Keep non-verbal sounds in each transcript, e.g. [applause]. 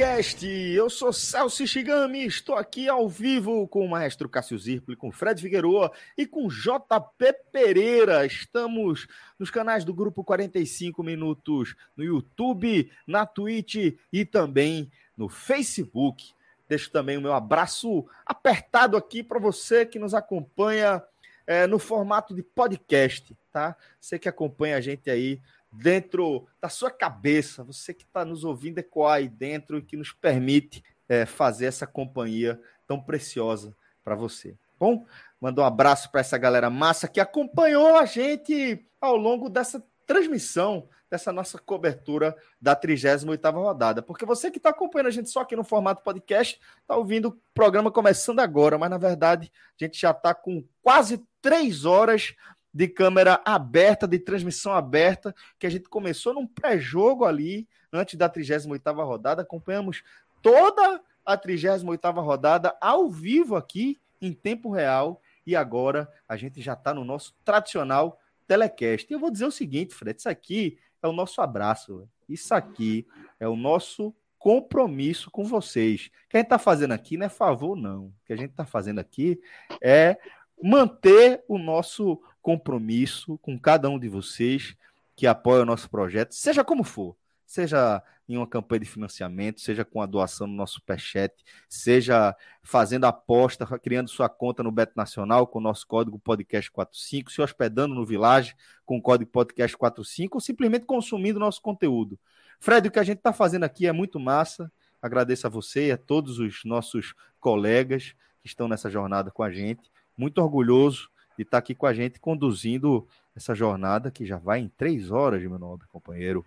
Telecast. Eu sou Celso Shigami, estou aqui ao vivo com o maestro Cássio Zirpoli, com Fred Figueroa e com JP Pereira. Estamos nos canais do Grupo 45 Minutos no YouTube, na Twitch e também no Facebook. Deixo também o meu abraço apertado aqui para você que nos acompanha é, no formato de podcast, tá? Você que acompanha a gente aí dentro da sua cabeça, você que está nos ouvindo ecoar aí dentro e que nos permite é, fazer essa companhia tão preciosa para você. Bom, manda um abraço para essa galera massa que acompanhou a gente ao longo dessa transmissão, dessa nossa cobertura da 38ª rodada. Porque você que está acompanhando a gente só aqui no formato podcast, está ouvindo o programa começando agora, mas na verdade a gente já está com quase três horas de câmera aberta, de transmissão aberta, que a gente começou num pré-jogo ali, antes da 38ª rodada, acompanhamos toda a 38ª rodada ao vivo aqui, em tempo real, e agora a gente já está no nosso tradicional telecast. E eu vou dizer o seguinte, Fred, isso aqui é o nosso abraço, isso aqui é o nosso compromisso com vocês. O que a gente está fazendo aqui não é favor, não. O que a gente está fazendo aqui é manter o nosso compromisso com cada um de vocês que apoia o nosso projeto, seja como for, seja em uma campanha de financiamento, seja com a doação no nosso Superchat, seja fazendo aposta, criando sua conta no Beto Nacional com o nosso código podcast45, se hospedando no Village com o código podcast45 ou simplesmente consumindo nosso conteúdo. Fred, o que a gente está fazendo aqui é muito massa. Agradeço a você e a todos os nossos colegas que estão nessa jornada com a gente. Muito orgulhoso de estar aqui com a gente conduzindo essa jornada que já vai em três horas, meu nobre companheiro.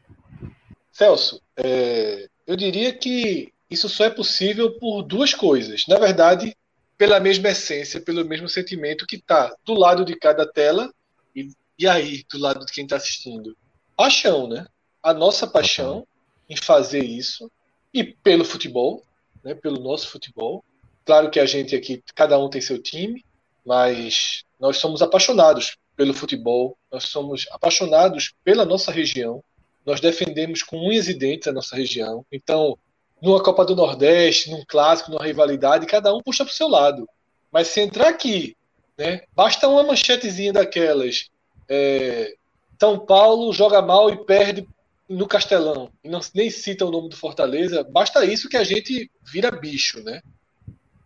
Celso, é, eu diria que isso só é possível por duas coisas. Na verdade, pela mesma essência, pelo mesmo sentimento que está do lado de cada tela e, e aí do lado de quem está assistindo. Paixão, né? A nossa paixão em fazer isso e pelo futebol, né? Pelo nosso futebol. Claro que a gente aqui, cada um tem seu time, mas nós somos apaixonados pelo futebol, nós somos apaixonados pela nossa região, nós defendemos com unhas e dentes a nossa região. Então, numa Copa do Nordeste, num clássico, numa rivalidade, cada um puxa para o seu lado. Mas se entrar aqui, né, basta uma manchetezinha daquelas. É, São Paulo joga mal e perde no Castelão, e não, nem cita o nome do Fortaleza, basta isso que a gente vira bicho, né?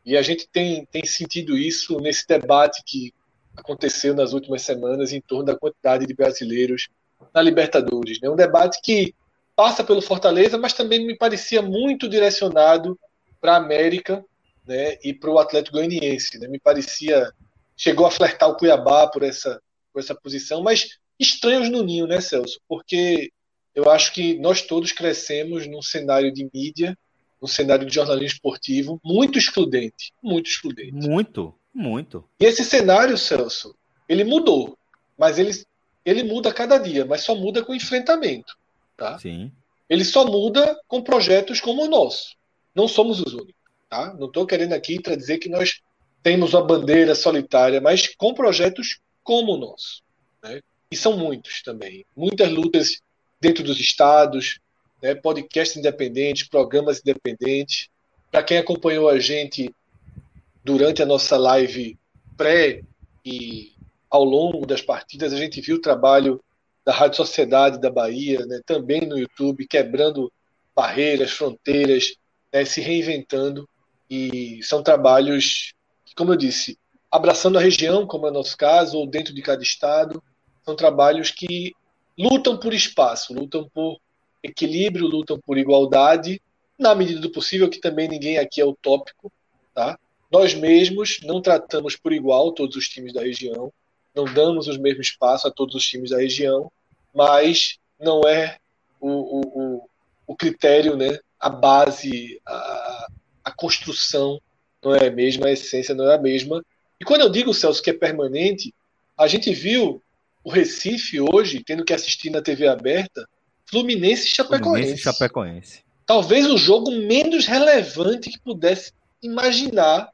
E a gente tem, tem sentido isso nesse debate que aconteceu nas últimas semanas em torno da quantidade de brasileiros na Libertadores. Né? Um debate que passa pelo Fortaleza, mas também me parecia muito direcionado para a América né? e para o Atlético Goianiense. Né? Me parecia. Chegou a flertar o Cuiabá por essa, por essa posição, mas estranhos no ninho, né, Celso? Porque eu acho que nós todos crescemos num cenário de mídia no cenário de jornalismo esportivo muito excludente, muito excludente. Muito, muito. E esse cenário, Celso, ele mudou, mas ele, ele muda a cada dia, mas só muda com enfrentamento, tá? Sim. Ele só muda com projetos como o nosso. Não somos os únicos, tá? Não estou querendo aqui dizer que nós temos uma bandeira solitária, mas com projetos como o nosso, né? E são muitos também, muitas lutas dentro dos estados, né, podcasts independentes, programas independentes. Para quem acompanhou a gente durante a nossa live pré e ao longo das partidas, a gente viu o trabalho da Rádio Sociedade da Bahia, né, também no YouTube, quebrando barreiras, fronteiras, né, se reinventando. E são trabalhos que, como eu disse, abraçando a região, como é o nosso caso, ou dentro de cada estado. São trabalhos que lutam por espaço, lutam por equilíbrio, lutam por igualdade, na medida do possível, que também ninguém aqui é utópico, tá? Nós mesmos não tratamos por igual todos os times da região, não damos o mesmo espaço a todos os times da região, mas não é o, o, o critério, né? a base, a, a construção não é a mesma, a essência não é a mesma. E quando eu digo, Celso, que é permanente, a gente viu o Recife hoje, tendo que assistir na TV aberta, Fluminense e Chapecoense. Fluminense Chapecoense. Talvez o jogo menos relevante que pudesse imaginar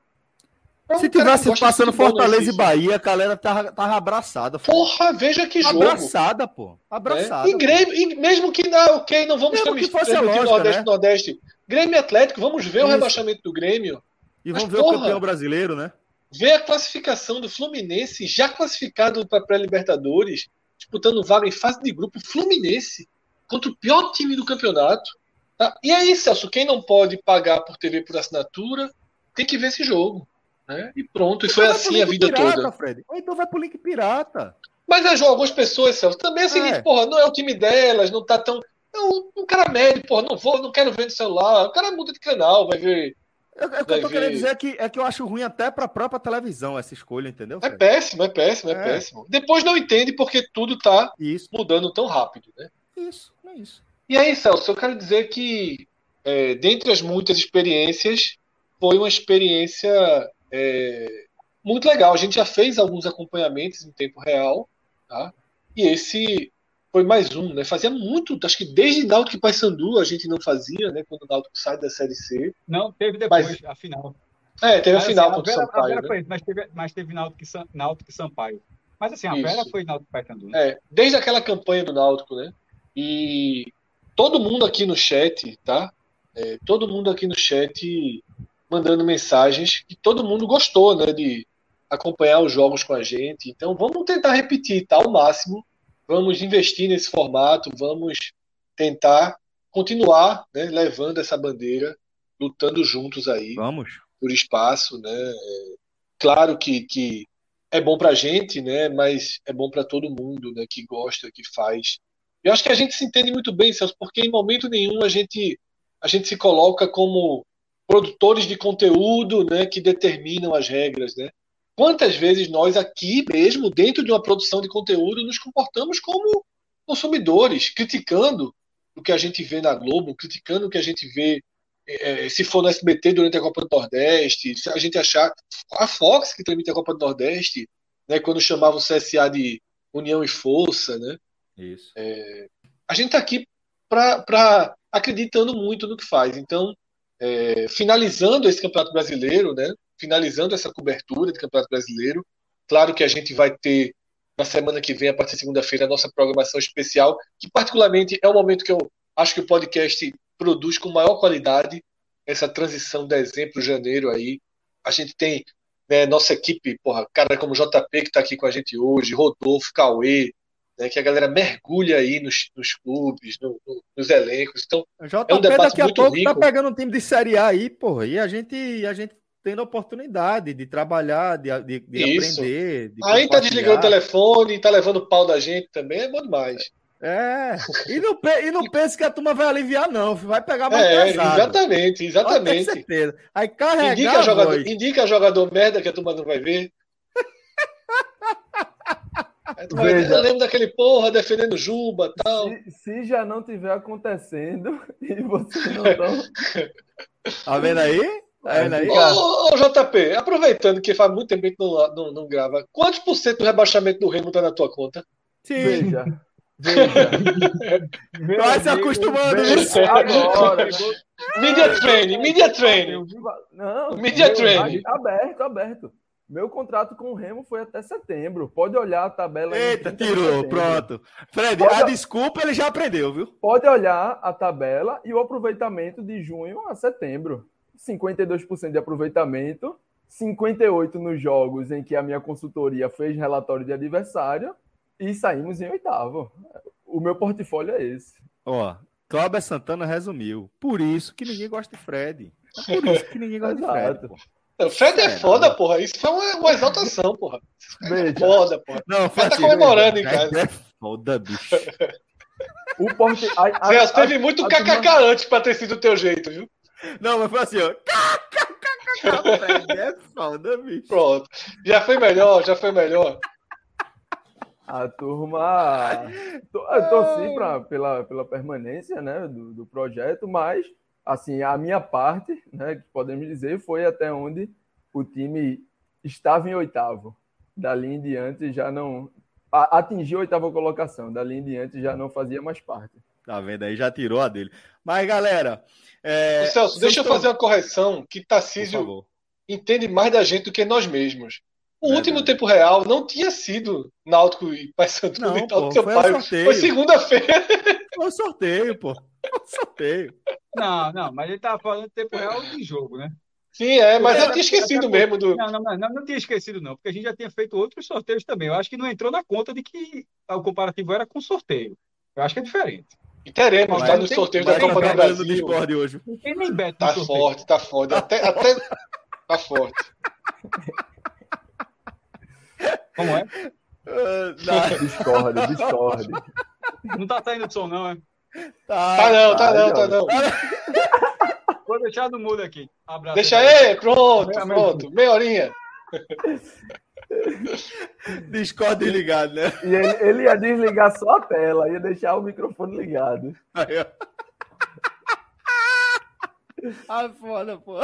se tivesse passando Fortaleza e Bahia, a galera tava, tava abraçada. Porra, veja que jogo. Abraçada, pô. Abraçada. É. E, Grêmio, e mesmo que não, ok, não vamos mesmo transmitir lógica, Nordeste, né? Nordeste. Grêmio Atlético, vamos ver Isso. o rebaixamento do Grêmio. E vamos Mas, ver porra, o campeão brasileiro, né? Ver a classificação do Fluminense, já classificado para pré-Libertadores, disputando vaga em fase de grupo, Fluminense, contra o pior time do campeonato. Tá? E aí, Celso, quem não pode pagar por TV por assinatura, tem que ver esse jogo. Né? E pronto, e foi então assim a vida pirata, toda. Fred. Ou então vai pro link pirata. Mas é, algumas pessoas, Celso, também é o seguinte, é. porra, não é o time delas, não tá tão. Não, um cara médio, porra, não vou, não quero ver no celular. O cara muda de canal, vai ver. Eu, eu, tô ver... querendo dizer é que, é que eu acho ruim até pra própria televisão essa escolha, entendeu? É péssimo, é péssimo, é, é, péssimo. Depois não entende porque tudo tá isso. mudando tão rápido, né? Isso, é isso. E aí, Celso, eu quero dizer que, é, dentre as muitas experiências, foi uma experiência é, muito legal. A gente já fez alguns acompanhamentos em tempo real, tá? E esse foi mais um, né? Fazia muito, acho que desde Náutico e Paysandu a gente não fazia, né? Quando o Náutico sai da Série C. Não, teve depois, mas... a final. É, teve mas, a final assim, contra o Sampaio. né? foi, mas, teve, mas teve Náutico e, Náutico e Sampaio. Mas assim, a Isso. Vera foi Náutico e Paysandu. Né? É, desde aquela campanha do Náutico, né? E todo mundo aqui no chat, tá? É, todo mundo aqui no chat mandando mensagens que todo mundo gostou, né, de acompanhar os jogos com a gente. Então vamos tentar repetir, tá, ao máximo. Vamos investir nesse formato, vamos tentar continuar, né, levando essa bandeira, lutando juntos aí. Vamos. Por espaço, né? É, claro que, que é bom para a gente, né? Mas é bom para todo mundo, né? Que gosta, que faz. Eu acho que a gente se entende muito bem, Celso, porque em momento nenhum a gente a gente se coloca como produtores de conteúdo né, que determinam as regras. Né? Quantas vezes nós aqui mesmo, dentro de uma produção de conteúdo, nos comportamos como consumidores, criticando o que a gente vê na Globo, criticando o que a gente vê é, se for no SBT durante a Copa do Nordeste, se a gente achar a Fox que transmite a Copa do Nordeste, né, quando chamava o CSA de União e Força, né? Isso. É, a gente está aqui para acreditando muito no que faz. Então, é, finalizando esse Campeonato Brasileiro, né? Finalizando essa cobertura de Campeonato Brasileiro. Claro que a gente vai ter na semana que vem, a partir de segunda-feira, a nossa programação especial, que particularmente é o momento que eu acho que o podcast produz com maior qualidade essa transição dezembro, janeiro aí. A gente tem né, nossa equipe, porra, cara como JP que está aqui com a gente hoje, Rodolfo, Cauê, né, que a galera mergulha aí nos, nos clubes, no, no, nos elencos. Então, JP é um daqui a pouco tá rico. tá pegando um time de Série A aí, porra, e a gente, a gente tendo a oportunidade de trabalhar, de, de, de aprender. De aí tá desligando o telefone, tá levando pau da gente também, é bom demais. É, e não, e não pense que a turma vai aliviar, não, vai pegar mais é, pesado. Exatamente, exatamente. certeza. Aí carregar indica jogador, indica jogador merda que a turma não vai ver. Eu lembro daquele porra defendendo Juba e tal. Se, se, já não tiver acontecendo [laughs] e vocês não estão. [laughs] tá vendo aí? Tá vendo aí? Ô, ô, JP, aproveitando que faz muito tempo que não, não, não grava, quantos por cento do rebaixamento do Remo tá na tua conta? Sim. Veja. Veja. [laughs] Vai se acostumando. Veja, agora. Media training, media training. Não, media training. Aberto, aberto. Meu contrato com o Remo foi até setembro. Pode olhar a tabela. Eita, tirou, pronto. Fred, pode, a desculpa ele já aprendeu, viu? Pode olhar a tabela e o aproveitamento de junho a setembro. 52% de aproveitamento, 58% nos jogos em que a minha consultoria fez relatório de adversário e saímos em oitavo. O meu portfólio é esse. Ó, Cláudio Santana resumiu. Por isso que ninguém gosta de Fred. É por isso que ninguém gosta de Fred. Pô. O Fred é foda, porra. Isso foi uma, uma exaltação, porra. É foda, porra. Não, foi tá comemorando em casa. É foda, bicho. O Porte... a, a, Zé, teve muito kkk antes pra ter sido o teu jeito, viu? Não, mas foi assim, ó. é foda, bicho. Pronto. Já foi melhor, já foi melhor. A turma. Eu torci pra, pela, pela permanência né, do, do projeto, mas assim, a minha parte, né, que podemos dizer, foi até onde o time estava em oitavo. Dali em diante já não. Atingiu a oitava colocação. Dali em diante já não fazia mais parte. Tá vendo aí? Já tirou a dele. Mas, galera. É... Celso, deixa eu fazer uma correção que Tarcísio entende mais da gente do que nós mesmos. O é último tempo real não tinha sido Náutico e Paysandu não, [laughs] e pô, foi, pai. foi segunda-feira. Foi sorteio, pô. [laughs] Sorteio. Não, não, mas ele tava falando de tempo real de jogo, né? Sim, é, mas eu, eu tinha esquecido mesmo do. Não, não, não, não tinha esquecido, não, porque a gente já tinha feito outros sorteios também. Eu acho que não entrou na conta de que o comparativo era com sorteio. Eu acho que é diferente. E teremos, tá no sorteio da Copa do Brasil. Do Discord hoje. Não tem nem Tá forte, tá forte. Até, até tá forte. Como é? Uh, discorde, discorde. Não tá saindo de som, não, é? Tá, tá não, tá, não, tá não. Vou deixar no mudo aqui. Abraço. Deixa aí, pronto, pronto. Meia horinha. Discord ligado, né? E ele, ele, ia desligar só a tela, ia deixar o microfone ligado. Aí, ó. [laughs] ah, foda, pô.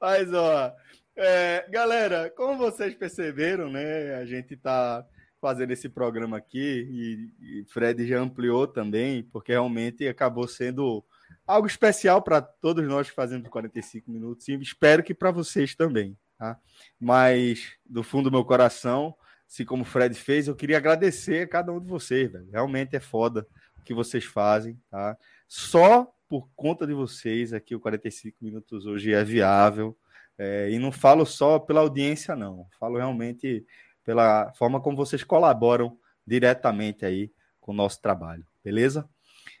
Mas, ó, é, galera, como vocês perceberam, né? A gente tá fazendo esse programa aqui e, e Fred já ampliou também, porque realmente acabou sendo algo especial para todos nós que fazemos 45 minutos e espero que para vocês também, tá? Mas do fundo do meu coração, se como o Fred fez, eu queria agradecer a cada um de vocês, velho. Realmente é foda o que vocês fazem, tá? Só por conta de vocês aqui o 45 minutos hoje é viável. É, e não falo só pela audiência, não. Falo realmente pela forma como vocês colaboram diretamente aí com o nosso trabalho, beleza?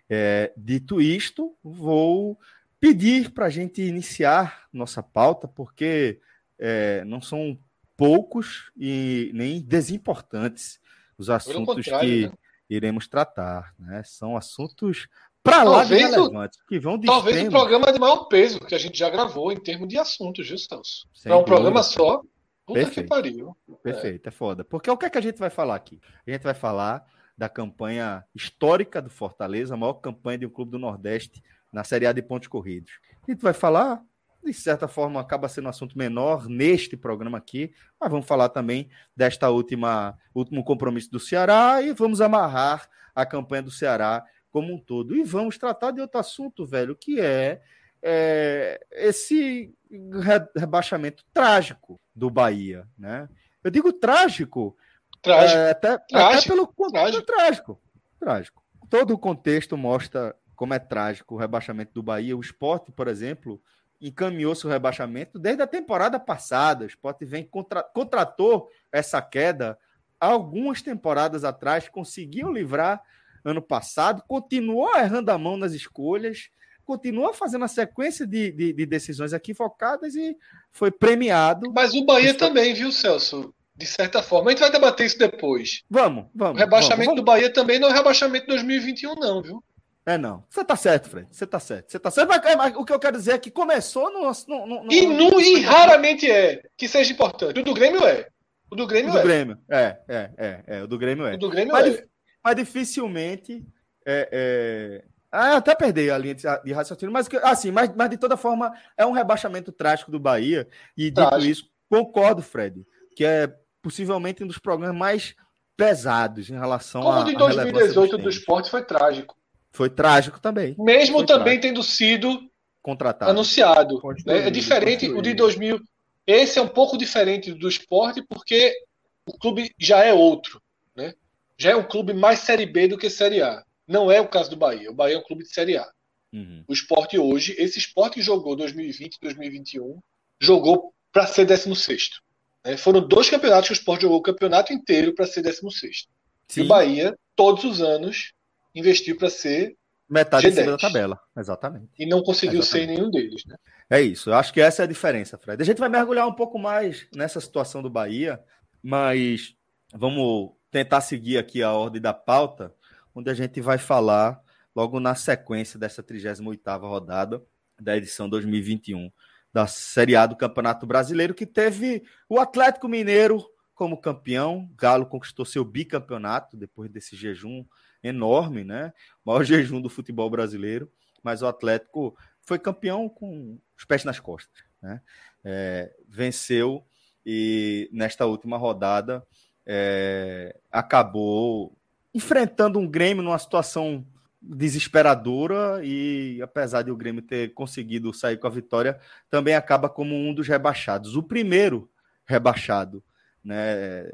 É, dito isto, vou pedir para a gente iniciar nossa pauta, porque é, não são poucos e nem desimportantes os assuntos que né? iremos tratar, né? São assuntos para lá de relevantes, que vão de Talvez o programa de maior peso que a gente já gravou em termos de assuntos, Celso? É um programa só. Puta Perfeito. que pariu. Perfeito, é. é foda. Porque o que é que a gente vai falar aqui? A gente vai falar da campanha histórica do Fortaleza, a maior campanha de um clube do Nordeste na Série A de pontos corridos. A gente vai falar, de certa forma, acaba sendo um assunto menor neste programa aqui, mas vamos falar também desta última último compromisso do Ceará e vamos amarrar a campanha do Ceará como um todo. E vamos tratar de outro assunto, velho, que é, é esse rebaixamento trágico do Bahia, né? Eu digo trágico, trágico. É, até, trágico. até pelo trágico. trágico. Trágico. Todo o contexto mostra como é trágico o rebaixamento do Bahia. O esporte, por exemplo, encaminhou seu rebaixamento desde a temporada passada. O esporte vem contra, contratou essa queda algumas temporadas atrás, conseguiu livrar ano passado, continuou errando a mão nas escolhas, continua fazendo a sequência de, de, de decisões equivocadas e foi premiado. Mas o Bahia também, viu, Celso? De certa forma. A gente vai debater isso depois. Vamos, vamos. O rebaixamento vamos, vamos. do Bahia também não é rebaixamento de 2021, não, viu? É, não. Você tá certo, Fred. Você tá certo. Você tá certo. Mas, mas, o que eu quero dizer é que começou no. no, no e, no, e raramente é que seja importante. O do Grêmio é. O do Grêmio o do é. Grêmio. É, é, é, é. O do Grêmio é. O do Grêmio mas, é. Mas dificilmente. É, é... Ah, até perdi a linha de raciocínio, mas assim, mas, mas de toda forma é um rebaixamento trágico do Bahia. E dito Trágico. isso, concordo, Fred, que é possivelmente um dos programas mais pesados em relação Como a. Como o de 2018 do esporte foi trágico. Foi trágico também. Mesmo foi também trágico. tendo sido contratado. Anunciado. Né? É diferente o de 2000. Esse é um pouco diferente do esporte porque o clube já é outro. Né? Já é um clube mais Série B do que Série A. Não é o caso do Bahia. O Bahia é um clube de Série A. Uhum. O esporte hoje, esse esporte que jogou 2020 2021, jogou para ser 16. Né? Foram dois campeonatos que o esporte jogou o campeonato inteiro para ser 16. Sim. E o Bahia, todos os anos, investiu para ser Metade G10. da tabela, exatamente. E não conseguiu exatamente. ser em nenhum deles, né? É isso, eu acho que essa é a diferença, Fred. A gente vai mergulhar um pouco mais nessa situação do Bahia, mas vamos tentar seguir aqui a ordem da pauta, onde a gente vai falar logo na sequência dessa 38ª rodada da edição 2021 da Série A do Campeonato Brasileiro, que teve o Atlético Mineiro como campeão. Galo conquistou seu bicampeonato depois desse jejum enorme, né? O maior [laughs] jejum do futebol brasileiro. Mas o Atlético foi campeão com os pés nas costas, né? É, venceu e nesta última rodada é, acabou enfrentando um Grêmio numa situação desesperadora e apesar de o Grêmio ter conseguido sair com a vitória, também acaba como um dos rebaixados. O primeiro rebaixado, né?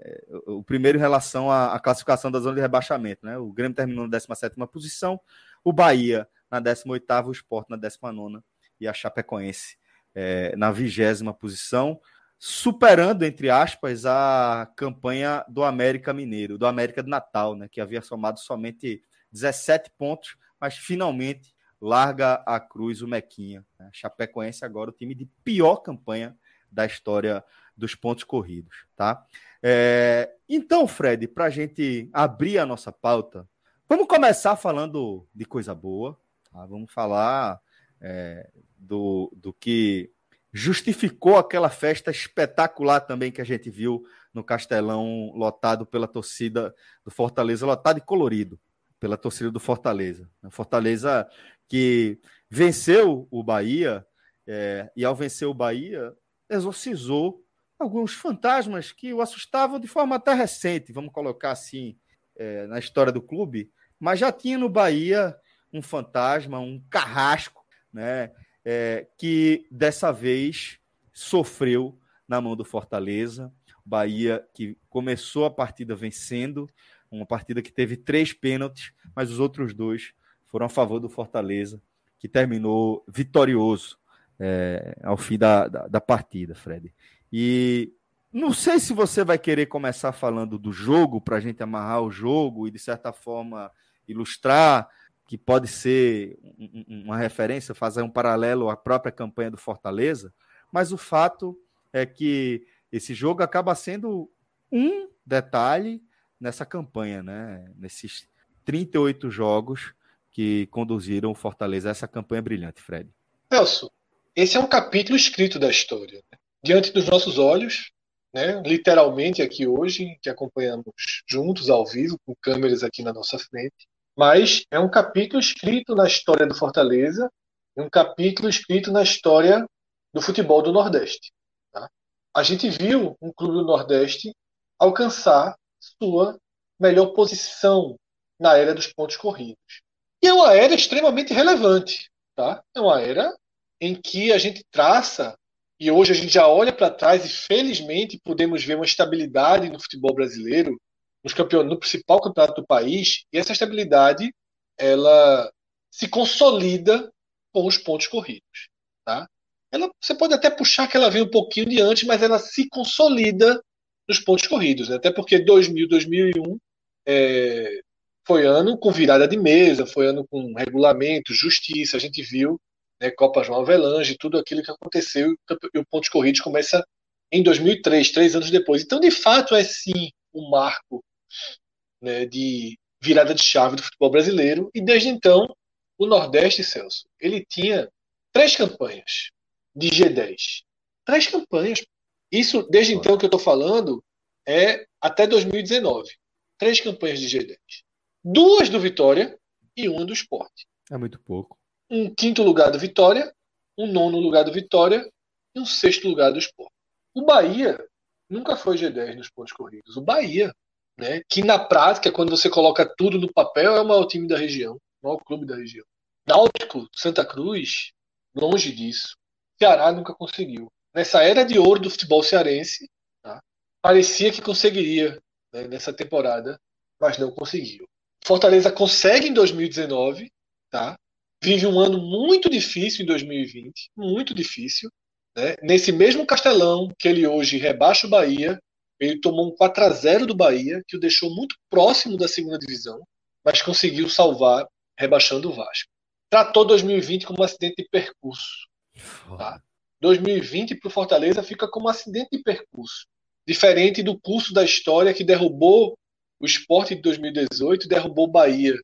O primeiro em relação à, classificação da zona de rebaixamento, né? O Grêmio terminou na 17 posição, o Bahia na 18ª, o Sport na 19 e a Chapecoense é, na vigésima posição, superando, entre aspas, a campanha do América Mineiro, do América de Natal, né? Que havia somado somente 17 pontos, mas finalmente larga a cruz o Mequinha. Né? Chapecoense agora o time de pior campanha da história dos pontos corridos, tá? É, então, Fred, para a gente abrir a nossa pauta, vamos começar falando de coisa boa, tá? Vamos falar é, do, do que justificou aquela festa espetacular também que a gente viu no Castelão, lotado pela torcida do Fortaleza, lotado e colorido pela torcida do Fortaleza. Fortaleza que venceu o Bahia é, e ao vencer o Bahia exorcizou alguns fantasmas que o assustavam de forma até recente, vamos colocar assim, é, na história do clube, mas já tinha no Bahia um fantasma, um carrasco, né, é, que dessa vez sofreu na mão do Fortaleza. Bahia que começou a partida vencendo, uma partida que teve três pênaltis, mas os outros dois foram a favor do Fortaleza, que terminou vitorioso é, ao fim da, da, da, partida, Fred. E não sei se você vai querer começar falando do jogo, para a gente amarrar o jogo e, de certa forma, ilustrar, que pode ser uma referência, fazer um paralelo à própria campanha do Fortaleza, mas o fato é que esse jogo acaba sendo um detalhe nessa campanha, né? Nesses 38 jogos que conduziram o Fortaleza a essa campanha brilhante, Fred. Celso, esse é um capítulo escrito da história. Né? Diante dos nossos olhos, né? literalmente aqui hoje, que acompanhamos juntos, ao vivo, com câmeras aqui na nossa frente, mas é um capítulo escrito na história do Fortaleza, um capítulo escrito na história do futebol do Nordeste. Tá? A gente viu um clube do Nordeste alcançar sua melhor posição na era dos pontos corridos. E é uma era extremamente relevante. Tá? É uma era em que a gente traça, e hoje a gente já olha para trás e felizmente podemos ver uma estabilidade no futebol brasileiro, nos no principal campeonato do país, e essa estabilidade ela se consolida com os pontos corridos. Tá? Ela, você pode até puxar que ela vem um pouquinho de antes, mas ela se consolida nos pontos corridos. Né? Até porque 2000, 2001 é, foi ano com virada de mesa, foi ano com regulamento, justiça. A gente viu né, Copa João Avelange, tudo aquilo que aconteceu e o pontos corridos começa em 2003, três anos depois. Então, de fato, é sim um marco né, de virada de chave do futebol brasileiro. E desde então, o Nordeste, Celso, ele tinha três campanhas de G10. Três campanhas. Isso, desde então que eu estou falando, é até 2019. Três campanhas de G10. Duas do Vitória e uma do Esporte. É muito pouco. Um quinto lugar do Vitória, um nono lugar do Vitória e um sexto lugar do Esporte. O Bahia nunca foi G10 nos pontos corridos. O Bahia, né, que na prática, quando você coloca tudo no papel, é o maior time da região, o maior clube da região. Náutico, Santa Cruz, longe disso. Ceará nunca conseguiu nessa era de ouro do futebol cearense, tá? parecia que conseguiria né, nessa temporada, mas não conseguiu. Fortaleza consegue em 2019, tá? vive um ano muito difícil em 2020, muito difícil. Né? Nesse mesmo Castelão que ele hoje rebaixa o Bahia, ele tomou um 4 a 0 do Bahia, que o deixou muito próximo da segunda divisão, mas conseguiu salvar rebaixando o Vasco. Tratou 2020 como um acidente de percurso. Tá? 2020 para o Fortaleza fica como um acidente de percurso. Diferente do curso da história que derrubou o esporte de 2018 e derrubou o Bahia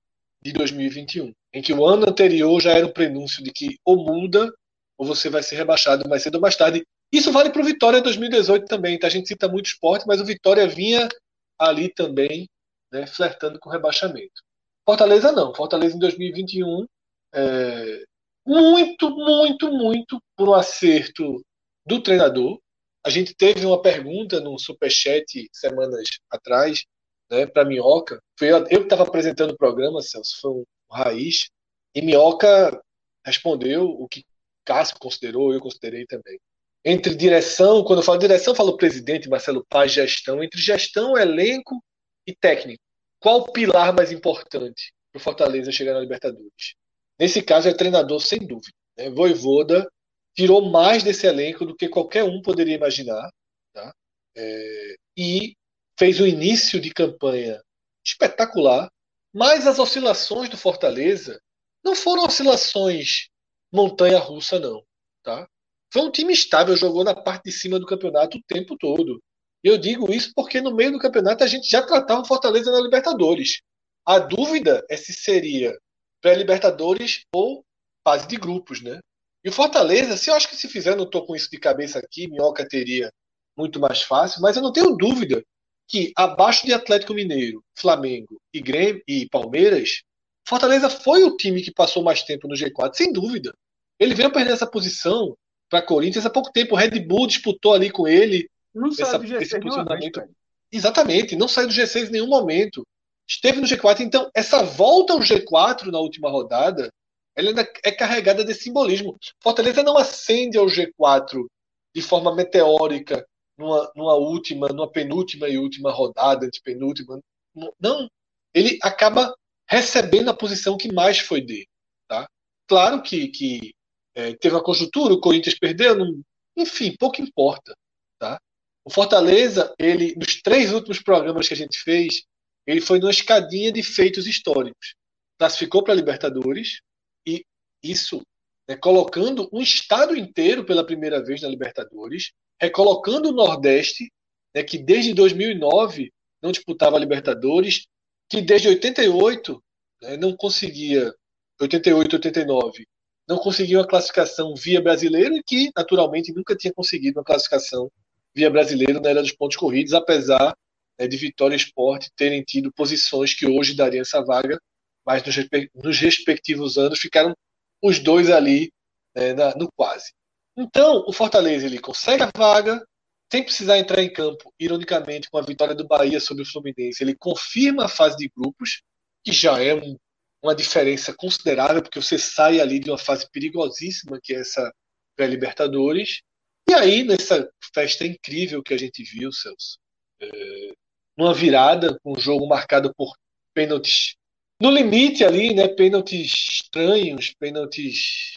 de 2021. Em que o ano anterior já era o prenúncio de que ou muda ou você vai ser rebaixado mais cedo ou mais tarde. Isso vale para o Vitória 2018 também. Tá? A gente cita muito esporte, mas o Vitória vinha ali também, né, flertando com rebaixamento. Fortaleza não. Fortaleza em 2021, é, muito, muito, muito por um acerto do treinador. A gente teve uma pergunta no Superchat semanas atrás, né, para Minhoca. Foi eu que estava apresentando o programa, Celso, foi um raiz. E Minhoca respondeu o que Cássio considerou, eu considerei também entre direção, quando eu falo direção, eu falo presidente, Marcelo Paz, gestão, entre gestão, elenco e técnico. Qual o pilar mais importante para o Fortaleza chegar na Libertadores? Nesse caso é treinador, sem dúvida. Né? Voivoda tirou mais desse elenco do que qualquer um poderia imaginar. Tá? É, e fez um início de campanha espetacular, mas as oscilações do Fortaleza não foram oscilações montanha-russa, não. Tá? Foi um time estável, jogou na parte de cima do campeonato o tempo todo. Eu digo isso porque no meio do campeonato a gente já tratava o Fortaleza na Libertadores. A dúvida é se seria pré-Libertadores ou fase de grupos, né? E o Fortaleza, se eu acho que se fizer, não estou com isso de cabeça aqui, Minhoca teria muito mais fácil, mas eu não tenho dúvida que abaixo de Atlético Mineiro, Flamengo e Grêmio e Palmeiras, Fortaleza foi o time que passou mais tempo no G4, sem dúvida. Ele veio perder essa posição para Corinthians há pouco tempo. O Red Bull disputou ali com ele. Não saiu do G6 posicionamento. Vez, Exatamente, não saiu do G6 em nenhum momento. Esteve no G4. Então, essa volta ao G4 na última rodada, ela ainda é carregada de simbolismo. Fortaleza não ascende ao G4 de forma meteórica numa, numa última, numa penúltima e última rodada, de penúltima. Não. Ele acaba recebendo a posição que mais foi dele. Tá? Claro que, que é, teve uma conjuntura, o Corinthians perdeu, não, enfim, pouco importa. Tá? O Fortaleza, ele, nos três últimos programas que a gente fez, ele foi numa escadinha de feitos históricos. Classificou para a Libertadores e isso né, colocando um estado inteiro pela primeira vez na Libertadores, recolocando o Nordeste, né, que desde 2009 não disputava a Libertadores, que desde 88 né, não conseguia, 88, 89, não conseguiu a classificação via brasileiro e que, naturalmente, nunca tinha conseguido uma classificação via brasileiro na era dos pontos corridos, apesar né, de Vitória e Esporte terem tido posições que hoje dariam essa vaga, mas nos, nos respectivos anos ficaram os dois ali né, na, no quase. Então, o Fortaleza ele consegue a vaga, sem precisar entrar em campo, ironicamente, com a vitória do Bahia sobre o Fluminense, ele confirma a fase de grupos, que já é um uma diferença considerável, porque você sai ali de uma fase perigosíssima, que é essa pré-Libertadores. E aí, nessa festa incrível que a gente viu, Celso, é, uma virada, um jogo marcado por pênaltis no limite ali, né? Pênaltis estranhos, pênaltis.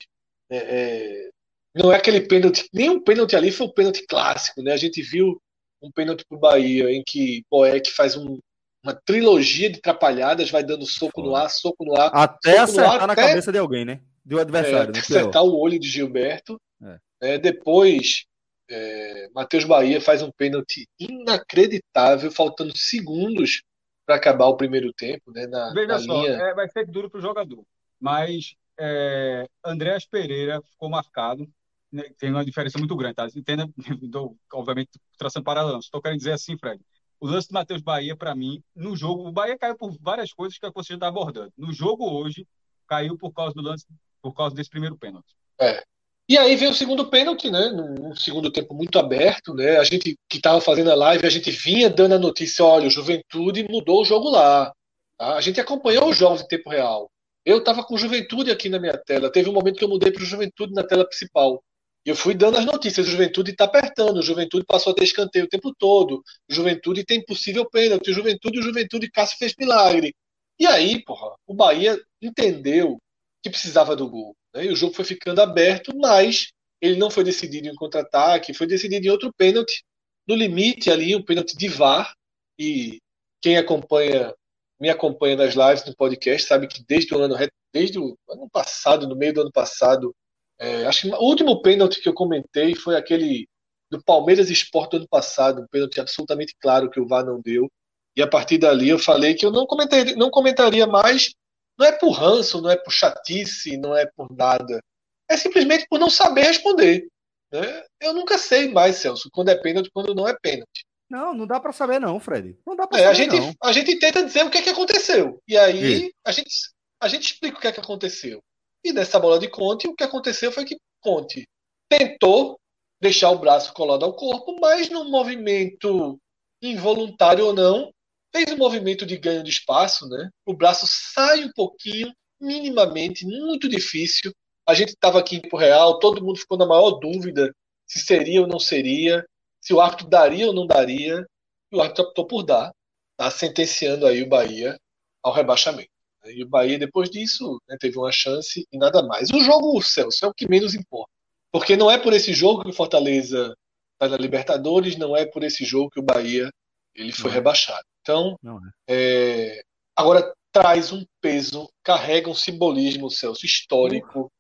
É, é, não é aquele pênalti, nenhum pênalti ali foi um pênalti clássico, né? A gente viu um pênalti para o Bahia, em que Boeck faz um, uma trilogia de trapalhadas, vai dando soco no ar, soco no ar. Até acertar ar, na até, cabeça de alguém, né? Do adversário. É, né? acertar o olho de Gilberto. É. É, depois, é, Matheus Bahia faz um pênalti inacreditável, faltando segundos para acabar o primeiro tempo. Né, na, Veja na só, linha... É, vai ser duro para o jogador. Mas é, Andréas Pereira ficou marcado. Né, tem uma diferença muito grande, tá? Entenda, [laughs] obviamente, traçando paralelo. Estou querendo dizer assim, Fred o lance do Matheus Bahia, para mim, no jogo, o Bahia caiu por várias coisas que você já está abordando. No jogo hoje, caiu por causa do lance, por causa desse primeiro pênalti. É. E aí vem o segundo pênalti, né? Num segundo tempo muito aberto, né? A gente que estava fazendo a live, a gente vinha dando a notícia, olha, o Juventude mudou o jogo lá. Tá? A gente acompanhou os jogos em tempo real. Eu estava com Juventude aqui na minha tela. Teve um momento que eu mudei para Juventude na tela principal. E eu fui dando as notícias. O Juventude está apertando. O Juventude passou a ter escanteio o tempo todo. O Juventude tem possível pênalti. O Juventude, o Juventude, Cássio fez milagre. E aí, porra, o Bahia entendeu que precisava do gol. Né? E o jogo foi ficando aberto, mas ele não foi decidido em contra-ataque, foi decidido em outro pênalti. No limite ali, um pênalti de VAR. E quem acompanha me acompanha nas lives, no podcast, sabe que desde o ano, desde o ano passado, no meio do ano passado, é, acho que o último pênalti que eu comentei foi aquele do Palmeiras Esporte do ano passado, um pênalti absolutamente claro que o VAR não deu. E a partir dali eu falei que eu não comentaria, não comentaria mais, não é por ranço, não é por chatice, não é por nada. É simplesmente por não saber responder. Né? Eu nunca sei mais, Celso, quando é pênalti e quando não é pênalti. Não, não dá para saber não, Fred. Não dá para é, saber a gente, não. A gente tenta dizer o que é que aconteceu. E aí a gente, a gente explica o que é que aconteceu. E nessa bola de Conte, o que aconteceu foi que Conte tentou deixar o braço colado ao corpo, mas num movimento involuntário ou não, fez um movimento de ganho de espaço, né? O braço sai um pouquinho, minimamente, muito difícil. A gente estava aqui em Real, todo mundo ficou na maior dúvida se seria ou não seria, se o árbitro daria ou não daria, e o árbitro optou por dar, tá? sentenciando aí o Bahia ao rebaixamento. E o Bahia, depois disso, né, teve uma chance e nada mais. O jogo, o Celso, é o que menos importa. Porque não é por esse jogo que o Fortaleza está na Libertadores, não é por esse jogo que o Bahia ele foi não rebaixado. Então, é. É, agora traz um peso, carrega um simbolismo, Celso, histórico,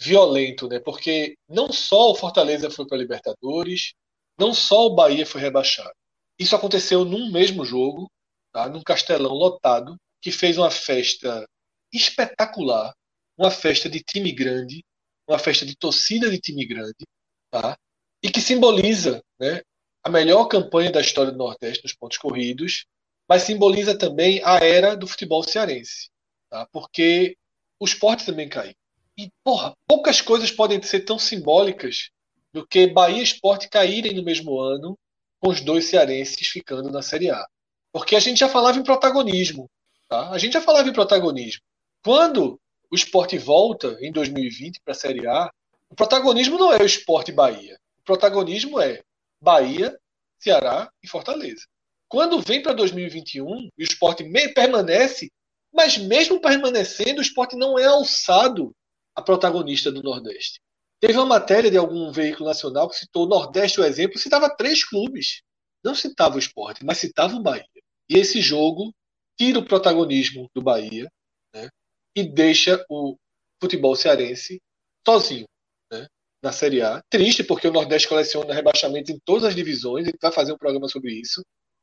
violento, né? Porque não só o Fortaleza foi para a Libertadores, não só o Bahia foi rebaixado. Isso aconteceu num mesmo jogo, tá? num castelão lotado, que fez uma festa espetacular, uma festa de time grande, uma festa de torcida de time grande, tá? e que simboliza né, a melhor campanha da história do Nordeste nos pontos corridos, mas simboliza também a era do futebol cearense, tá? porque o esporte também caiu. E, porra, poucas coisas podem ser tão simbólicas do que Bahia e Esporte caírem no mesmo ano, com os dois cearenses ficando na Série A. Porque a gente já falava em protagonismo. Tá? A gente já falava em protagonismo. Quando o esporte volta em 2020 para a Série A, o protagonismo não é o esporte Bahia. O protagonismo é Bahia, Ceará e Fortaleza. Quando vem para 2021 e o esporte permanece, mas mesmo permanecendo, o esporte não é alçado a protagonista do Nordeste. Teve uma matéria de algum veículo nacional que citou o Nordeste, o exemplo, citava três clubes. Não citava o esporte, mas citava o Bahia. E esse jogo tira o protagonismo do Bahia né, e deixa o futebol cearense sozinho né, na Série A. Triste, porque o Nordeste coleciona rebaixamentos em todas as divisões, gente vai fazer um programa sobre isso.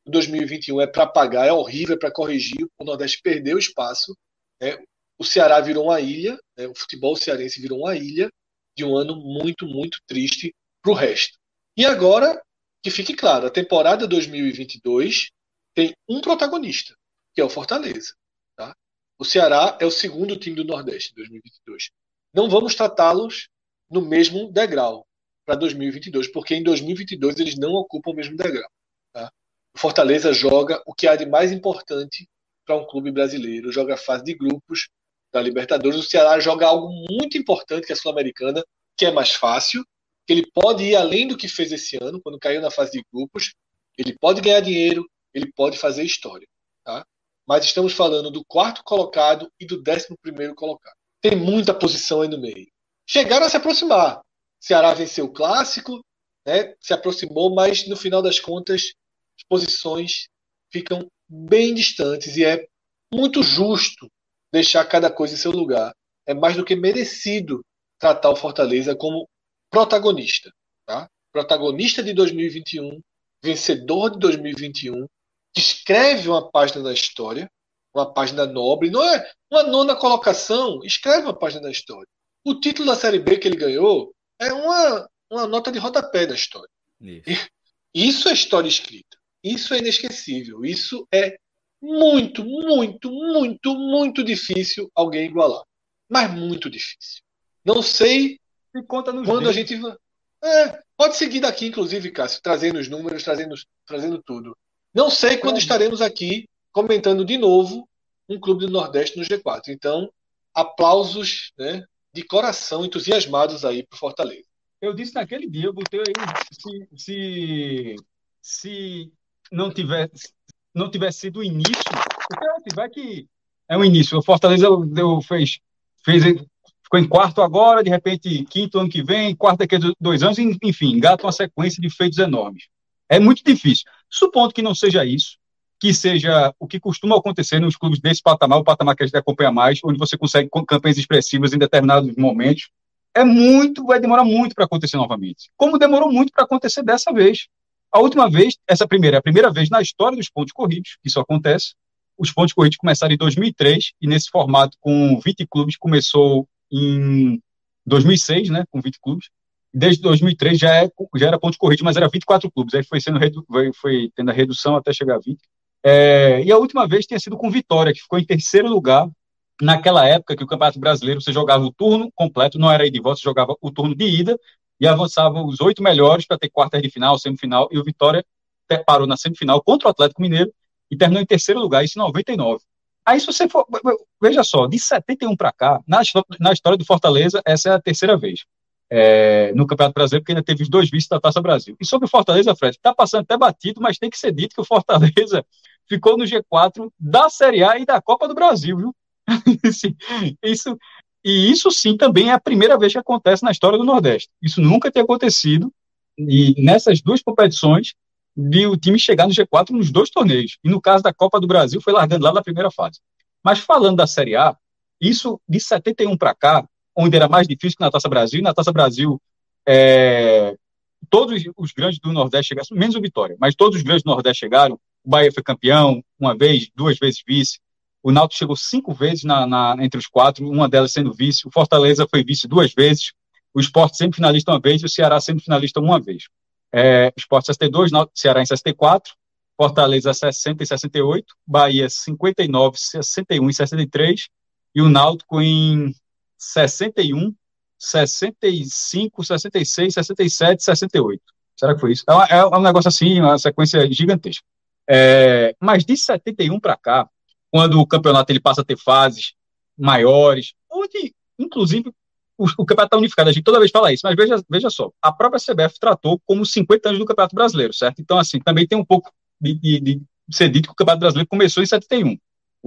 2021 é para pagar, é horrível, é para corrigir. O Nordeste perdeu espaço. Né? O Ceará virou uma ilha, né? o futebol cearense virou uma ilha de um ano muito, muito triste para o resto. E agora, que fique claro, a temporada 2022 tem um protagonista, que é o Fortaleza. Tá? O Ceará é o segundo time do Nordeste em 2022. Não vamos tratá-los no mesmo degrau para 2022, porque em 2022 eles não ocupam o mesmo degrau. Tá? O Fortaleza joga o que há de mais importante para um clube brasileiro, joga a fase de grupos da Libertadores. O Ceará joga algo muito importante que é a Sul-Americana, que é mais fácil, que ele pode ir além do que fez esse ano, quando caiu na fase de grupos, ele pode ganhar dinheiro, ele pode fazer história. Tá? Mas estamos falando do quarto colocado e do décimo primeiro colocado. Tem muita posição aí no meio. Chegaram a se aproximar. Ceará venceu o clássico, né, se aproximou, mas no final das contas as posições ficam bem distantes e é muito justo deixar cada coisa em seu lugar. É mais do que merecido tratar o Fortaleza como protagonista. Tá? Protagonista de 2021, vencedor de 2021, que escreve uma página da história, uma página nobre, não é uma nona colocação, escreve uma página da história. O título da Série B que ele ganhou é uma, uma nota de rodapé da história. Isso. isso é história escrita. Isso é inesquecível. Isso é muito, muito, muito, muito difícil alguém igualar. Mas muito difícil. Não sei quando dedos. a gente. É, pode seguir daqui, inclusive, Cássio, trazendo os números, trazendo, trazendo tudo. Não sei quando é. estaremos aqui comentando de novo um clube do Nordeste no G4. Então, aplausos né, de coração, entusiasmados aí para Fortaleza. Eu disse naquele dia, eu botei aí, se, se, se não tivesse não tivesse sido o início, porque assim, vai que é um início. O Fortaleza deu, fez, fez, ficou em quarto agora, de repente quinto ano que vem, quarto daqui a dois anos, enfim, engata uma sequência de feitos enormes. É muito difícil. Supondo que não seja isso, que seja o que costuma acontecer nos clubes desse patamar, o patamar que a gente acompanha mais, onde você consegue campanhas expressivas em determinados momentos. É muito, vai demorar muito para acontecer novamente. Como demorou muito para acontecer dessa vez. A última vez, essa primeira, é a primeira vez na história dos pontos corridos que isso acontece. Os pontos corridos começaram em 2003 e nesse formato com 20 clubes começou em 2006, né, com 20 clubes. Desde 2003 já, é, já era pontos corridos, mas era 24 clubes. Aí foi sendo foi, foi tendo a redução até chegar a 20. É, e a última vez tinha sido com Vitória, que ficou em terceiro lugar naquela época que o Campeonato Brasileiro você jogava o turno completo, não era ida de volta, você jogava o turno de ida e avançavam os oito melhores para ter quartas de final, semifinal, e o Vitória parou na semifinal contra o Atlético Mineiro e terminou em terceiro lugar, isso em 99. Aí, se você for. Veja só, de 71 para cá, na, na história do Fortaleza, essa é a terceira vez. É, no Campeonato Brasileiro, porque ainda teve os dois vices da Taça Brasil. E sobre o Fortaleza, Fred, está passando até batido, mas tem que ser dito que o Fortaleza [laughs] ficou no G4 da Série A e da Copa do Brasil, viu? [laughs] isso, e isso sim também é a primeira vez que acontece na história do Nordeste. Isso nunca tinha acontecido. E nessas duas competições, de o time chegar no G4 nos dois torneios. E no caso da Copa do Brasil, foi largando lá na primeira fase. Mas falando da Série A, isso de 71 para cá, onde era mais difícil que na Taça Brasil, e na Taça Brasil, é, todos os grandes do Nordeste chegaram, menos o Vitória, mas todos os grandes do Nordeste chegaram. O Bahia foi campeão uma vez, duas vezes vice. O Náutico chegou cinco vezes na, na, entre os quatro, uma delas sendo vice. O Fortaleza foi vice duas vezes. O Sport sempre finalista uma vez e o Ceará sempre finalista uma vez. É, Sport 62, Ceará em 64, Fortaleza 60 e 68, Bahia 59, 61 e 63 e o Náutico em 61, 65, 66, 67, 68. Será que foi isso? É, é um negócio assim, uma sequência gigantesca. É, mas de 71 para cá, quando o campeonato ele passa a ter fases maiores, onde, inclusive, o, o campeonato está unificado, a gente toda vez fala isso, mas veja, veja só, a própria CBF tratou como 50 anos do Campeonato Brasileiro, certo? Então, assim, também tem um pouco de, de, de ser dito que o Campeonato Brasileiro começou em 71.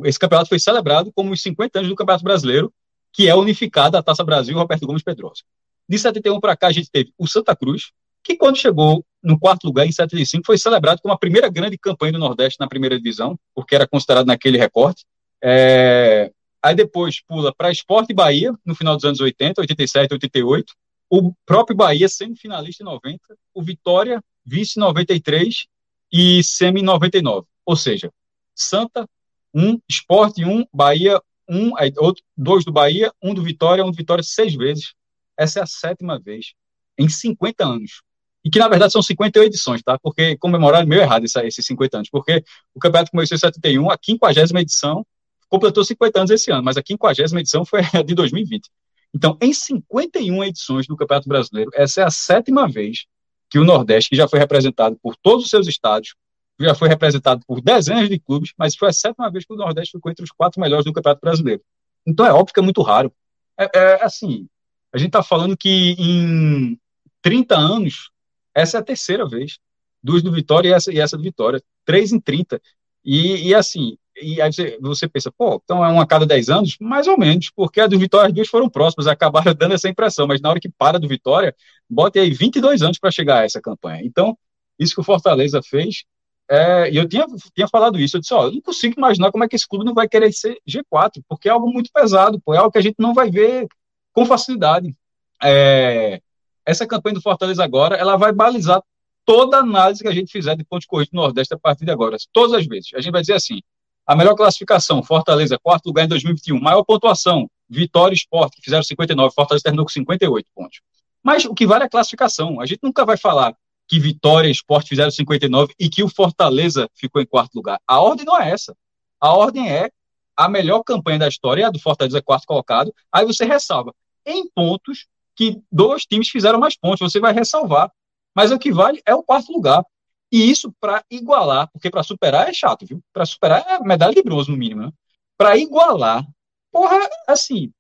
Esse campeonato foi celebrado como os 50 anos do Campeonato Brasileiro, que é unificada a Taça Brasil Roberto Gomes Pedrosa. De 71 para cá, a gente teve o Santa Cruz, que quando chegou no quarto lugar, em 75, foi celebrado como a primeira grande campanha do Nordeste na primeira divisão, porque era considerado naquele recorte. É, Aí depois pula para Esporte Bahia, no final dos anos 80, 87, 88. O próprio Bahia semifinalista em 90, o Vitória vice 93 e semi 99. Ou seja, Santa, um, Esporte, um, Bahia, um, outro, dois do Bahia, um do Vitória, um do Vitória seis vezes. Essa é a sétima vez em 50 anos. E que, na verdade, são 58 edições, tá? Porque comemoraram meio errado esses 50 anos. Porque o campeonato começou em 71, a 50 edição, completou 50 anos esse ano, mas a 50 edição foi a de 2020. Então, em 51 edições do Campeonato Brasileiro, essa é a sétima vez que o Nordeste, que já foi representado por todos os seus estádios, já foi representado por dezenas de clubes, mas foi a sétima vez que o Nordeste ficou entre os quatro melhores do Campeonato Brasileiro. Então, é óbvio que é muito raro. É, é assim, a gente está falando que em 30 anos, essa é a terceira vez. Duas do Vitória e essa, e essa do Vitória. Três em 30. E, e assim, e aí você, você pensa, pô, então é uma a cada 10 anos? Mais ou menos, porque a do Vitória, as duas foram próximas, acabaram [laughs] dando essa impressão, mas na hora que para do Vitória, bota aí 22 anos para chegar a essa campanha. Então, isso que o Fortaleza fez, é, e eu tinha, tinha falado isso, eu disse, ó, eu não consigo imaginar como é que esse clube não vai querer ser G4, porque é algo muito pesado, pô, é algo que a gente não vai ver com facilidade. É, essa campanha do Fortaleza agora, ela vai balizar toda análise que a gente fizer de pontos corridos no Nordeste a partir de agora, todas as vezes. A gente vai dizer assim, a melhor classificação, Fortaleza, quarto lugar em 2021. Maior pontuação, Vitória e Sport, que fizeram 59. Fortaleza terminou com 58 pontos. Mas o que vale é a classificação. A gente nunca vai falar que Vitória e Sport fizeram 59 e que o Fortaleza ficou em quarto lugar. A ordem não é essa. A ordem é a melhor campanha da história, a do Fortaleza quarto colocado. Aí você ressalva em pontos que dois times fizeram mais pontos. Você vai ressalvar. Mas o que vale é o quarto lugar. E isso para igualar, porque para superar é chato, viu? Para superar é medalha de bronze, no mínimo, né? Para igualar, porra, assim,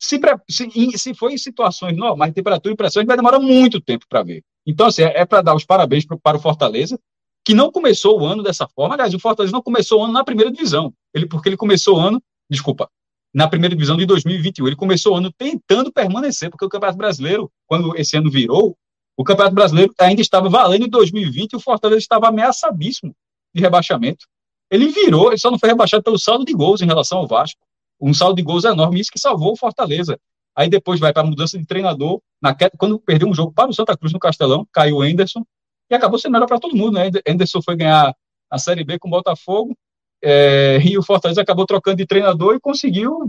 se, se, se em situações normais, temperatura e pressão, a gente vai demorar muito tempo para ver. Então, assim, é, é para dar os parabéns pro, para o Fortaleza, que não começou o ano dessa forma. Aliás, o Fortaleza não começou o ano na primeira divisão, ele, porque ele começou o ano, desculpa, na primeira divisão de 2021. Ele começou o ano tentando permanecer, porque o Campeonato Brasileiro, quando esse ano virou, o Campeonato Brasileiro ainda estava valendo em 2020 e o Fortaleza estava ameaçadíssimo de rebaixamento. Ele virou, ele só não foi rebaixado pelo saldo de gols em relação ao Vasco. Um saldo de gols enorme, isso que salvou o Fortaleza. Aí depois vai para a mudança de treinador. Na, quando perdeu um jogo para o Santa Cruz no Castelão, caiu o Enderson e acabou sendo melhor para todo mundo. Né? Enderson foi ganhar a Série B com o Botafogo é, e o Fortaleza acabou trocando de treinador e conseguiu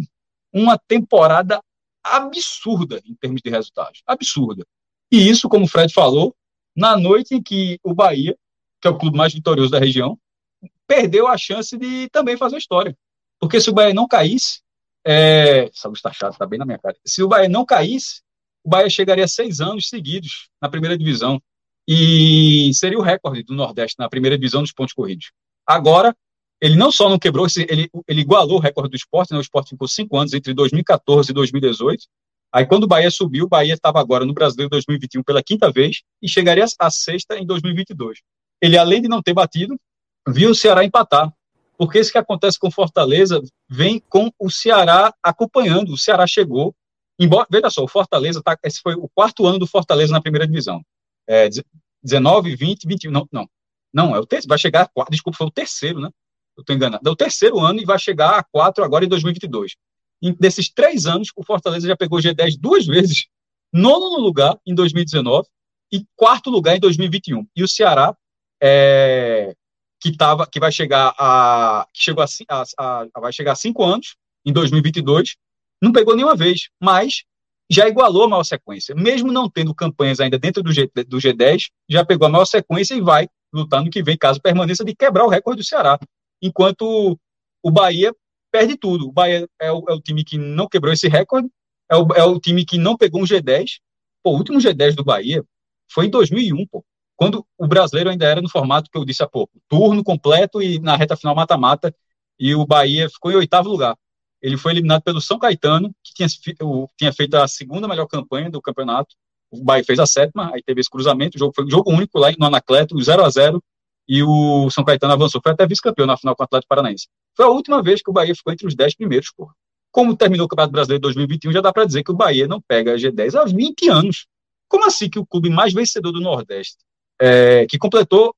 uma temporada absurda em termos de resultados. Absurda. E isso, como o Fred falou, na noite em que o Bahia, que é o clube mais vitorioso da região, perdeu a chance de também fazer história. Porque se o Bahia não caísse, é... essa luz está chata, está bem na minha cara. Se o Bahia não caísse, o Bahia chegaria seis anos seguidos na primeira divisão. E seria o recorde do Nordeste na primeira divisão dos pontos corridos. Agora, ele não só não quebrou, ele, ele igualou o recorde do esporte, né? o esporte ficou cinco anos entre 2014 e 2018. Aí, quando o Bahia subiu, o Bahia estava agora no Brasileiro 2021 pela quinta vez e chegaria à sexta em 2022. Ele, além de não ter batido, viu o Ceará empatar. Porque isso que acontece com Fortaleza vem com o Ceará acompanhando. O Ceará chegou, embora, veja só, o Fortaleza, tá, esse foi o quarto ano do Fortaleza na primeira divisão. É, 19, 20, 21, não, não. Não, é o terceiro, vai chegar a quatro, desculpa, foi o terceiro, né? eu estou enganado, é o terceiro ano e vai chegar a quatro agora em 2022. Em, desses três anos, o Fortaleza já pegou o G10 duas vezes, nono lugar em 2019 e quarto lugar em 2021. E o Ceará, é, que, tava, que vai chegar a, que chegou a, a, a, vai chegar a cinco anos, em 2022, não pegou nenhuma vez, mas já igualou a maior sequência. Mesmo não tendo campanhas ainda dentro do, G, do G10, já pegou a maior sequência e vai lutar no que vem, caso permaneça, de quebrar o recorde do Ceará enquanto o Bahia perde tudo. O Bahia é o, é o time que não quebrou esse recorde, é o, é o, time que não pegou um G10. Pô, o último G10 do Bahia foi em 2001, pô, quando o brasileiro ainda era no formato que eu disse há pouco, turno completo e na reta final mata-mata, e o Bahia ficou em oitavo lugar. Ele foi eliminado pelo São Caetano, que tinha, tinha feito a segunda melhor campanha do campeonato. O Bahia fez a sétima, aí teve esse cruzamento, o jogo foi um jogo único lá no Anacleto, 0 a 0 e o São Caetano avançou, foi até vice-campeão na final com o Atlético Paranaense. Foi a última vez que o Bahia ficou entre os 10 primeiros, pô. Como terminou o Campeonato Brasileiro de 2021, já dá para dizer que o Bahia não pega a G10 há 20 anos. Como assim que o clube mais vencedor do Nordeste, é, que completou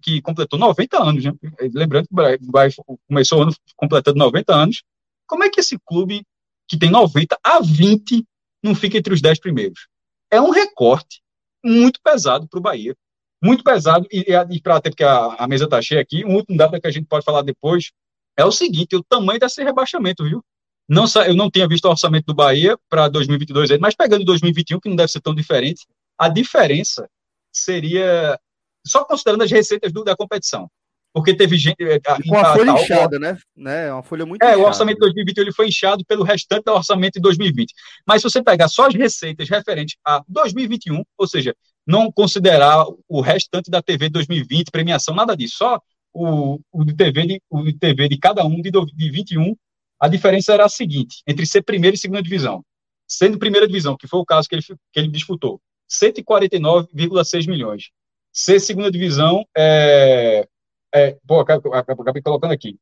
que completou 90 anos, né? lembrando que o Bahia começou o ano completando 90 anos, como é que esse clube que tem 90 a 20 não fica entre os 10 primeiros? É um recorte muito pesado para o Bahia muito pesado, e, e para até porque a, a mesa está cheia aqui, um último dado que a gente pode falar depois é o seguinte: o tamanho desse rebaixamento, viu? Não, eu não tinha visto o orçamento do Bahia para 2022, mas pegando 2021, que não deve ser tão diferente, a diferença seria só considerando as receitas do, da competição porque teve gente. Eh, com a, folha tal, inchada, né? né? Uma folha muito É, inchada. o orçamento de 2021 ele foi inchado pelo restante do orçamento de 2020. Mas se você pegar só as receitas referentes a 2021, ou seja, não considerar o restante da TV 2020, premiação, nada disso, só o, o, de, TV de, o de TV de cada um de, de 21, a diferença era a seguinte: entre ser primeira e segunda divisão. Sendo primeira divisão, que foi o caso que ele, que ele disputou, 149,6 milhões. Ser segunda divisão, é, é, pô, acabei, acabei colocando aqui.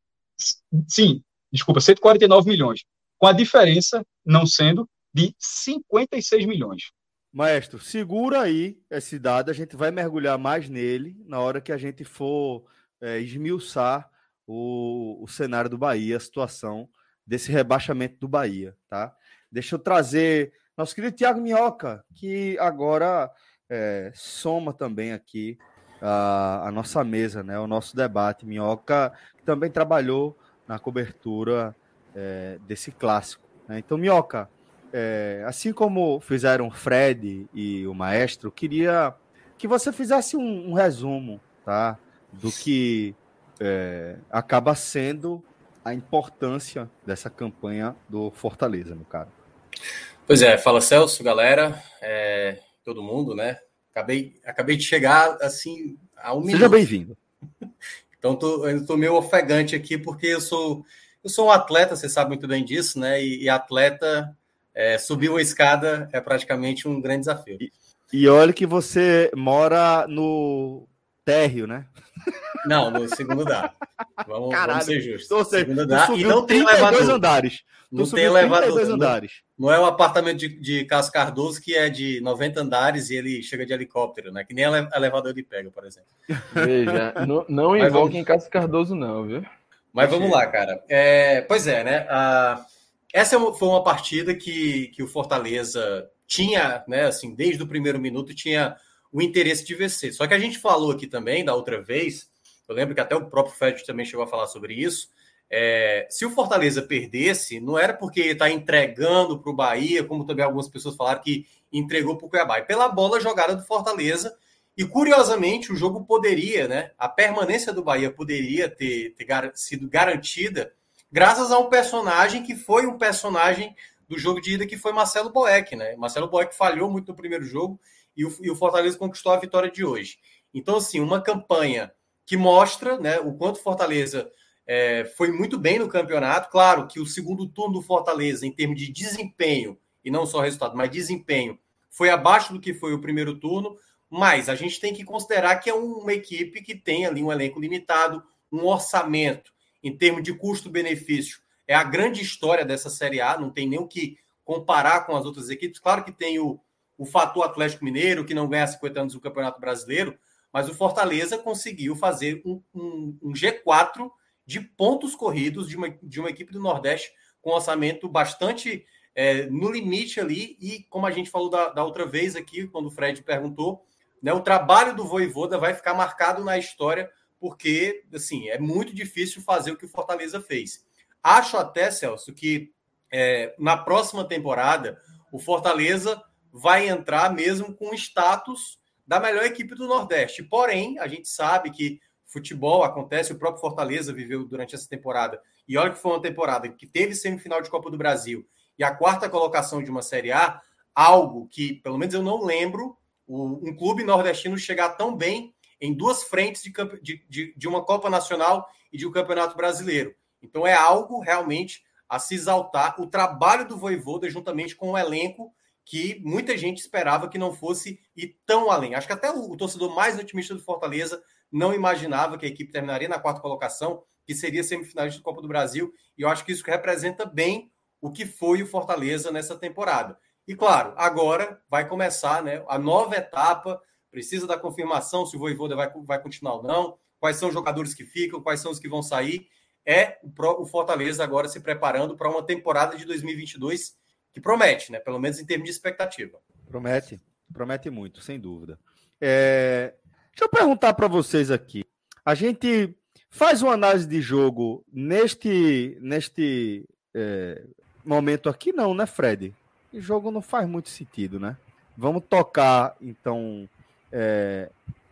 Sim, desculpa, 149 milhões. Com a diferença não sendo de 56 milhões. Maestro, segura aí esse dado, a gente vai mergulhar mais nele na hora que a gente for é, esmiuçar o, o cenário do Bahia, a situação desse rebaixamento do Bahia, tá? Deixa eu trazer nosso querido Tiago Minhoca, que agora é, soma também aqui a, a, nossa mesa, né, o nosso debate. Minhoca também trabalhou na cobertura é, desse clássico. Né? Então, Minhoca, é, assim como fizeram o Fred e o Maestro, queria que você fizesse um, um resumo tá, do que é, acaba sendo a importância dessa campanha do Fortaleza, no cara. Pois é, fala Celso, galera, é, todo mundo, né? Acabei, acabei de chegar assim a um Seja bem-vindo. [laughs] Então tô, eu estou meio ofegante aqui porque eu sou eu sou um atleta, você sabe muito bem disso, né? E, e atleta é, subir uma escada é praticamente um grande desafio. E, e olha que você mora no térreo, né? Não, no segundo andar. Vamos, vamos ser justos. Ou seja, Segundo subiu e não tem 32 elevador. andares. Não tem elevador. 32 Não, andares. não é o apartamento de, de Cássio Cardoso que é de 90 andares e ele chega de helicóptero, né? Que nem ele- elevador ele pega, por exemplo. Veja, [laughs] não, não Mas invoquem Cássio Cardoso, não, viu? Mas vamos lá, cara. É, pois é, né? essa é foi uma partida que, que o Fortaleza tinha, né? Assim, desde o primeiro minuto tinha o interesse de vencer. Só que a gente falou aqui também da outra vez. Eu lembro que até o próprio Fred também chegou a falar sobre isso. é, se o Fortaleza perdesse, não era porque está entregando para o Bahia, como também algumas pessoas falaram que entregou para o Cuiabá, é pela bola jogada do Fortaleza. E curiosamente, o jogo poderia, né? A permanência do Bahia poderia ter, ter gar- sido garantida graças a um personagem que foi um personagem do jogo de ida, que foi Marcelo Boeck, né? Marcelo Boeck falhou muito no primeiro jogo e o, e o Fortaleza conquistou a vitória de hoje. Então, assim, uma campanha que mostra né, o quanto o Fortaleza é, foi muito bem no campeonato. Claro que o segundo turno do Fortaleza, em termos de desempenho, e não só resultado, mas desempenho, foi abaixo do que foi o primeiro turno. Mas a gente tem que considerar que é uma equipe que tem ali um elenco limitado, um orçamento em termos de custo-benefício. É a grande história dessa Série A, não tem nem o que comparar com as outras equipes. Claro que tem o, o fator Atlético Mineiro, que não ganha 50 anos do Campeonato Brasileiro, mas o Fortaleza conseguiu fazer um, um, um G4 de pontos corridos de uma, de uma equipe do Nordeste com orçamento bastante é, no limite ali. E como a gente falou da, da outra vez aqui, quando o Fred perguntou, né, o trabalho do Voivoda vai ficar marcado na história, porque assim é muito difícil fazer o que o Fortaleza fez. Acho até, Celso, que é, na próxima temporada o Fortaleza vai entrar mesmo com status da melhor equipe do Nordeste. Porém, a gente sabe que futebol acontece, o próprio Fortaleza viveu durante essa temporada. E olha que foi uma temporada que teve semifinal de Copa do Brasil e a quarta colocação de uma Série A, algo que, pelo menos eu não lembro, um clube nordestino chegar tão bem em duas frentes de, de, de, de uma Copa Nacional e de um Campeonato Brasileiro. Então é algo realmente a se exaltar o trabalho do Voivoda juntamente com o elenco que muita gente esperava que não fosse ir tão além. Acho que até o, torcedor mais otimista do Fortaleza não imaginava que a equipe terminaria na quarta colocação, que seria semifinalista da Copa do Brasil, e eu acho que isso representa bem o que foi o Fortaleza nessa temporada. E claro, agora vai começar né, a nova etapa, precisa da confirmação se o Voivoda vai, vai continuar ou não, quais são os jogadores que ficam, quais são os que vão sair. É o Fortaleza agora se preparando para uma temporada de 2022 que promete, né? Pelo menos em termos de expectativa. Promete, promete muito, sem dúvida. É... Deixa eu perguntar para vocês aqui. A gente faz uma análise de jogo neste, neste é, momento aqui, não, né, Fred? O jogo não faz muito sentido, né? Vamos tocar, então, é,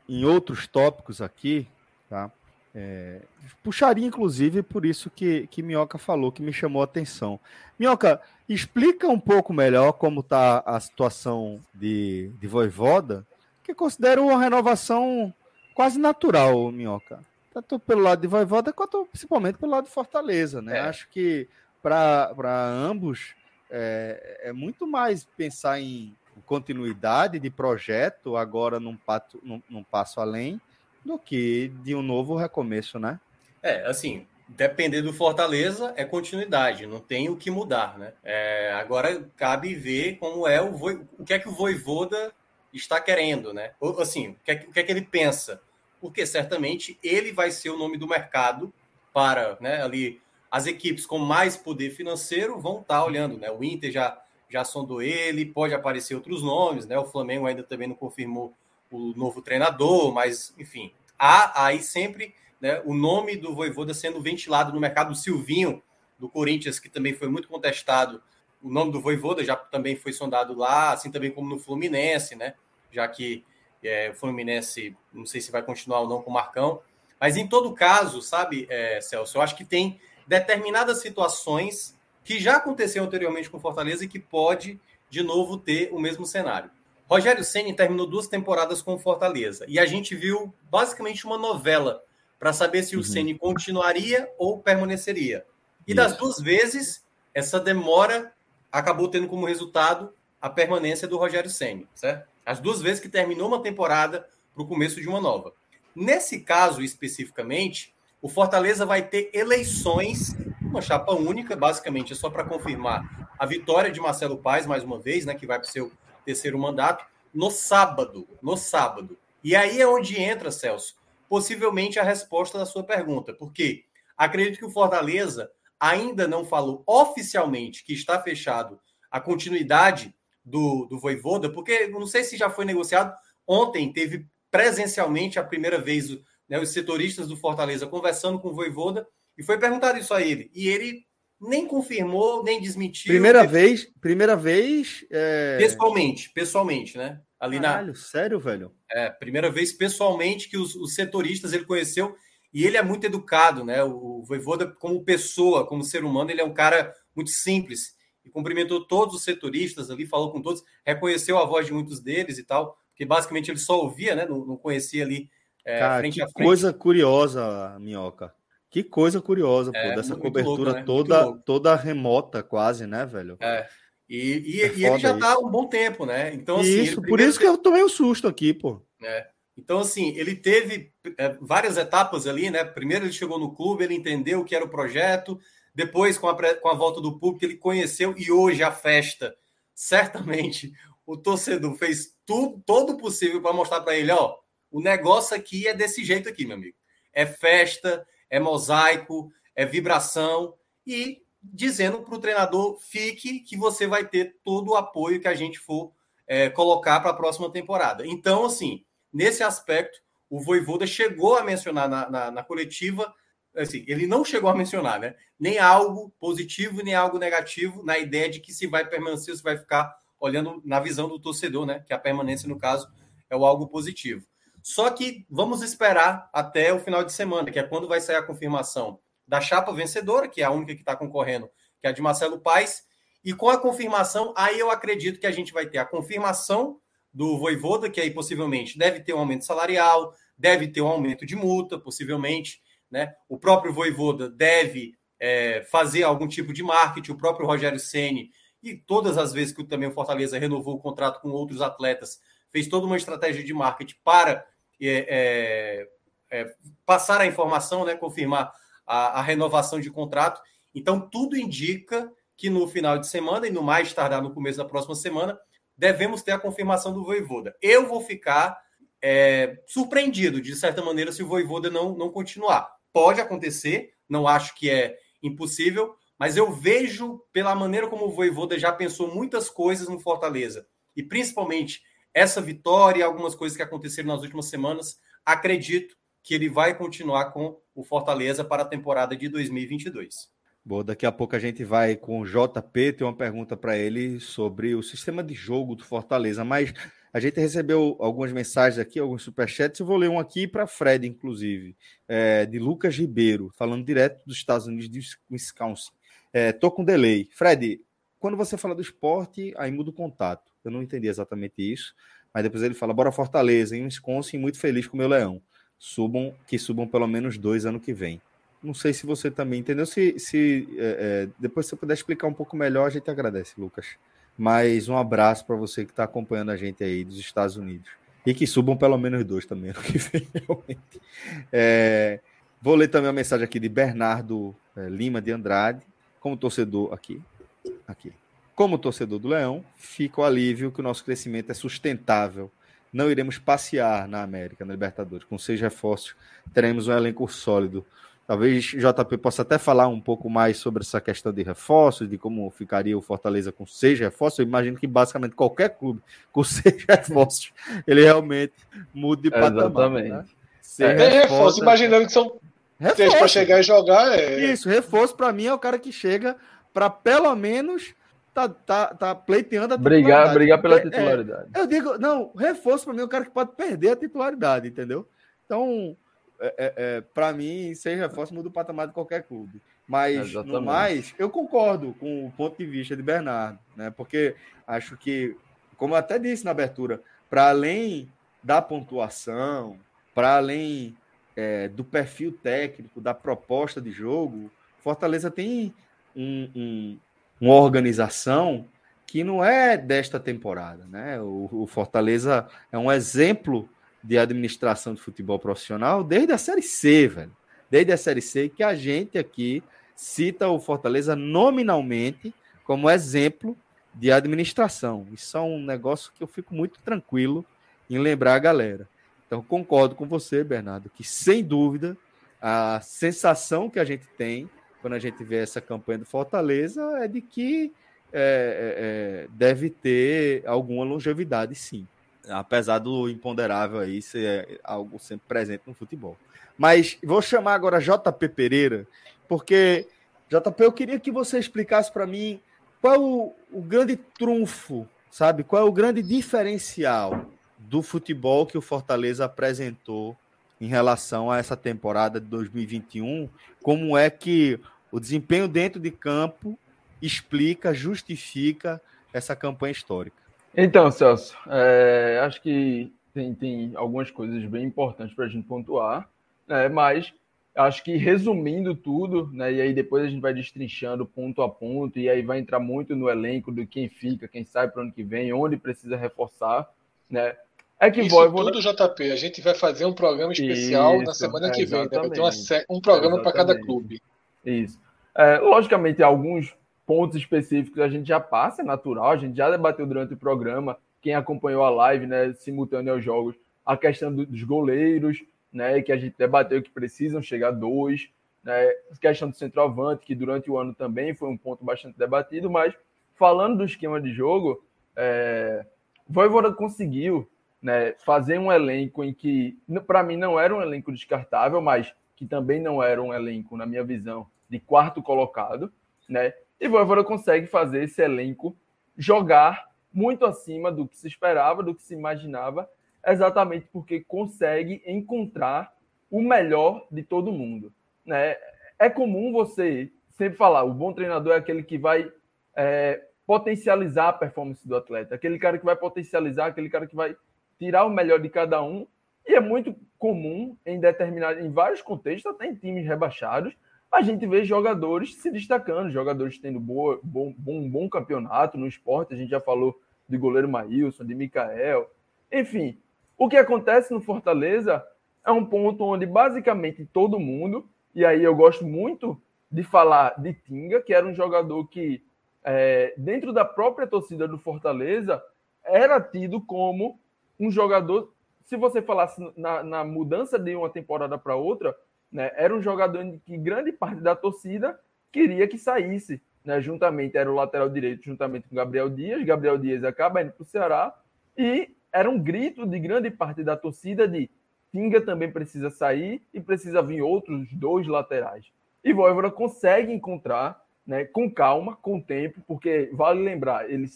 em outros tópicos aqui, tá? É, puxaria, inclusive, por isso que, que Minhoca falou, que me chamou a atenção. Minhoca, explica um pouco melhor como está a situação de, de Voivoda, que considero uma renovação quase natural, Minhoca. Tanto pelo lado de Voivoda, quanto principalmente pelo lado de Fortaleza. Né? É. Acho que para ambos é, é, muito mais pensar em continuidade de projeto, agora num, pato, num, num passo além, do que de um novo recomeço, né? É, assim, depender do Fortaleza é continuidade, não tem o que mudar, né? É, agora cabe ver como é o o que é que o Voivoda está querendo, né? Ou, assim, o que, é, o que é que ele pensa? Porque certamente ele vai ser o nome do mercado para, né, ali as equipes com mais poder financeiro vão estar olhando, né? O Inter já já sondou ele, pode aparecer outros nomes, né? O Flamengo ainda também não confirmou o novo treinador, mas enfim, há aí sempre né, o nome do Voivoda sendo ventilado no mercado. O Silvinho, do Corinthians, que também foi muito contestado, o nome do Voivoda já também foi sondado lá, assim também como no Fluminense, né? Já que é, o Fluminense, não sei se vai continuar ou não com o Marcão, mas em todo caso, sabe, é, Celso, eu acho que tem determinadas situações que já aconteceu anteriormente com Fortaleza e que pode, de novo, ter o mesmo cenário. Rogério Ceni terminou duas temporadas com Fortaleza e a gente viu basicamente uma novela para saber se o uhum. Ceni continuaria ou permaneceria. E Isso. das duas vezes, essa demora acabou tendo como resultado a permanência do Rogério Ceni, certo? As duas vezes que terminou uma temporada para o começo de uma nova. Nesse caso especificamente, o Fortaleza vai ter eleições, uma chapa única, basicamente, é só para confirmar a vitória de Marcelo Paes, mais uma vez, né, que vai para o seu terceiro mandato, no sábado. No sábado. E aí é onde entra, Celso, possivelmente a resposta da sua pergunta. Porque acredito que o Fortaleza ainda não falou oficialmente que está fechado a continuidade do, do Voivoda, porque não sei se já foi negociado. Ontem teve presencialmente a primeira vez né, os setoristas do Fortaleza conversando com o Voivoda e foi perguntado isso a ele. E ele nem confirmou, nem desmentiu. Primeira vez, primeira vez. É... Pessoalmente, pessoalmente, né? Ali Caralho, na. Sério, velho? É, primeira vez pessoalmente que os, os, setoristas ele conheceu e ele é muito educado, né? O Voivoda, como pessoa, como ser humano, ele é um cara muito simples e cumprimentou todos os setoristas ali, falou com todos, reconheceu a voz de muitos deles e tal, porque basicamente ele só ouvia, né? Não, não conhecia ali é, cara, frente a frente. Coisa curiosa, Minhoca. Que coisa curiosa, pô, é, dessa cobertura louco, né? toda, toda remota, quase, né, velho? É. E, e, é e ele já tá há um bom tempo, né? Então, assim, isso, por isso que eu tomei um susto aqui, pô. É. Então, assim, ele teve é, várias etapas ali, né? Primeiro ele chegou no clube, ele entendeu o que era o projeto, depois, com a, com a volta do público, ele conheceu, e hoje a festa, certamente, o torcedor fez tudo, todo o possível para mostrar para ele, ó, o negócio aqui é desse jeito aqui, meu amigo. É festa, é mosaico, é vibração e dizendo para o treinador fique que você vai ter todo o apoio que a gente for é, colocar para a próxima temporada. Então, assim, nesse aspecto, o Voivoda chegou a mencionar na, na, na, coletiva, assim, ele não chegou a mencionar, né? Nem algo positivo, nem algo negativo, na ideia de que se vai permanecer, se vai ficar olhando na visão do torcedor, né? Que a permanência, no caso, é o algo positivo. Só que vamos esperar até o final de semana, que é quando vai sair a confirmação da chapa vencedora, que é a única que está concorrendo, que é a de Marcelo Paes. E com a confirmação, aí eu acredito que a gente vai ter a confirmação do Voivoda, que aí possivelmente deve ter um aumento salarial, deve ter um aumento de multa, possivelmente. Né? O próprio Voivoda deve é, fazer algum tipo de marketing, o próprio Rogério Ceni e todas as vezes que também o Fortaleza renovou o contrato com outros atletas, fez toda uma estratégia de marketing para é, é, é, passar a informação, né, confirmar a, a, renovação de contrato. Então, tudo indica que no final de semana, e no mais tardar no começo da próxima semana, devemos ter a confirmação do Voivoda. Eu vou ficar é, surpreendido, de certa maneira, se o Voivoda não, não continuar. Pode acontecer, não acho que é impossível, mas eu vejo, pela maneira como o Voivoda já pensou muitas coisas no Fortaleza, e principalmente essa vitória e algumas coisas que aconteceram nas últimas semanas, acredito que ele vai continuar com o Fortaleza para a temporada de 2022. Bom, daqui a pouco a gente vai com o JP, tem uma pergunta para ele sobre o sistema de jogo do Fortaleza, mas a gente recebeu algumas mensagens aqui, alguns superchats, eu vou ler um aqui para Fred, inclusive, é, de Lucas Ribeiro, falando direto dos Estados Unidos de Wisconsin. É, tô com delay. Fred, quando você fala do esporte, aí muda o contato. Eu não entendi exatamente isso, mas depois ele fala: bora Fortaleza, em Wisconsin, muito feliz com o meu leão. Subam, que subam pelo menos dois ano que vem. Não sei se você também entendeu. Se, se é, é, depois você puder explicar um pouco melhor, a gente agradece, Lucas. Mas um abraço para você que está acompanhando a gente aí dos Estados Unidos. E que subam pelo menos dois também ano que vem, [laughs] realmente. É, vou ler também a mensagem aqui de Bernardo é, Lima de Andrade, como torcedor aqui. Aqui. Como torcedor do Leão, fica o alívio que o nosso crescimento é sustentável. Não iremos passear na América, na Libertadores. Com seis reforços, teremos um elenco sólido. Talvez JP possa até falar um pouco mais sobre essa questão de reforços, de como ficaria o Fortaleza com seis reforços. Eu imagino que basicamente qualquer clube com [laughs] seis reforços, ele realmente muda de patamar. Exatamente. Né? é, reforço, imaginando que são reforço. para chegar e jogar. É... Isso, reforço para mim é o cara que chega para pelo menos tá, tá, tá pleiteando a brigar, brigar pela é, titularidade. É, eu digo, não, reforço para mim é o cara que pode perder a titularidade, entendeu? Então, é, é, é para mim, sem reforço muda o patamar de qualquer clube. Mas, Exatamente. no mais, eu concordo com o ponto de vista de Bernardo, né? Porque acho que, como eu até disse na abertura, para além da pontuação, para além é, do perfil técnico, da proposta de jogo, Fortaleza tem um, um, uma organização que não é desta temporada, né? O, o, Fortaleza é um exemplo de administração de futebol profissional desde a Série C, velho. desde a Série C, que a gente aqui cita o Fortaleza nominalmente como exemplo de administração. Isso é um negócio que eu fico muito tranquilo em lembrar a galera. Então, concordo com você, Bernardo, que sem dúvida a sensação que a gente tem quando a gente vê essa campanha do Fortaleza é de que é, é, é deve ter alguma longevidade, sim. Apesar do imponderável aí ser algo sempre presente no futebol. Mas vou chamar agora JP Pereira, porque, JP, eu queria que você explicasse para mim qual o, o grande trunfo, sabe? Qual é o grande diferencial do futebol que o Fortaleza apresentou em relação a essa temporada de 2021? Como é que o desempenho dentro de campo explica, justifica essa campanha histórica? Então, Celso, é, acho que tem, tem algumas coisas bem importantes para a gente pontuar né? mas acho que resumindo tudo, né, e aí depois a gente vai destrinchando ponto a ponto, e aí vai entrar muito no elenco do quem fica, quem sai para o ano que vem, onde precisa reforçar, né? É que Isso Voivoda... tudo, JP, a gente vai fazer um programa especial Isso, na semana que vem, né? Vai ter uma, um programa para cada clube. Isso. É, logicamente, alguns pontos específicos a gente já passa, é natural, a gente já debateu durante o programa, quem acompanhou a live, né, simultâneo aos jogos, a questão dos goleiros, né, que a gente debateu que precisam chegar dois, né, a questão do centroavante, que durante o ano também foi um ponto bastante debatido, mas falando do esquema de jogo, é, Voivoda conseguiu né, fazer um elenco em que, para mim, não era um elenco descartável, mas que também não era um elenco, na minha visão, de quarto colocado, né? E Voivoda consegue fazer esse elenco jogar muito acima do que se esperava, do que se imaginava, exatamente porque consegue encontrar o melhor de todo mundo. Né? É comum você sempre falar, o bom treinador é aquele que vai é, potencializar a performance do atleta, aquele cara que vai potencializar, aquele cara que vai tirar o melhor de cada um. E é muito comum em determinados, em vários contextos, até em times rebaixados, a gente vê jogadores se destacando, jogadores tendo boa, bom, bom, bom campeonato no esporte. A gente já falou de goleiro Maílson, de Mikael, enfim, o que acontece no Fortaleza é um ponto onde basicamente todo mundo, e aí eu gosto muito de falar de Tinga, que era um jogador que, é, dentro da própria torcida do Fortaleza, era tido como um jogador. Se você falasse na, na mudança de uma temporada para outra, né, era um jogador que grande parte da torcida queria que saísse. Né, juntamente era o lateral direito, juntamente com Gabriel Dias. Gabriel Dias acaba indo para o Ceará e era um grito de grande parte da torcida de Tinga também precisa sair e precisa vir outros dois laterais. E Voivoda consegue encontrar, né, com calma, com tempo, porque vale lembrar, ele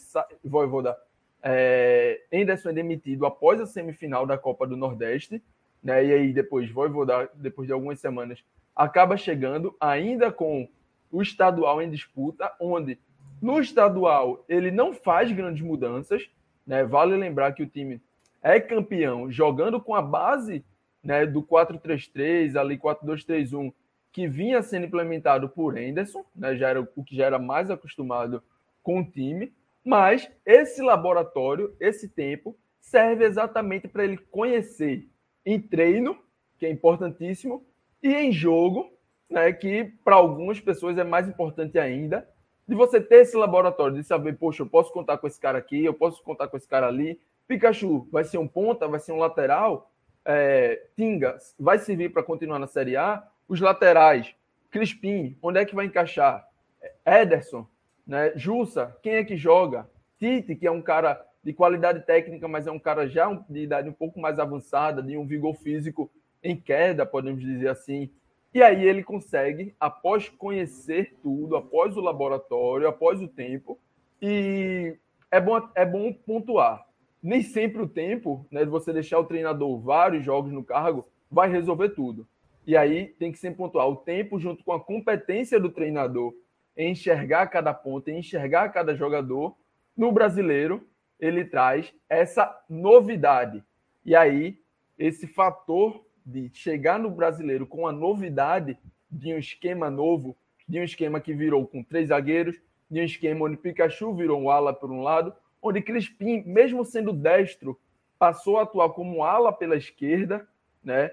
Voivoda é, Anderson é demitido após a semifinal da Copa do Nordeste, né, e aí depois Voivoda, depois de algumas semanas, acaba chegando ainda com o estadual em disputa, onde no estadual ele não faz grandes mudanças, né? Vale lembrar que o time é campeão jogando com a base né, do 4-3-3, ali 4-2-3-1, que vinha sendo implementado por Henderson, né, já era o que já era mais acostumado com o time, mas esse laboratório, esse tempo, serve exatamente para ele conhecer em treino, que é importantíssimo, e em jogo, né, que para algumas pessoas é mais importante ainda, de você ter esse laboratório, de saber, poxa, eu posso contar com esse cara aqui, eu posso contar com esse cara ali. Pikachu vai ser um ponta, vai ser um lateral. É, Tinga vai servir para continuar na Série A. Os laterais, Crispim, onde é que vai encaixar? Ederson, né? Jussa, quem é que joga? Tite, que é um cara de qualidade técnica, mas é um cara já de idade um pouco mais avançada, de um vigor físico em queda, podemos dizer assim. E aí ele consegue, após conhecer tudo, após o laboratório, após o tempo, e é bom, é bom pontuar. Nem sempre o tempo, né, de você deixar o treinador vários jogos no cargo, vai resolver tudo. E aí tem que sempre pontuar o tempo junto com a competência do treinador enxergar cada ponto, em enxergar cada jogador. No brasileiro, ele traz essa novidade. E aí, esse fator de chegar no brasileiro com a novidade de um esquema novo, de um esquema que virou com três zagueiros, de um esquema onde Pikachu virou um ala por um lado, onde Crispim, mesmo sendo destro, passou a atuar como ala pela esquerda, né?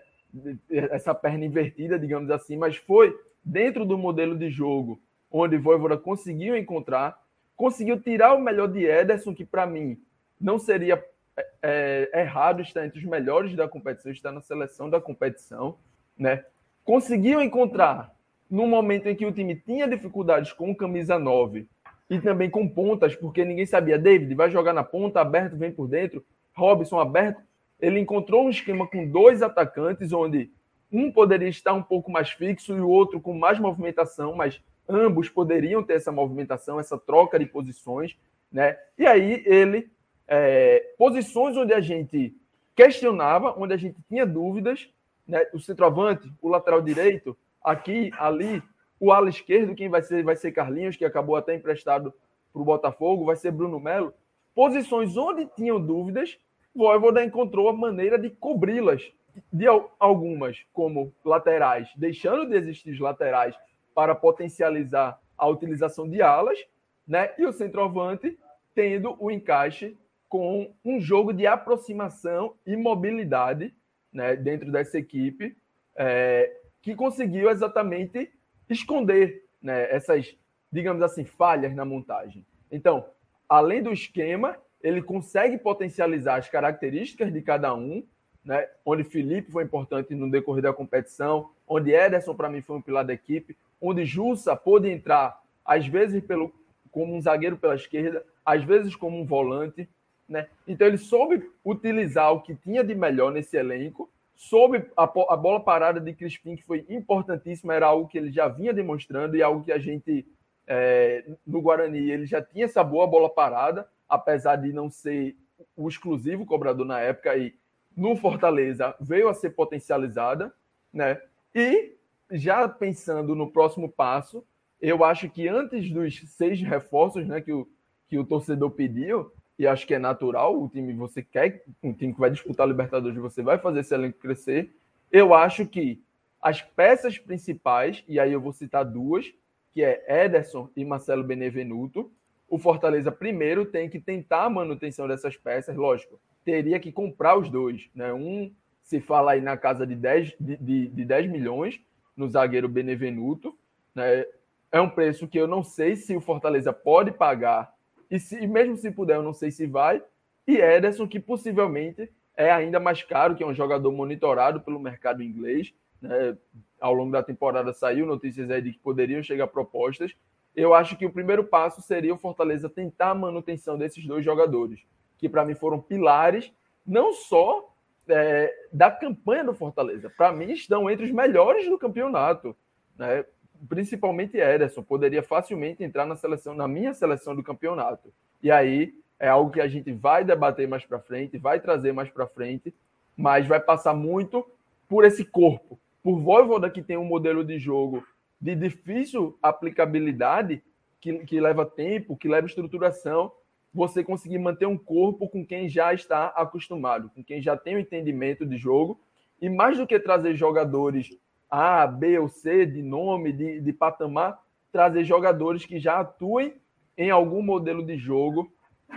essa perna invertida, digamos assim, mas foi dentro do modelo de jogo onde Voivoda conseguiu encontrar, conseguiu tirar o melhor de Ederson, que para mim não seria é, é, errado estar entre os melhores da competição, estar na seleção da competição, né? Conseguiu encontrar no momento em que o time tinha dificuldades com camisa 9 e também com pontas, porque ninguém sabia, David vai jogar na ponta, aberto, vem por dentro, Robson aberto. Ele encontrou um esquema com dois atacantes, onde um poderia estar um pouco mais fixo e o outro com mais movimentação, mas ambos poderiam ter essa movimentação, essa troca de posições, né? E aí ele é, posições onde a gente questionava, onde a gente tinha dúvidas, né? O centroavante, o lateral direito, aqui, ali, o ala esquerdo, quem vai ser, vai ser Carlinhos, que acabou até emprestado para o Botafogo, vai ser Bruno Melo. Posições onde tinham dúvidas, Voivoda encontrou a maneira de cobri-las, de algumas como laterais, deixando de existir os laterais para potencializar a utilização de alas, né? E o centroavante tendo o encaixe com um jogo de aproximação e mobilidade, né? Dentro dessa equipe, é, que conseguiu exatamente esconder né, essas, digamos assim, falhas na montagem. Então, além do esquema, ele consegue potencializar as características de cada um, né, onde Felipe foi importante no decorrer da competição, onde Ederson, para mim, foi um pilar da equipe, onde Jussa pôde entrar, às vezes, pelo, como um zagueiro pela esquerda, às vezes como um volante. Né? Então, ele soube utilizar o que tinha de melhor nesse elenco soube a, a, bola parada de Crispim, que foi importantíssima, era algo que ele já vinha demonstrando e algo que a gente, é, no Guarani, ele já tinha essa boa bola parada, apesar de não ser o exclusivo cobrador na época, e no Fortaleza veio a ser potencializada, né? E já pensando no próximo passo, eu acho que antes dos seis reforços né, que, o, que o torcedor pediu, e acho que é natural, o time você quer, um time que vai disputar a Libertadores, você vai fazer esse elenco crescer. Eu acho que as peças principais, e aí eu vou citar duas, que é Ederson e Marcelo Benevenuto. O Fortaleza primeiro tem que tentar a manutenção dessas peças, lógico, teria que comprar os dois, né? Um se fala aí na casa de 10, de, de, de 10 milhões no zagueiro Benevenuto, né? É um preço que eu não sei se o Fortaleza pode pagar e se, mesmo se puder, eu não sei se vai. E Ederson, que possivelmente é ainda mais caro, que é um jogador monitorado pelo mercado inglês. Né? Ao longo da temporada saiu notícias aí de que poderiam chegar propostas. Eu acho que o primeiro passo seria o Fortaleza tentar a manutenção desses dois jogadores, que para mim foram pilares, não só é, da campanha do Fortaleza, para mim estão entre os melhores do campeonato. Né? principalmente Ederson, poderia facilmente entrar na seleção, na minha seleção do campeonato. E aí é algo que a gente vai debater mais para frente, vai trazer mais para frente, mas vai passar muito por esse corpo, por Voivoda que tem um modelo de jogo de difícil aplicabilidade, que, que leva tempo, que leva estruturação, você conseguir manter um corpo com quem já está acostumado, com quem já tem o um entendimento de jogo, e mais do que trazer jogadores a, B ou C de nome, de, de patamar, trazer jogadores que já atuem em algum modelo de jogo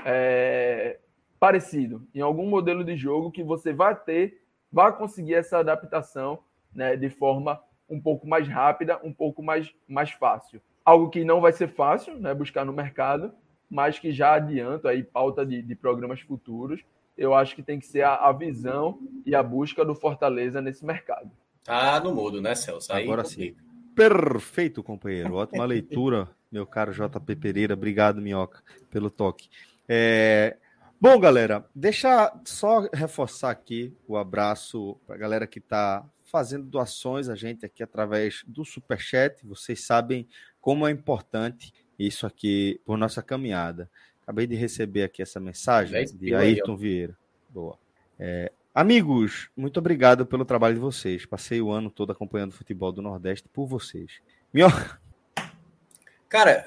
é, parecido, em algum modelo de jogo que você vai ter, vai conseguir essa adaptação né, de forma um pouco mais rápida, um pouco mais, mais fácil. Algo que não vai ser fácil né, buscar no mercado, mas que já adianto aí pauta de, de programas futuros. Eu acho que tem que ser a, a visão e a busca do Fortaleza nesse mercado. Tá no mudo, né, Celso? Aí Agora sim. Perfeito, companheiro. Ótima leitura, [laughs] meu caro JP Pereira. Obrigado, Minhoca, pelo toque. É... Bom, galera, deixa só reforçar aqui o abraço para a galera que está fazendo doações a gente aqui através do Superchat. Vocês sabem como é importante isso aqui por nossa caminhada. Acabei de receber aqui essa mensagem de Ayrton Vieira. Boa. É, Amigos, muito obrigado pelo trabalho de vocês. Passei o ano todo acompanhando o futebol do Nordeste por vocês. Minhoca. [laughs] Cara,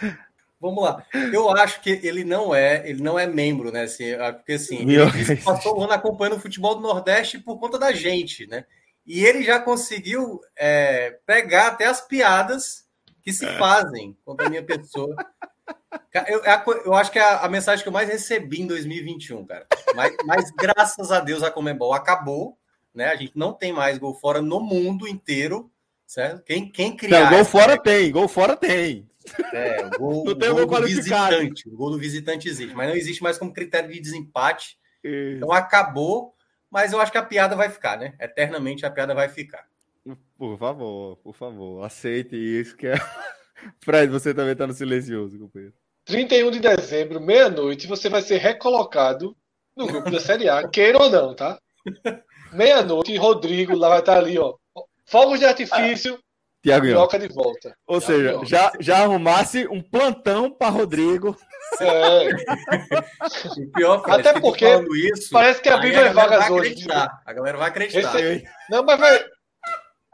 [laughs] vamos lá. Eu acho que ele não é, ele não é membro, né? Assim, porque assim, ele passou o ano acompanhando o futebol do Nordeste por conta da gente, né? E ele já conseguiu é, pegar até as piadas que se fazem contra a minha pessoa. Eu, é eu, acho que é a, a, mensagem que eu mais recebi em 2021, cara. Mas, mas graças a Deus a Comembol acabou, né? A gente não tem mais gol fora no mundo inteiro, certo? Quem, quem criar. Não, gol fora tem, gol fora tem. É, o gol, não tem gol, gol do visitante. O gol do visitante existe, mas não existe mais como critério de desempate. Isso. Então acabou, mas eu acho que a piada vai ficar, né? Eternamente a piada vai ficar. Por favor, por favor, aceite isso que é. [laughs] Fred, você também está no silencioso, companheiro. 31 de dezembro, meia-noite, você vai ser recolocado no grupo da Série A, [laughs] queira ou não, tá? Meia-noite, Rodrigo lá vai estar ali, ó. Fogos de artifício, Tiago Minhoca de volta. Ou Thiago seja, já, já arrumasse um plantão para Rodrigo. [laughs] É. pior, Até porque isso, parece que abriu as vagas hoje. A galera vai acreditar. Não, mas vai.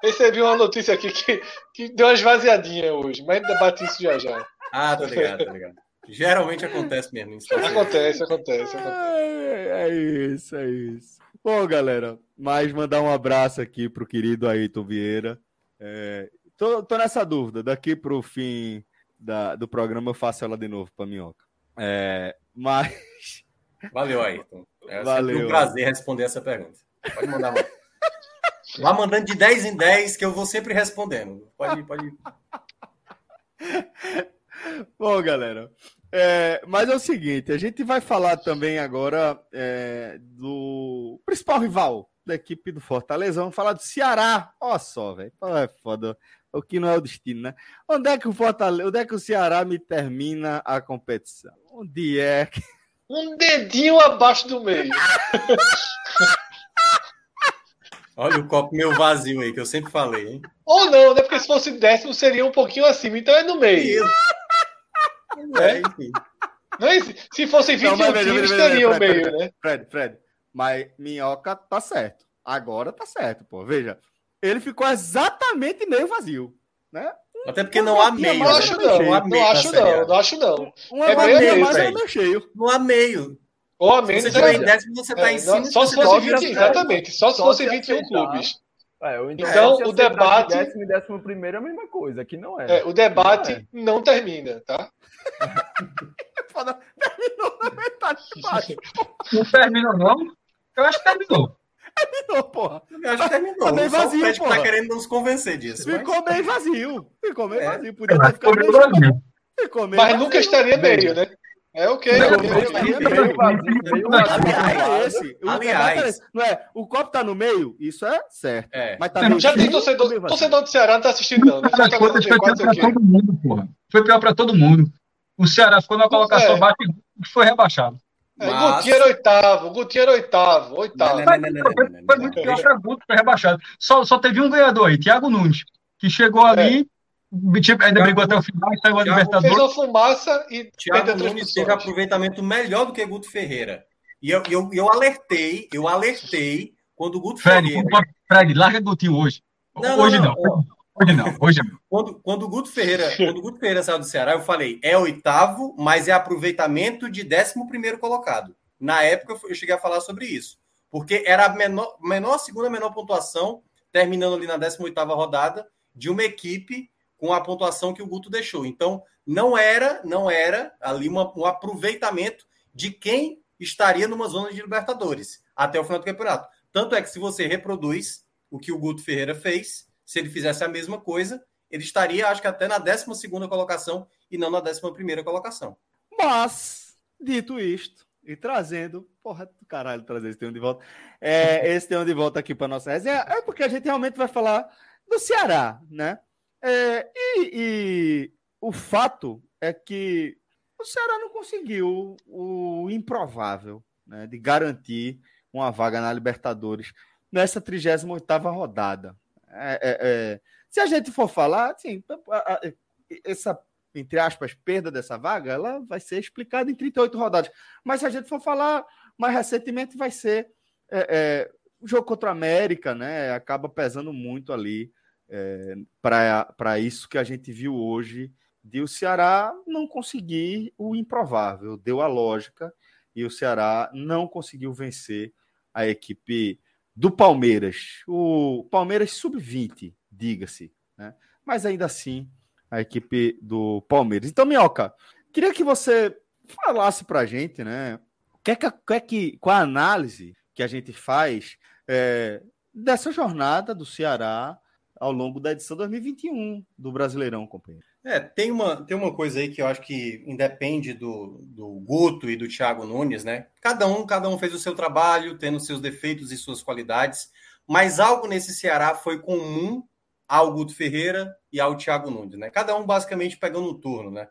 Recebi uma notícia aqui que, que deu uma esvaziadinha hoje, mas debate isso já já. Ah, tô ligado, tô ligado. Geralmente acontece mesmo. Acontece, acontece, acontece. É, é, isso, é isso. Bom, galera, mais mandar um abraço aqui pro querido Ayrton Vieira. É, tô, tô nessa dúvida. Daqui pro fim da, do programa eu faço ela de novo pra Minhoca. É, mas. Valeu, Ayrton. É Valeu. um prazer responder essa pergunta. Pode mandar mais. Vá mandando de 10 em 10 que eu vou sempre respondendo. Pode, pode. [laughs] Bom, galera. É, mas é o seguinte, a gente vai falar também agora é, do principal rival da equipe do Fortaleza. Vamos falar do Ceará. Olha só, velho. É foda. O que não é o destino, né? Onde é que o Fortaleza, onde é que o Ceará me termina a competição? Onde é que... Um dedinho abaixo do meio. [laughs] Olha o copo meio vazio aí, que eu sempre falei, hein? Ou não, né? Porque se fosse décimo, seria um pouquinho acima. Então é no meio. É, enfim. Não é, se fosse 21 não, veja, times, teria o meio, Fred, né? Fred, Fred, mas Minhoca tá certo. Agora tá certo, pô. Veja, ele ficou exatamente meio vazio, né? Até porque não há meio. Não acho não, não, acho não, não acho não. Um é meio, mais é meio cheio. Não há meio. Ou a menos. Você é, em décimo, você está é, em cima. Só se fosse 20, exatamente. Só se fosse 21 clubes. É, então, então o debate. Décimo e décimo primeiro é a mesma coisa, aqui não é. é o debate não, é. não termina, tá? [laughs] terminou na metade [laughs] de baixo. Não terminou, não? Eu acho que terminou. Terminou, porra. Eu acho que terminou. Ficou bem vazio, o porra. tá querendo nos convencer disso. Ficou mas... bem vazio. Ficou bem vazio. Podia ter ficado bem vazio. Ficou meio Mas vazio. nunca estaria meio, né? É o okay, que? Aliás, não é? O copo tá no meio, isso é certo. É. Mas tá já tem torcedor, torcedor do Ceará não tá assistindo não. Né? Foi pior para todo mundo, porra. Foi pior para todo mundo. O Ceará ficou na colocação é. baixa e foi rebaixado. É, Mas... Guti era oitavo, Guti era oitavo, oitavo. Não, não, não, foi muito pior para Guti, foi rebaixado. Só, só teve um ganhador aí, Thiago Nunes, que chegou ali Tipo, ainda brigou até o final e saiu a Libertadores. Fez a fumaça e Thiago Nunes teve aproveitamento melhor do que Guto Ferreira. E eu, eu, eu alertei, eu alertei quando o Guto Fred, Ferreira. Fred, larga Gutinho hoje. Não, hoje não. não. Hoje não, hoje não. Quando, quando o Guto Ferreira, [laughs] quando o Guto Ferreira saiu do Ceará, eu falei, é oitavo, mas é aproveitamento de décimo primeiro colocado. Na época eu cheguei a falar sobre isso. Porque era a menor, menor segunda menor pontuação, terminando ali na 18 rodada, de uma equipe com a pontuação que o Guto deixou. Então, não era, não era ali uma, um aproveitamento de quem estaria numa zona de Libertadores até o final do campeonato. Tanto é que se você reproduz o que o Guto Ferreira fez, se ele fizesse a mesma coisa, ele estaria, acho que até na 12 colocação e não na 11 colocação. Mas, dito isto, e trazendo, porra do caralho, trazer esse tema de volta, é, esse tema de volta aqui para nossa resenha, é porque a gente realmente vai falar do Ceará, né? É, e, e, o fato é que o Ceará não conseguiu o improvável né, de garantir uma vaga na Libertadores nessa 38 rodada. É, é, é, se a gente for falar, assim, essa, entre aspas, perda dessa vaga, ela vai ser explicada em 38 rodadas. Mas se a gente for falar mais recentemente, vai ser é, é, o jogo contra a América, né? Acaba pesando muito ali é, para isso que a gente viu hoje de o Ceará não conseguir o improvável, deu a lógica e o Ceará não conseguiu vencer a equipe do Palmeiras, o Palmeiras sub-20, diga-se, né? mas ainda assim a equipe do Palmeiras. Então, Minhoca, queria que você falasse para a gente, né? Que é que, que, é que, qual a análise que a gente faz é, dessa jornada do Ceará ao longo da edição 2021 do Brasileirão, companheiro. É, tem uma, tem uma coisa aí que eu acho que independe do, do Guto e do Thiago Nunes, né? Cada um, cada um fez o seu trabalho, tendo seus defeitos e suas qualidades, mas algo nesse Ceará foi comum ao Guto Ferreira e ao Thiago Nunes, né? Cada um basicamente pegando um turno, né?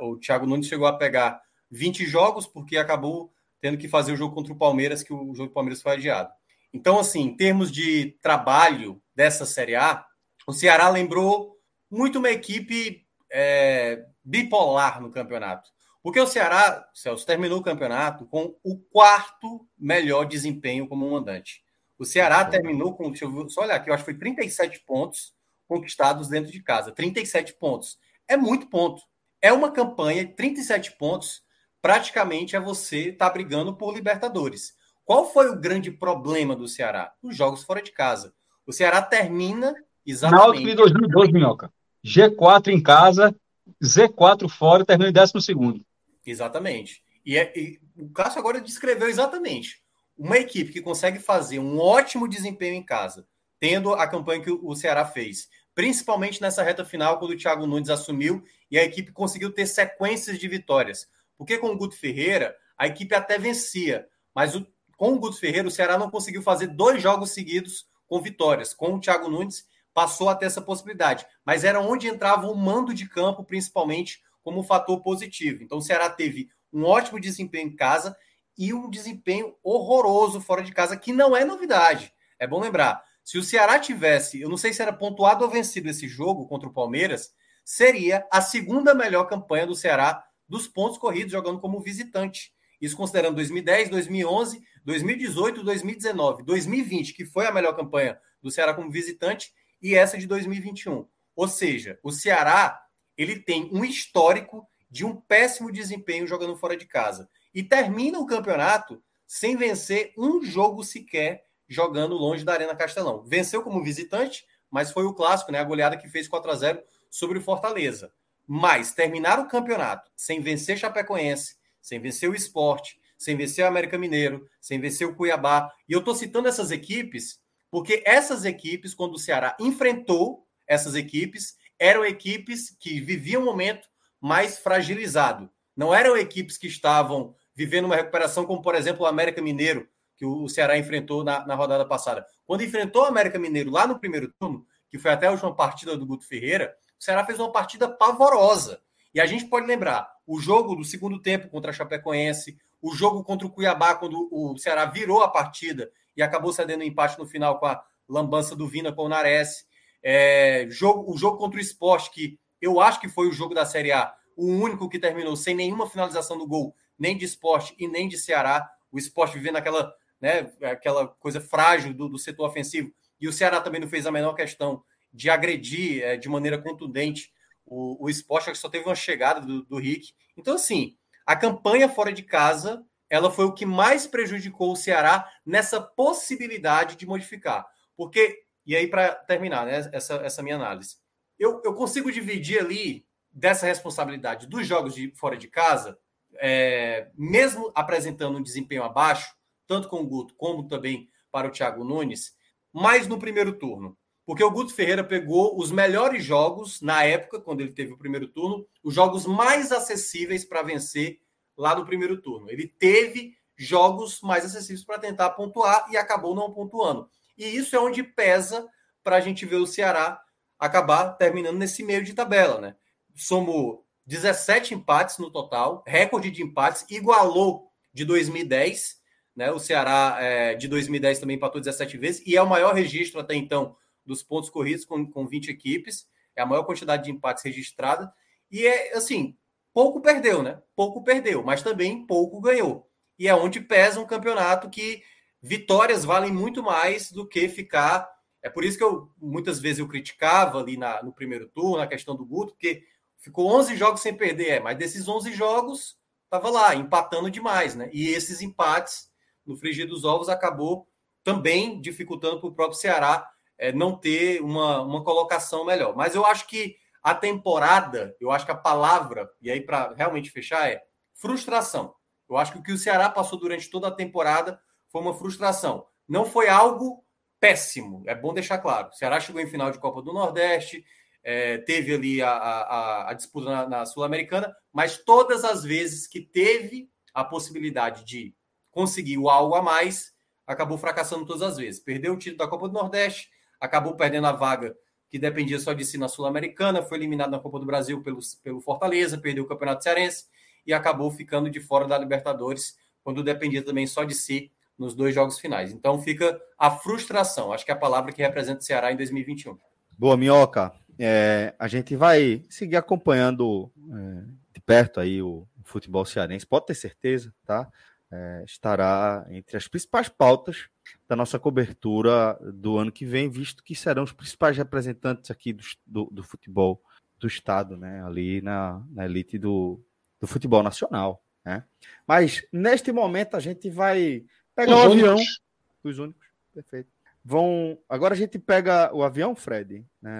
O Thiago Nunes chegou a pegar 20 jogos porque acabou tendo que fazer o jogo contra o Palmeiras, que o jogo do Palmeiras foi adiado. Então, assim, em termos de trabalho dessa Série A, o Ceará lembrou muito uma equipe é, bipolar no campeonato. Porque o Ceará, Celso, terminou o campeonato com o quarto melhor desempenho como mandante. O Ceará terminou com, deixa eu só olhar aqui, eu acho que foi 37 pontos conquistados dentro de casa. 37 pontos. É muito ponto. É uma campanha, 37 pontos, praticamente é você estar tá brigando por Libertadores. Qual foi o grande problema do Ceará? Os jogos fora de casa. O Ceará termina exatamente. Náutico de 2012, Minhoca. G4 em casa, Z4 fora, terminou em 12. Exatamente. E, é, e o Cássio agora descreveu exatamente. Uma equipe que consegue fazer um ótimo desempenho em casa, tendo a campanha que o Ceará fez, principalmente nessa reta final, quando o Thiago Nunes assumiu e a equipe conseguiu ter sequências de vitórias. Porque com o Guto Ferreira, a equipe até vencia, mas o, com o Guto Ferreira, o Ceará não conseguiu fazer dois jogos seguidos com vitórias. Com o Thiago Nunes, passou a ter essa possibilidade. Mas era onde entrava o mando de campo, principalmente, como fator positivo. Então o Ceará teve um ótimo desempenho em casa e um desempenho horroroso fora de casa, que não é novidade. É bom lembrar. Se o Ceará tivesse, eu não sei se era pontuado ou vencido esse jogo contra o Palmeiras, seria a segunda melhor campanha do Ceará dos pontos corridos jogando como visitante. Isso considerando 2010, 2011, 2018, 2019, 2020, que foi a melhor campanha do Ceará como visitante, e essa de 2021. Ou seja, o Ceará ele tem um histórico de um péssimo desempenho jogando fora de casa e termina o campeonato sem vencer um jogo sequer jogando longe da Arena Castelão. Venceu como visitante, mas foi o clássico, né? A goleada que fez 4 a 0 sobre o Fortaleza. Mas terminar o campeonato sem vencer Chapecoense, sem vencer o Esporte, sem vencer o América Mineiro, sem vencer o Cuiabá. E eu estou citando essas equipes porque essas equipes, quando o Ceará enfrentou essas equipes, eram equipes que viviam um momento mais fragilizado. Não eram equipes que estavam vivendo uma recuperação, como, por exemplo, o América Mineiro, que o Ceará enfrentou na, na rodada passada. Quando enfrentou o América Mineiro lá no primeiro turno, que foi até a última partida do Guto Ferreira, o Ceará fez uma partida pavorosa. E a gente pode lembrar o jogo do segundo tempo contra a Chapecoense, o jogo contra o Cuiabá, quando o Ceará virou a partida e acabou cedendo um empate no final com a lambança do Vina com o Nares. É, jogo, o jogo contra o esporte, que eu acho que foi o jogo da Série A, o único que terminou sem nenhuma finalização do gol, nem de esporte e nem de Ceará. O esporte vivendo aquela, né, aquela coisa frágil do, do setor ofensivo. E o Ceará também não fez a menor questão de agredir é, de maneira contundente o, o esporte, só teve uma chegada do, do Rick. Então, assim, a campanha fora de casa ela foi o que mais prejudicou o Ceará nessa possibilidade de modificar. Porque, e aí para terminar né, essa, essa minha análise, eu, eu consigo dividir ali dessa responsabilidade dos jogos de fora de casa, é, mesmo apresentando um desempenho abaixo, tanto com o Guto como também para o Thiago Nunes, mais no primeiro turno. Porque o Guto Ferreira pegou os melhores jogos na época, quando ele teve o primeiro turno, os jogos mais acessíveis para vencer lá no primeiro turno. Ele teve jogos mais acessíveis para tentar pontuar e acabou não pontuando. E isso é onde pesa para a gente ver o Ceará acabar terminando nesse meio de tabela, né? Somou 17 empates no total, recorde de empates, igualou de 2010, né? O Ceará é, de 2010 também empatou 17 vezes e é o maior registro até então dos pontos corridos com, com 20 equipes, é a maior quantidade de empates registrada. E é assim, pouco perdeu, né? Pouco perdeu, mas também pouco ganhou. E é onde pesa um campeonato que vitórias valem muito mais do que ficar. É por isso que eu muitas vezes eu criticava ali na, no primeiro turno a questão do Guto, porque ficou 11 jogos sem perder, é, mas desses 11 jogos estava lá empatando demais, né? E esses empates no frigir dos ovos acabou também dificultando para o próprio Ceará é, não ter uma, uma colocação melhor. Mas eu acho que a temporada, eu acho que a palavra, e aí para realmente fechar, é frustração. Eu acho que o que o Ceará passou durante toda a temporada foi uma frustração. Não foi algo péssimo. É bom deixar claro. O Ceará chegou em final de Copa do Nordeste, é, teve ali a, a, a disputa na, na Sul-Americana, mas todas as vezes que teve a possibilidade de conseguir algo a mais, acabou fracassando todas as vezes. Perdeu o título da Copa do Nordeste, acabou perdendo a vaga que dependia só de si na Sul-Americana, foi eliminado na Copa do Brasil pelo, pelo Fortaleza, perdeu o Campeonato Cearense e acabou ficando de fora da Libertadores, quando dependia também só de si nos dois jogos finais. Então fica a frustração, acho que é a palavra que representa o Ceará em 2021. Boa, Minhoca. É, a gente vai seguir acompanhando é, de perto aí o, futebol cearense, pode ter certeza, tá? É, estará entre as principais pautas da nossa cobertura do ano que vem, visto que serão os principais representantes aqui do, do, do futebol do Estado, né? Ali na, na elite do, do futebol nacional, né? Mas neste momento a gente vai pegar os o avião. Únicos. Os únicos, perfeito. Vão. Agora a gente pega o avião, Fred, né,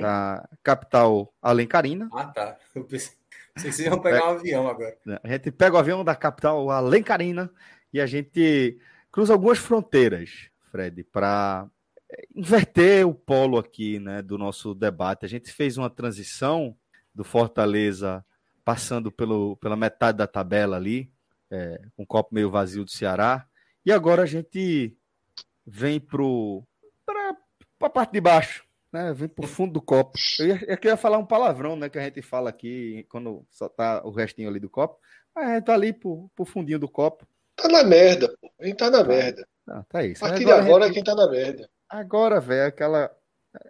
da capital Alencarina. Ah, tá. Eu pensei, vocês iam pegar o um avião agora. A gente pega o avião da capital Alencarina e a gente cruza algumas fronteiras, Fred, para inverter o polo aqui, né, do nosso debate. A gente fez uma transição do Fortaleza passando pelo, pela metade da tabela ali, é, com o copo meio vazio do Ceará, e agora a gente vem para a parte de baixo, né? Vem para o fundo do copo. Eu ia, eu ia falar um palavrão, né? Que a gente fala aqui quando só tá o restinho ali do copo. Mas a gente tá ali para o fundinho do copo. Tá na merda, pô. A gente tá na merda. Não, tá isso. A partir agora, de agora gente... quem tá na merda. Agora, velho, aquela.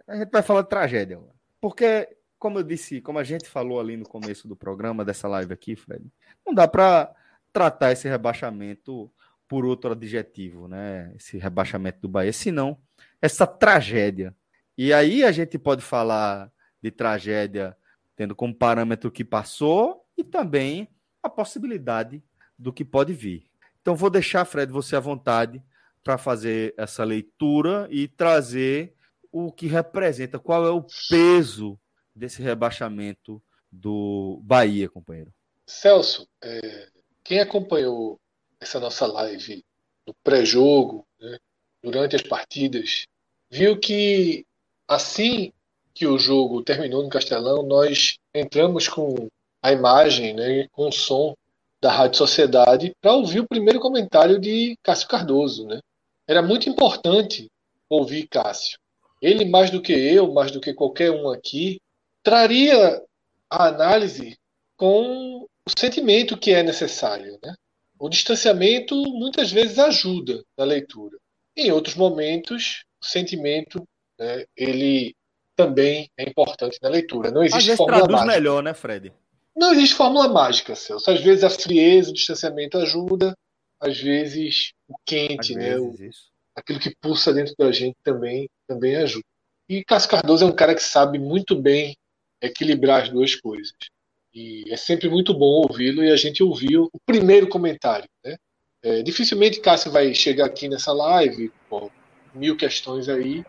A gente vai falar de tragédia. Porque, como eu disse, como a gente falou ali no começo do programa, dessa live aqui, Fred, não dá para tratar esse rebaixamento por outro adjetivo, né? Esse rebaixamento do Bahia, senão essa tragédia. E aí a gente pode falar de tragédia tendo como parâmetro o que passou e também a possibilidade do que pode vir. Então vou deixar, Fred, você à vontade para fazer essa leitura e trazer o que representa, qual é o peso desse rebaixamento do Bahia, companheiro. Celso, é, quem acompanhou essa nossa live no pré-jogo, né, durante as partidas, viu que assim que o jogo terminou no Castelão, nós entramos com a imagem, né, com o som da Rádio Sociedade para ouvir o primeiro comentário de Cássio Cardoso. Né? Era muito importante ouvir Cássio. Ele, mais do que eu, mais do que qualquer um aqui, traria a análise com o sentimento que é necessário. Né? o distanciamento muitas vezes ajuda na leitura. Em outros momentos, o sentimento né, ele também é importante na leitura. Não existe Às fórmula traduz mágica. melhor, né, Fred? Não existe fórmula mágica, Celso. Às vezes a frieza, o distanciamento ajuda, às vezes o quente, às né, o, aquilo que pulsa dentro da gente também, também ajuda. E Cássio Cardoso é um cara que sabe muito bem equilibrar as duas coisas. E é sempre muito bom ouvi-lo e a gente ouviu o primeiro comentário. Né? É, dificilmente Cássio vai chegar aqui nessa live com mil questões aí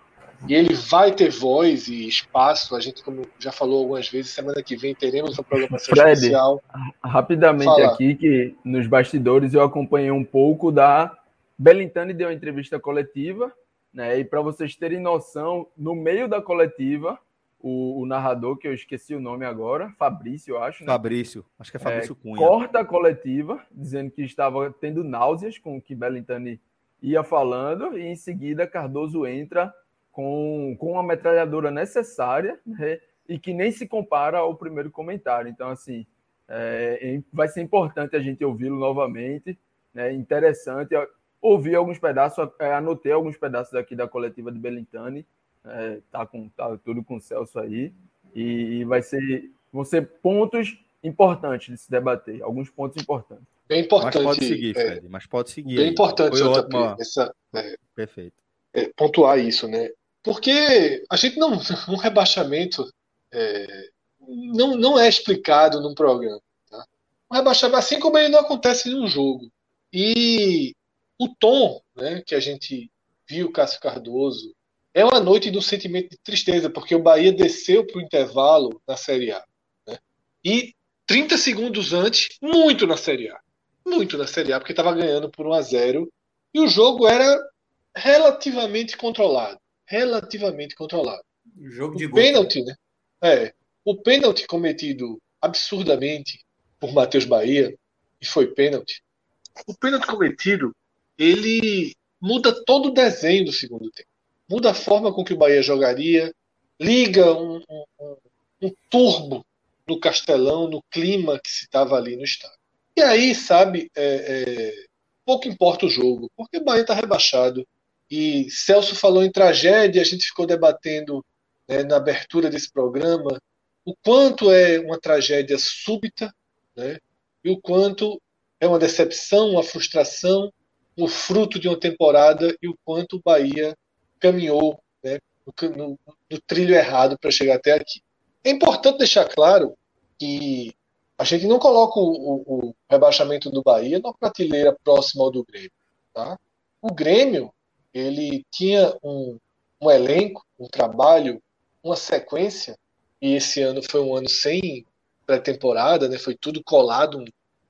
e ele vai ter voz e espaço. A gente, como já falou algumas vezes, semana que vem teremos uma programação [laughs] Fred, especial. Rapidamente Fala. aqui, que nos bastidores eu acompanhei um pouco da. Belintani deu uma entrevista coletiva, né? E para vocês terem noção, no meio da coletiva, o, o, narrador, que eu esqueci o nome agora, Fabrício, eu acho. Né? Fabrício, acho que é Fabrício é, Cunha. Corta a coletiva, dizendo que estava tendo náuseas com o que Bellintani ia falando, e em seguida Cardoso entra com, com a metralhadora necessária, né? e que nem se compara ao primeiro comentário. Então, assim, é, vai ser importante a gente ouvi-lo novamente, né? interessante ouvir alguns pedaços, é, anotei alguns pedaços aqui da coletiva de Bellintani, é, tá com tá tudo com o Celso aí e, vai ser vão ser pontos importantes de se debater, alguns pontos importantes. Bem importante. Mas pode seguir, é, Fred, mas pode seguir. Bem aí. importante, Foi ótimo, essa, é, Perfeito. É, pontuar isso, né? Porque a gente não. Um rebaixamento é, não, não é explicado num programa. Tá? Um rebaixamento, assim como ele não acontece em um jogo. E o tom né, que a gente viu Cássio Cardoso é uma noite um sentimento de tristeza, porque o Bahia desceu para o intervalo na Série A. Né? E 30 segundos antes, muito na Série A. Muito na Série A, porque estava ganhando por 1 a 0 E o jogo era relativamente controlado. Relativamente controlado. Jogo de o gol. né? pênalti, né? É. O pênalti cometido absurdamente por Matheus Bahia, e foi pênalti. O pênalti cometido, ele muda todo o desenho do segundo tempo. Muda a forma com que o Bahia jogaria, liga um, um, um, um turbo no Castelão, no clima que se estava ali no estádio. E aí, sabe, é, é, pouco importa o jogo, porque o Bahia está rebaixado. E Celso falou em tragédia, a gente ficou debatendo né, na abertura desse programa o quanto é uma tragédia súbita, né, e o quanto é uma decepção, uma frustração, o fruto de uma temporada e o quanto o Bahia caminhou né, no, no, no trilho errado para chegar até aqui. É importante deixar claro que a gente não coloca o, o, o, rebaixamento do Bahia na prateleira próxima ao do Grêmio. Tá? O Grêmio ele tinha um, um elenco, um trabalho, uma sequência, e esse ano foi um ano sem pré-temporada, né? foi tudo colado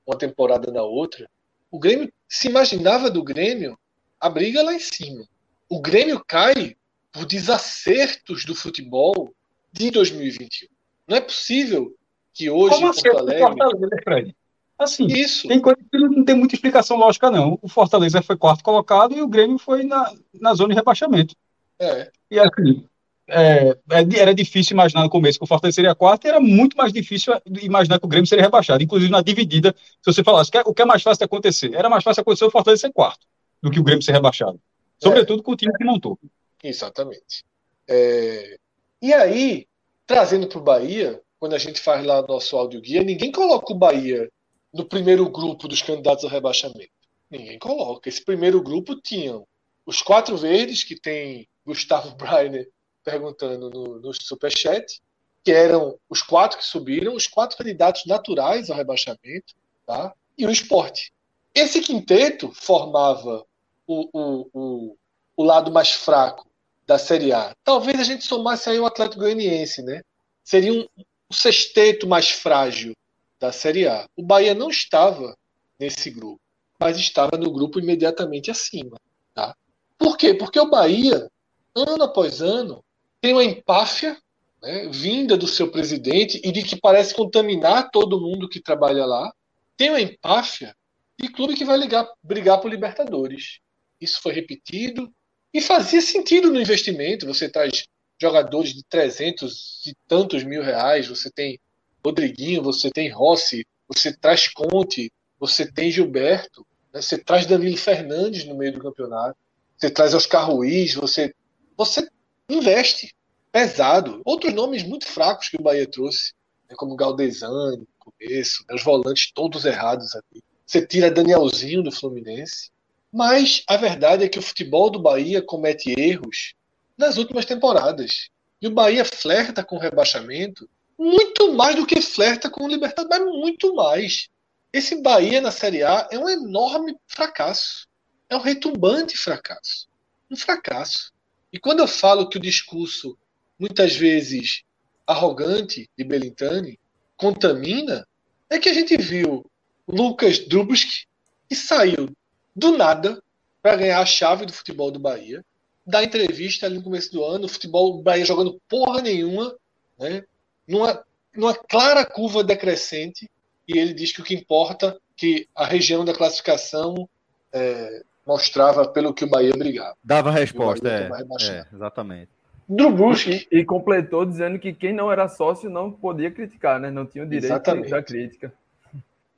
uma temporada na outra. O Grêmio se imaginava do Grêmio a briga lá em cima. O Grêmio cai por desacertos do futebol de 2021. Não é possível que hoje Como assim, Porto Alegre. Assim, Isso. tem coisa que não tem muita explicação lógica, não. O Fortaleza foi quarto colocado e o Grêmio foi na, na zona de rebaixamento. É. E assim, é, era difícil imaginar no começo que o Fortaleza seria quarto, e era muito mais difícil imaginar que o Grêmio seria rebaixado. Inclusive na dividida, se você falasse o que é mais fácil de acontecer, era mais fácil acontecer o Fortaleza ser quarto do que o Grêmio ser rebaixado. Sobretudo com o time que montou. Exatamente. É... E aí, trazendo para o Bahia, quando a gente faz lá nosso áudio guia, ninguém coloca o Bahia no primeiro grupo dos candidatos ao rebaixamento. Ninguém coloca. Esse primeiro grupo tinham os quatro verdes, que tem Gustavo [laughs] Breiner perguntando no, no Superchat, que eram os quatro que subiram, os quatro candidatos naturais ao rebaixamento, tá? e o esporte. Esse quinteto formava o, o, o, o lado mais fraco da Série A. Talvez a gente somasse aí o Atlético Goianiense, né? Seria um, o sexteto mais frágil da Série A. O Bahia não estava nesse grupo, mas estava no grupo imediatamente acima. Tá? Por quê? Porque o Bahia, ano após ano, tem uma empáfia né, vinda do seu presidente e de que parece contaminar todo mundo que trabalha lá. Tem uma empáfia de clube que vai ligar, brigar por Libertadores. Isso foi repetido e fazia sentido no investimento. Você traz jogadores de 300 e tantos mil reais, você tem Rodriguinho, você tem Rossi, você traz Conte, você tem Gilberto, né? você traz Danilo Fernandes no meio do campeonato, você traz Oscar Ruiz, você, você investe pesado. Outros nomes muito fracos que o Bahia trouxe, né? como Galdesani no começo, né? os volantes todos errados ali. Você tira Danielzinho do Fluminense. Mas a verdade é que o futebol do Bahia comete erros nas últimas temporadas. E o Bahia flerta com o rebaixamento muito mais do que flerta com o Libertadores, muito mais. Esse Bahia na Série A é um enorme fracasso. É um retumbante fracasso. Um fracasso. E quando eu falo que o discurso, muitas vezes arrogante de Belintani, contamina, é que a gente viu Lucas Drubski, que saiu do nada para ganhar a chave do futebol do Bahia, dar entrevista ali no começo do ano, o futebol do Bahia jogando porra nenhuma, né? Numa, numa clara curva decrescente, e ele diz que o que importa que a região da classificação é, mostrava pelo que o Bahia brigava. Dava resposta, é, é, exatamente. Drubuski. E, e completou dizendo que quem não era sócio não podia criticar, né? Não tinha o direito Exatamente. da crítica.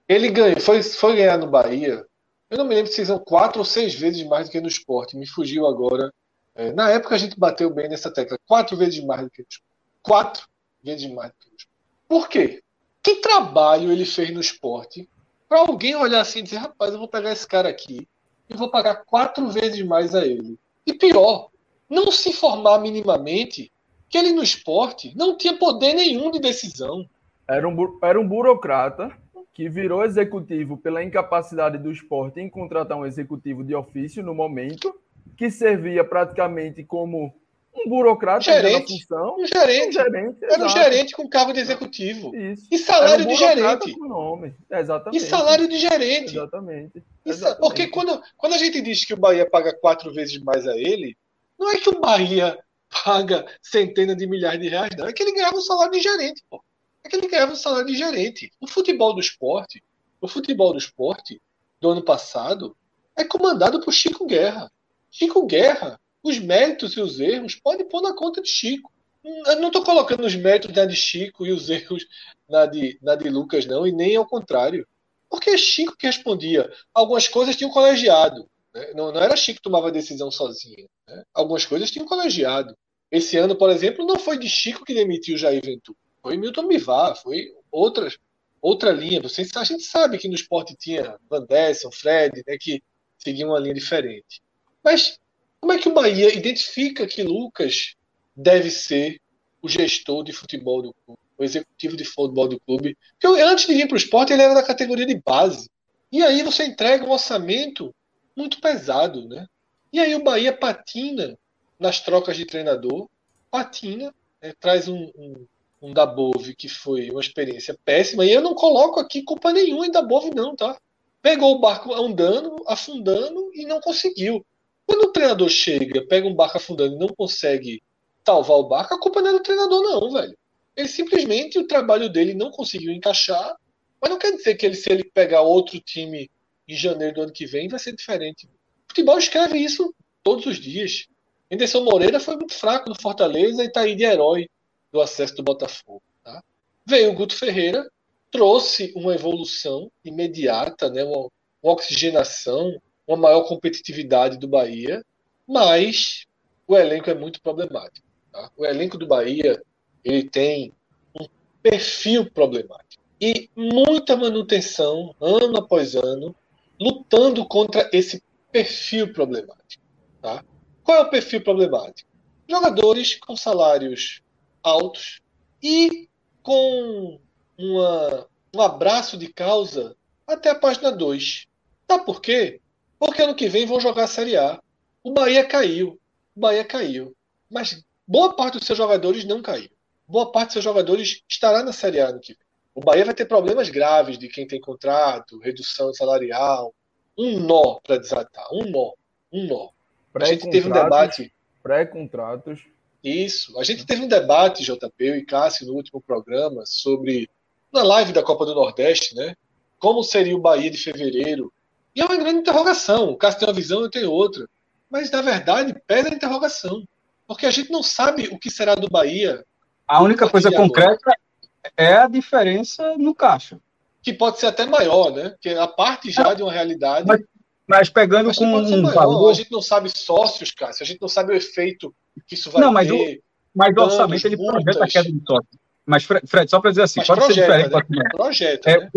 Ele ganhou, foi, foi ganhar no Bahia. Eu não me lembro se são quatro ou seis vezes mais do que no esporte. Me fugiu agora. É, na época a gente bateu bem nessa tecla. Quatro vezes mais do que no esporte. Quatro que no esporte. Por quê? Que trabalho ele fez no esporte para alguém olhar assim e dizer, rapaz, eu vou pegar esse cara aqui e vou pagar quatro vezes mais a ele. E pior, não se informar minimamente que ele no esporte não tinha poder nenhum de decisão. Era um, era um burocrata que virou executivo pela incapacidade do esporte em contratar um executivo de ofício no momento, que servia praticamente como um burocrata gerente, função, um gerente, um gerente era um gerente com cargo de executivo Isso. e salário um de gerente nome. Exatamente. e salário de gerente exatamente. Exatamente. porque quando, quando a gente diz que o Bahia paga quatro vezes mais a ele não é que o Bahia paga centenas de milhares de reais não é que ele ganhava um salário de gerente pô. é que ele ganhava um salário de gerente o futebol do esporte o futebol do esporte do ano passado é comandado por Chico Guerra Chico Guerra os méritos e os erros pode pôr na conta de Chico. Eu não estou colocando os méritos na de Chico e os erros na de, na de Lucas, não, e nem ao contrário. Porque é Chico que respondia. Algumas coisas tinham colegiado. Né? Não, não, era Chico que tomava a decisão sozinho. Né? Algumas coisas tinham colegiado. Esse ano, por exemplo, não foi de Chico que demitiu Jair Ventura. Foi Milton Bivar, foi outras, outra linha. Vocês, a gente sabe que no esporte tinha Van Dessen, Fred, né, que seguiam uma linha diferente. Mas como é que o Bahia identifica que Lucas deve ser o gestor de futebol do clube, o executivo de futebol do clube? Porque antes de vir para o esporte, ele era da categoria de base. E aí você entrega um orçamento muito pesado, né? E aí o Bahia patina nas trocas de treinador, patina, né? traz um, um, um Dabove que foi uma experiência péssima. E eu não coloco aqui culpa nenhuma em Dabove, não, tá? Pegou o barco andando, afundando e não conseguiu. Quando o treinador chega, pega um barco afundando e não consegue salvar o barco, a culpa não é do treinador, não, velho. Ele simplesmente, o trabalho dele não conseguiu encaixar, mas não quer dizer que ele, se ele pegar outro time em janeiro do ano que vem, vai ser diferente. O futebol escreve isso todos os dias. Anderson Moreira foi muito fraco no Fortaleza e está aí de herói do acesso do Botafogo. Tá? Veio o Guto Ferreira, trouxe uma evolução imediata, né, uma, uma oxigenação, uma maior competitividade do Bahia, mas o elenco é muito problemático. Tá? O elenco do Bahia ele tem um perfil problemático e muita manutenção ano após ano, lutando contra esse perfil problemático. Tá? Qual é o perfil problemático? Jogadores com salários altos e com uma, um abraço de causa até a página 2. Sabe por quê? Porque ano que vem vão jogar a Série A. O Bahia caiu. O Bahia caiu. Mas boa parte dos seus jogadores não caiu. Boa parte dos seus jogadores estará na Série A ano que vem. O Bahia vai ter problemas graves de quem tem contrato, redução salarial, um nó para desatar, um nó, um nó. A gente teve um debate. Pré-contratos. Isso. A gente teve um debate, JP, e Cássio, no último programa, sobre. Na live da Copa do Nordeste, né? Como seria o Bahia de fevereiro e é uma grande interrogação. O Cássio tem uma visão, eu tenho outra. Mas, na verdade, pesa a interrogação. Porque a gente não sabe o que será do Bahia. A única coisa concreta é a diferença no caixa. Que pode ser até maior, né? Que a parte já é, de uma realidade. Mas, mas pegando mas com um valor. A gente não sabe sócios, Cássio. A gente não sabe o efeito que isso vai não, mas ter. O, mas o orçamento ele projeta a queda de sócios. Mas, Fred, só para dizer assim, mas pode projeta, ser diferente. Né? Projeta, é, né?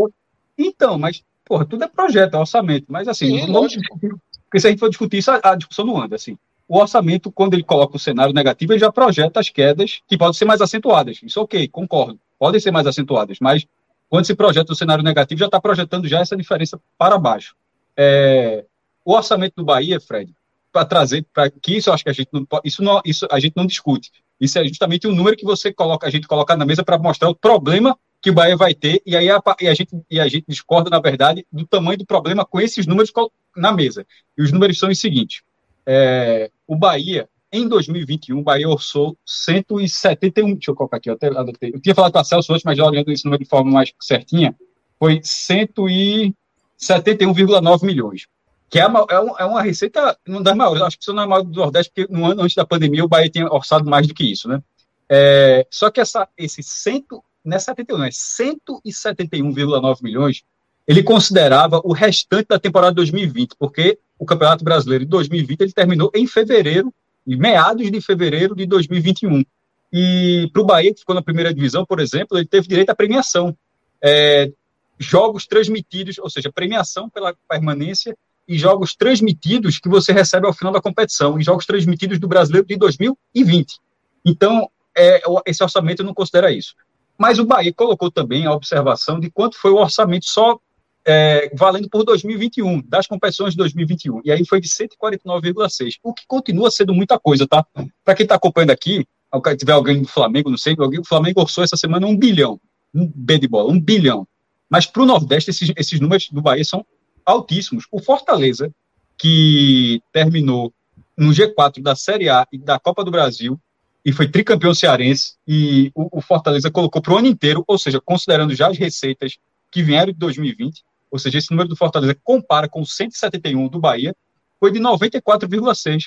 Então, mas porra, tudo é projeto, é orçamento. Mas assim, Sim, vamos discutir, porque se a gente for discutir isso, a, discussão não anda. Assim. O orçamento, quando ele coloca o cenário negativo, ele já projeta as quedas que podem ser mais acentuadas. Isso ok, concordo. Podem ser mais acentuadas, mas quando se projeta o cenário negativo, já está projetando já essa diferença para baixo. É, o orçamento do Bahia, Fred, para trazer para que isso eu acho que a gente não isso não isso a gente não discute. Isso é justamente o número que você coloca a gente colocar na mesa para mostrar o problema que o Bahia vai ter, e aí a, e a, gente, e a gente discorda, na verdade, do tamanho do problema com esses números na mesa. E os números são os seguintes: é, o Bahia, em 2021, o Bahia orçou 171. Deixa eu colocar aqui, eu, até adotei. Eu tinha falado com a Celso hoje, mas já olhando esse número de forma mais certinha, foi 171,9 milhões. Que é uma, é, uma, é uma receita, não das maiores, acho que isso não é maior do Nordeste, porque no ano antes da pandemia o Bahia tinha orçado mais do que isso, né? É, só que essa, esse 100, não é 71, é 171,9 milhões, ele considerava o restante da temporada de 2020, porque o Campeonato Brasileiro de 2020 ele terminou em fevereiro, em meados de fevereiro de 2021. E para o Bahia, que ficou na primeira divisão, por exemplo, ele teve direito à premiação. É, jogos transmitidos, ou seja, premiação pela permanência e jogos transmitidos que você recebe ao final da competição, e jogos transmitidos do Brasileiro de 2020. Então, é, esse orçamento não considera isso. Mas o Bahia colocou também a observação de quanto foi o orçamento só é, valendo por 2021, das competições de 2021. E aí foi de 149,6, o que continua sendo muita coisa, tá? Para quem está acompanhando aqui, se tiver alguém do Flamengo, não sei, alguém, o Flamengo orçou essa semana um bilhão, um B de bola, um bilhão. Mas para o Nordeste, esses, esses números do Bahia são altíssimos. O Fortaleza, que terminou no G4 da Série A e da Copa do Brasil, e foi tricampeão cearense, e o, o Fortaleza colocou para o ano inteiro, ou seja, considerando já as receitas que vieram de 2020, ou seja, esse número do Fortaleza compara com o 171 do Bahia, foi de 94,6.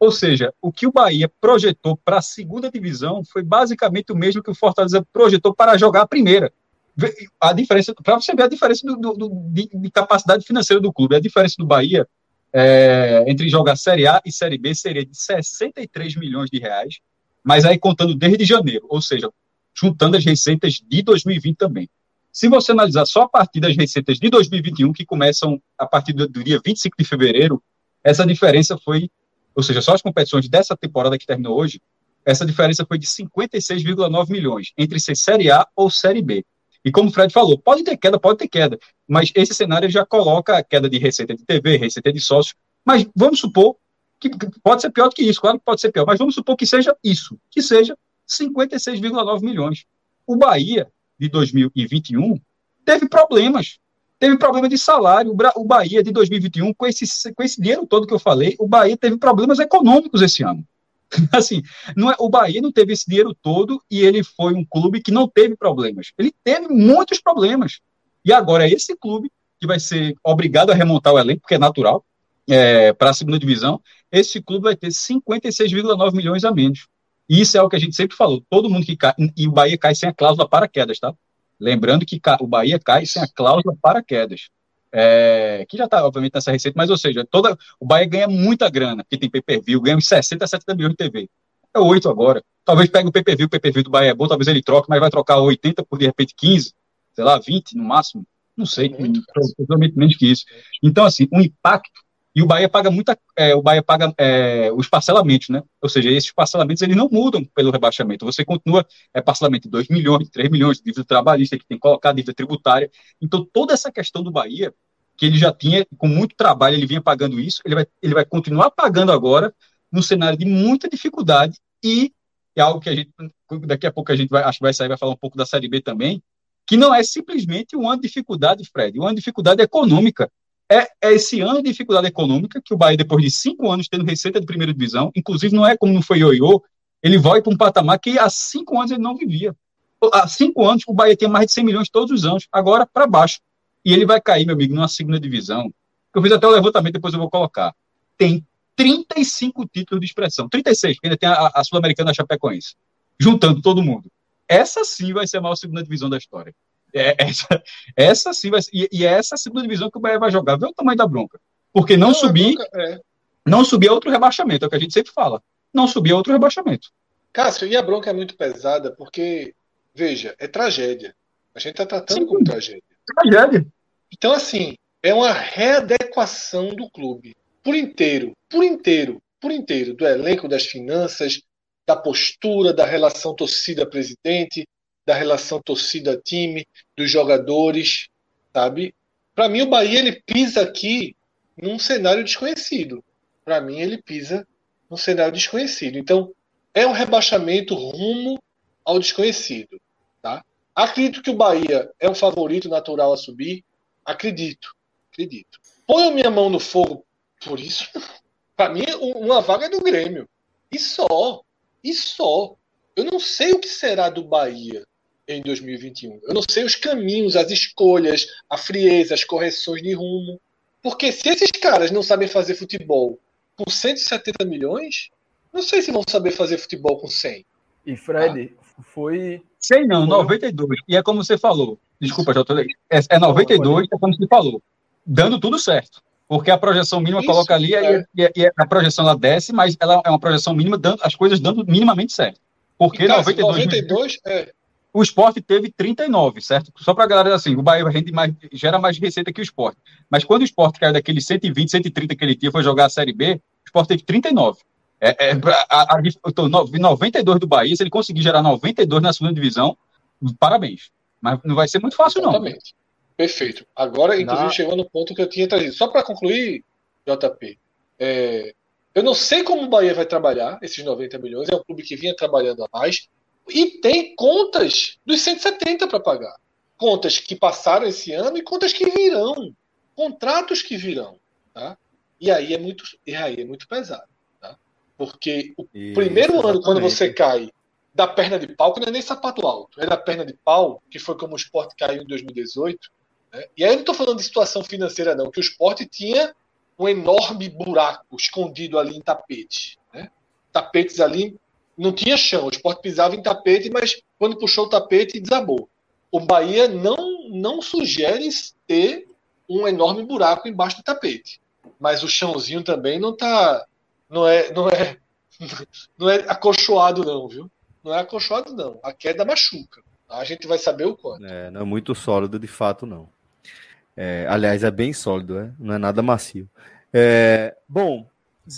Ou seja, o que o Bahia projetou para a segunda divisão foi basicamente o mesmo que o Fortaleza projetou para jogar a primeira. A diferença, para você ver a diferença do, do de, de, capacidade financeira do clube, a diferença do Bahia é, entre jogar Série A e Série B seria de 63 milhões de reais, mas aí contando desde janeiro, ou seja, juntando as receitas de 2020 também. Se você analisar só a partir das receitas de 2021, que começam a partir do, dia 25 de fevereiro, essa diferença foi, ou seja, só as competições dessa temporada que terminou hoje, essa diferença foi de 56,9 milhões, entre ser Série A ou Série B. E como o Fred falou, pode ter queda, pode ter queda, mas esse cenário já coloca a queda de receita de TV, receita de sócio, mas vamos supor que pode ser pior do que isso, claro que pode ser pior, mas vamos supor que seja isso, que seja 56,9 milhões. O Bahia, de 2021, teve problemas, teve problema de salário, o Bahia de 2021, com esse, com esse dinheiro todo que eu falei, o Bahia teve problemas econômicos esse ano. [laughs] Assim, não é, o Bahia não teve esse dinheiro todo e ele foi um clube que não teve problemas. Ele teve muitos problemas. E agora é esse clube que vai ser obrigado a remontar o elenco, porque é natural, é, para a segunda divisão, esse clube vai ter 56,9 milhões a menos. E isso é o que a gente sempre falou. Todo mundo que cai, e o Bahia cai sem a cláusula para quedas, tá? Lembrando que o Bahia cai sem a cláusula para quedas. É, que já está, obviamente, nessa receita, mas, ou seja, toda, o Bahia ganha muita grana, porque tem pay-per-view, ganha uns 60, 70 milhões de TV. É 8 agora. Talvez pegue o pay-per-view, o pay-per-view do Bahia é bom, talvez ele troque, mas vai trocar 80 por, de repente, 15, sei lá, 20 no máximo. Não sei, totalmente menos que isso. Então, assim, o impacto e o Bahia paga muita, é, o Bahia paga é, os parcelamentos, né? Ou seja, esses parcelamentos eles não mudam pelo rebaixamento. Você continua é parcelamento de 2 milhões, 3 milhões, dívida trabalhista, que tem que colocar dívida tributária. Então, toda essa questão do Bahia, que ele já tinha, com muito trabalho, ele vinha pagando isso, ele vai, ele vai continuar pagando agora, no cenário de muita dificuldade, e é algo que a gente, daqui a pouco a gente vai, acho que vai sair, vai falar um pouco da Série B também, que não é simplesmente um de dificuldade, Fred, um de dificuldade econômica é, é, esse ano de dificuldade econômica que o Bahia, depois de cinco anos tendo receita de primeira divisão, inclusive não é como não foi ioiô, ele vai para um patamar que há cinco anos ele não vivia. Há cinco anos o Bahia tinha mais de 100 milhões todos os anos, agora para baixo. E ele vai cair, meu amigo, numa segunda divisão. Eu fiz até o levantamento, depois eu vou colocar. Tem 35 títulos de expressão, 36, porque ainda tem a, a Sul-Americana Chapecoense, juntando todo mundo. Essa sim vai ser a maior segunda divisão da história. É, [laughs] essa, essa sim vai ser, e, e é essa segunda divisão que o Bahia vai jogar. Vê o tamanho da bronca. Porque não, não subir. É. Não subir é outro rebaixamento, é o que a gente sempre fala. Não subir é outro rebaixamento. Cássio, e a bronca é muito pesada, porque, veja, é tragédia. A gente está tratando sim, como tragédia. Tragédia. Então, assim, é uma readequação do clube. Por inteiro, por inteiro, por inteiro, do elenco, das finanças, da postura, da relação torcida-presidente, da relação torcida-time, dos jogadores, sabe? Para mim, o Bahia ele pisa aqui num cenário desconhecido. Para mim, ele pisa num cenário desconhecido. Então, é um rebaixamento rumo ao desconhecido. Tá? Acredito que o Bahia é um favorito natural a subir. Acredito. Acredito. Ponho minha mão no fogo por isso. [laughs] Para mim, uma vaga é do Grêmio. E só. E só. Eu não sei o que será do Bahia em 2021. Eu não sei os caminhos, as escolhas, a frieza, as correções de rumo. Porque se esses caras não sabem fazer futebol com 170 milhões, não sei se vão saber fazer futebol com 100. E Fred, ah. foi. 100 não, 92. E é como você falou. Desculpa, já tô é, é 92, é como você falou. Dando tudo certo. Porque a projeção mínima Isso, coloca ali é. e, e, a projeção ela desce, mas ela é uma projeção mínima, dando, as coisas dando minimamente certo. Porque Cássio, 92, 92 é, o esporte teve 39, certo? Só para a galera assim, o Bahia rende mais, gera mais receita que o esporte. Mas quando o esporte caiu daquele 120, 130 que ele tinha, foi jogar a Série B, o esporte teve 39. É, é, a, a, a, 92 do Bahia, se ele conseguir gerar 92 na segunda divisão, parabéns. Mas não vai ser muito fácil, Exatamente. Perfeito. Agora, inclusive, Na... chegou no ponto que eu tinha trazido. Só para concluir, JP, é, eu não sei como o Bahia vai trabalhar esses 90 milhões. É um clube que vinha trabalhando a mais. E tem contas dos 170 para pagar. Contas que passaram esse ano e contas que virão. Contratos que virão. Tá? E aí é muito, e aí é muito pesado. Tá? Porque o Isso, primeiro exatamente. ano, quando você cai da perna de pau, que não é nem sapato alto, é da perna de pau, que foi como o esporte caiu em 2018. Né? E aí eu não estou falando de situação financeira, não, que o esporte tinha um enorme buraco escondido ali em tapete. Né? Tapetes ali, não tinha chão, o esporte pisava em tapete, mas quando puxou o tapete, desabou. O Bahia não, não sugere ter um enorme buraco embaixo do tapete. Mas o chãozinho também não tá. Não é, não é, [laughs] não é acolchoado, não, viu? não é acolchoado, não. A queda machuca. A gente vai saber o quanto. É, não é muito sólido de fato, não. É, aliás, é bem sólido, é? não é nada macio. É, bom,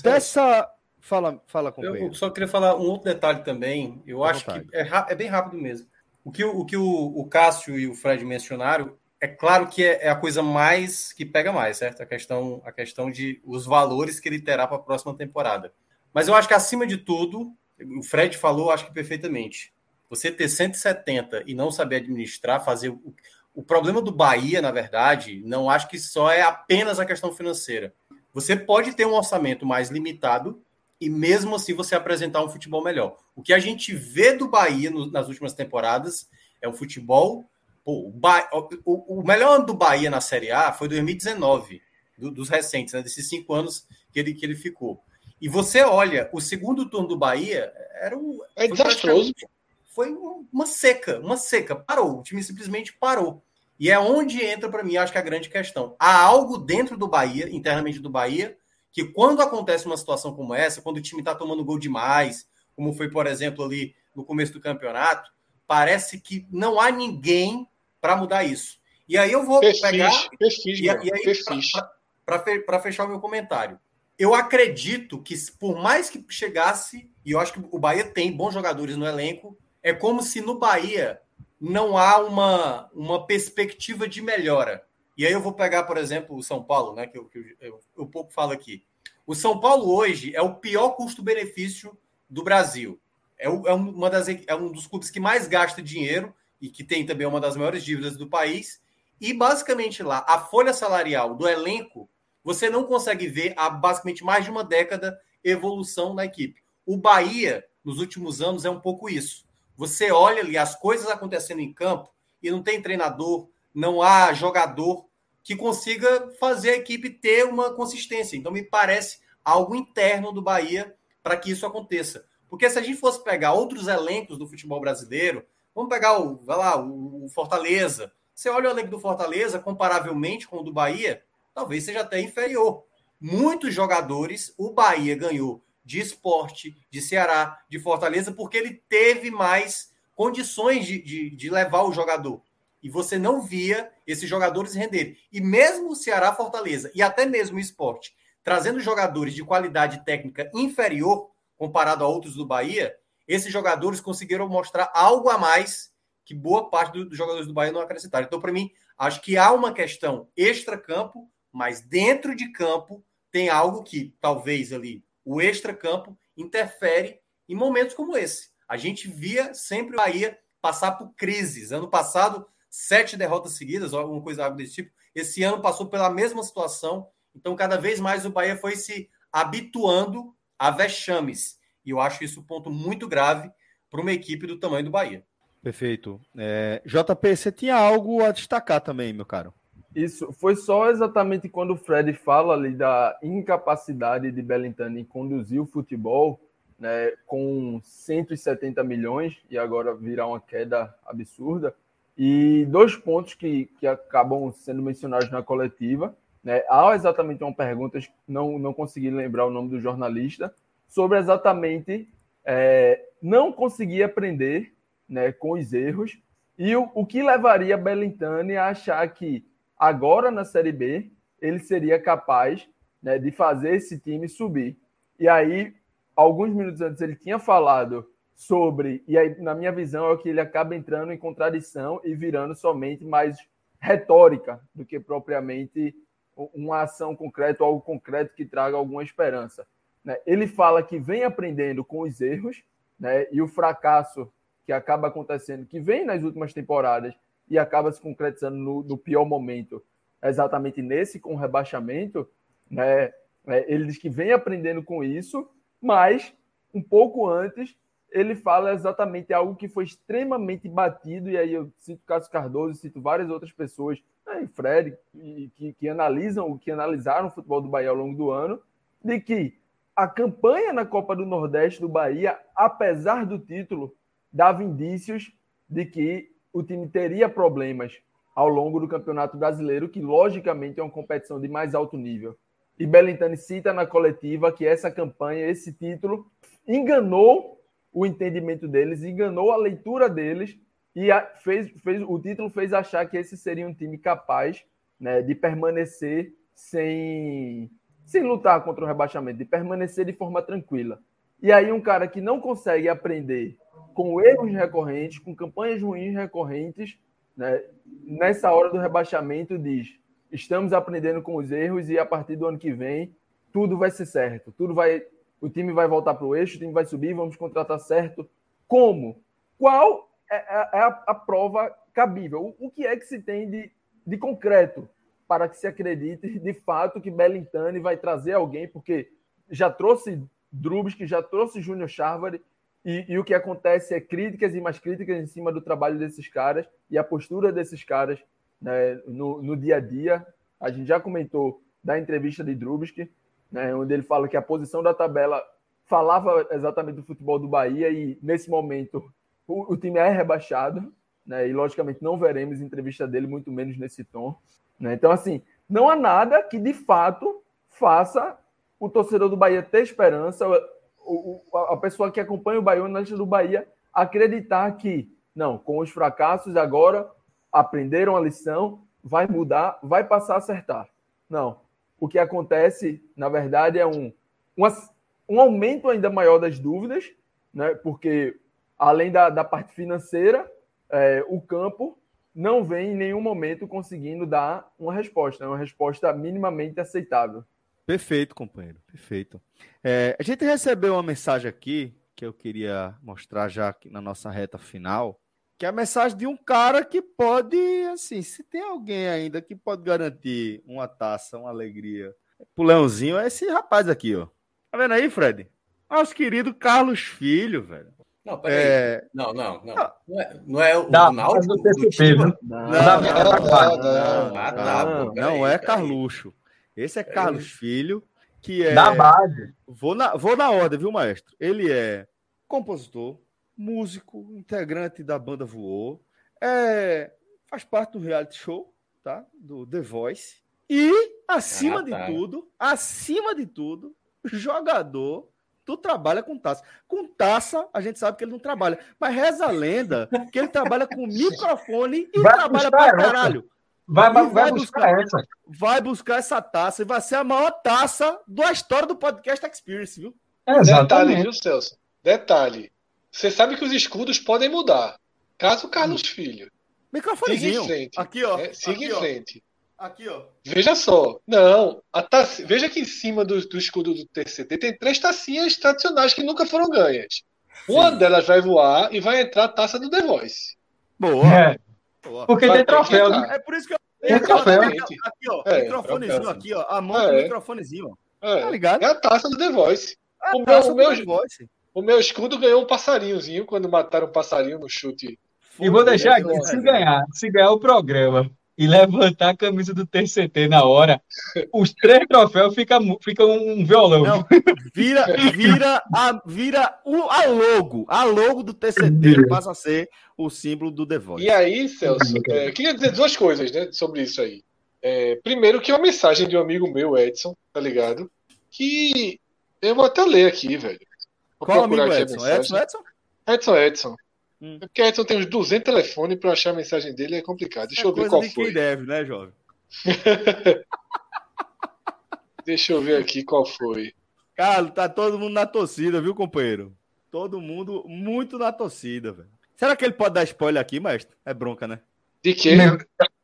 dessa. Fala, fala com Eu só queria falar um outro detalhe também. Eu acho que é, é, bem rápido mesmo. O que, o, que o, o Cássio e o Fred mencionaram, é claro que é, é, a coisa mais que pega mais, certo? A questão, a questão de os valores que ele terá para a próxima temporada. Mas eu acho que, acima de tudo, o Fred falou, acho que perfeitamente. Você ter 170 e não saber administrar, fazer. O, o problema do Bahia, na verdade, não acho que só é apenas a questão financeira. Você pode ter um orçamento mais limitado e mesmo assim você apresentar um futebol melhor. O que a gente vê do Bahia no, nas últimas temporadas é um futebol. Pô, o, ba... o, o, melhor ano do Bahia na Série A foi 2019, do, dos recentes, né, desses cinco anos que ele, que ele ficou. E você olha, o segundo turno do Bahia era um. É desastroso. Foi uma seca, uma seca. Parou. O time simplesmente parou. E é onde entra, para mim, acho que a grande questão. Há algo dentro do Bahia, internamente do Bahia, que quando acontece uma situação como essa, quando o time está tomando gol demais, como foi, por exemplo, ali no começo do campeonato, parece que não há ninguém para mudar isso. E aí eu vou perfis, pegar. Perfis, e, e aí, para fechar o meu comentário, eu acredito que, por mais que chegasse, e eu acho que o Bahia tem bons jogadores no elenco, é como se no Bahia não há uma, uma perspectiva de melhora. E aí eu vou pegar, por exemplo, o São Paulo, né, que eu, que eu, eu, pouco falo aqui. O São Paulo hoje é o pior custo-benefício do Brasil. É, o, é, uma das, é um dos clubes que mais gasta dinheiro e que tem também uma das maiores dívidas do país. E basicamente lá, a folha salarial do elenco você não consegue ver há basicamente mais de uma década evolução na equipe. O Bahia, nos últimos anos, é um pouco isso. Você olha ali as coisas acontecendo em campo e não tem treinador, não há jogador que consiga fazer a equipe ter uma consistência. Então, me parece algo interno do Bahia para que isso aconteça. Porque se a gente fosse pegar outros elencos do futebol brasileiro, vamos pegar o, vai lá, o Fortaleza. Você olha o elenco do Fortaleza, comparavelmente com o do Bahia, talvez seja até inferior. Muitos jogadores o Bahia ganhou de esporte, de Ceará, de Fortaleza, porque ele teve mais condições de, de, de levar o jogador. E você não via esses jogadores render. E mesmo o Ceará, Fortaleza e até mesmo o esporte, trazendo jogadores de qualidade técnica inferior comparado a outros do Bahia, esses jogadores conseguiram mostrar algo a mais que boa parte dos jogadores do Bahia não acrescentaram. Então, para mim, acho que há uma questão extra-campo mas dentro de campo tem algo que talvez ali o extra-campo interfere em momentos como esse. A gente via sempre o Bahia passar por crises. Ano passado, sete derrotas seguidas, alguma coisa desse tipo. Esse ano passou pela mesma situação. Então, cada vez mais o Bahia foi se habituando a vexames. E eu acho isso um ponto muito grave para uma equipe do tamanho do Bahia. Perfeito. É, JP, você tinha algo a destacar também, meu caro? Isso foi só exatamente quando o Fred fala ali da incapacidade de Belintani em conduzir o futebol, né, com 170 milhões e agora virar uma queda absurda. E dois pontos que, que acabam sendo mencionados na coletiva. Né, há exatamente uma pergunta, não, não consegui lembrar o nome do jornalista, sobre exatamente é, não conseguir aprender né, com os erros e o, o que levaria Belintani a achar que agora na Série B, ele seria capaz né, de fazer esse time subir. E aí, alguns minutos antes, ele tinha falado sobre, e aí, na minha visão, é que ele acaba entrando em contradição e virando somente mais retórica do que propriamente uma ação concreta, algo concreto que traga alguma esperança. Né? Ele fala que vem aprendendo com os erros né? e o fracasso que acaba acontecendo, que vem nas últimas temporadas e acaba se concretizando no, no pior momento, exatamente nesse com o rebaixamento, né? É, ele diz que vem aprendendo com isso, mas um pouco antes ele fala exatamente algo que foi extremamente batido, e aí eu cito Cássio Cardoso, cito várias outras pessoas, né, Fred, que, que analisam, que analisaram o futebol do Bahia ao longo do ano, de que a campanha na Copa do Nordeste do Bahia, apesar do título, dava indícios de que o time teria problemas ao longo do Campeonato Brasileiro, que logicamente é uma competição de mais alto nível. E Belintani cita na coletiva que essa campanha, esse título, enganou o entendimento deles, enganou a leitura deles e fez, fez o título fez achar que esse seria um time capaz né, de permanecer sem, sem lutar contra o rebaixamento, de permanecer de forma tranquila. E aí um cara que não consegue aprender com erros recorrentes, com campanhas ruins recorrentes, né, nessa hora do rebaixamento diz: estamos aprendendo com os erros e a partir do ano que vem tudo vai ser certo, tudo vai, o time vai voltar para o eixo, o time vai subir, vamos contratar certo. Como? Qual é, é, é a, a, prova cabível? O, o, que é que se tem de, de concreto para que se acredite de fato que Belintani vai trazer alguém, porque já trouxe Drubs, que já trouxe Júnior Charvari, e, e, o que acontece é críticas e mais críticas em cima do trabalho desses caras e a postura desses caras né, no, no, dia a dia. A gente já comentou da entrevista de Drubsky, né, onde ele fala que a posição da tabela falava exatamente do futebol do Bahia e nesse momento o, o time é rebaixado, né, e logicamente não veremos entrevista dele, muito menos nesse tom. Né? Então, assim, não há nada que de fato faça o torcedor do Bahia ter esperança, o, a pessoa que acompanha o Bahia, lista do Bahia, acreditar que, não, com os fracassos agora, aprenderam a lição, vai mudar, vai passar a acertar. Não. O que acontece, na verdade, é um, um, um aumento ainda maior das dúvidas, né? porque além da, da parte financeira, é, o campo não vem em nenhum momento conseguindo dar uma resposta, uma resposta minimamente aceitável. Perfeito, companheiro, perfeito. É, a gente recebeu uma mensagem aqui que eu queria mostrar já na nossa reta final, que é a mensagem de um cara que pode, assim, se tem alguém ainda que pode garantir uma taça, uma alegria pro Leãozinho, é esse rapaz aqui, ó. Tá vendo aí, Fred? Nosso querido Carlos Filho, velho. Não, peraí. É... Não, não, não. Não é, não é o da, Náutico? Do, do time? Não, não, não, não, é Carluxo. Esse é, é Carlos Filho, que é. Da base. Vou na, vou na ordem, viu, maestro? Ele é compositor, músico, integrante da banda Voou, é, faz parte do reality show, tá? Do The Voice. E, acima ah, tá. de tudo, acima de tudo, jogador Tu trabalha com taça. Com taça, a gente sabe que ele não trabalha. Mas reza a lenda que ele trabalha com microfone e vai trabalha pra caralho. Vai, vai, vai, buscar, buscar, essa. Vai buscar essa taça e vai ser a maior taça da história do podcast Experience, viu? É, Detalhe, viu, Celso? Detalhe. Você sabe que os escudos podem mudar. Caso Carlos hum. Filho. Microfonezinho. Siga em frente. Aqui, ó. É, siga aqui, em ó. frente. Aqui, ó. Veja só. Não. Taça, veja que em cima do, do escudo do TCT tem três tacinhas tradicionais que nunca foram ganhas. Sim. Uma delas vai voar e vai entrar a taça do The Voice. Boa. É. Porque tem troféu, né? É por isso que eu. Tem troféu. Aqui, ó. É, microfonezinho aqui, ó. A mão é. do microfonezinho. É. Tá ligado? É a taça do The Voice. É o, meu, o, meu, The Voice. O meu escudo ganhou um passarinhozinho quando mataram um passarinho no chute. E vou deixar aqui, se ganhar, se ganhar o programa e levantar a camisa do TCT na hora, os três troféus ficam fica um violão. Não, vira vira, a, vira o, a logo. A logo do TCT passa a ser o símbolo do The Voice. E aí, Celso, é, queria dizer duas coisas né, sobre isso aí. É, primeiro, que é uma mensagem de um amigo meu, Edson, tá ligado? Que eu vou até ler aqui, velho. Vou Qual amigo Edson? Edson? Edson? Edson Edson. Hum. É porque Edson tem uns 200 telefones para achar a mensagem dele, é complicado. Deixa é eu ver qual de foi. Quem deve, né, jovem? [laughs] Deixa eu ver aqui qual foi. Carlos, tá todo mundo na torcida, viu, companheiro? Todo mundo muito na torcida, velho. Será que ele pode dar spoiler aqui, mestre? É bronca, né? De quê?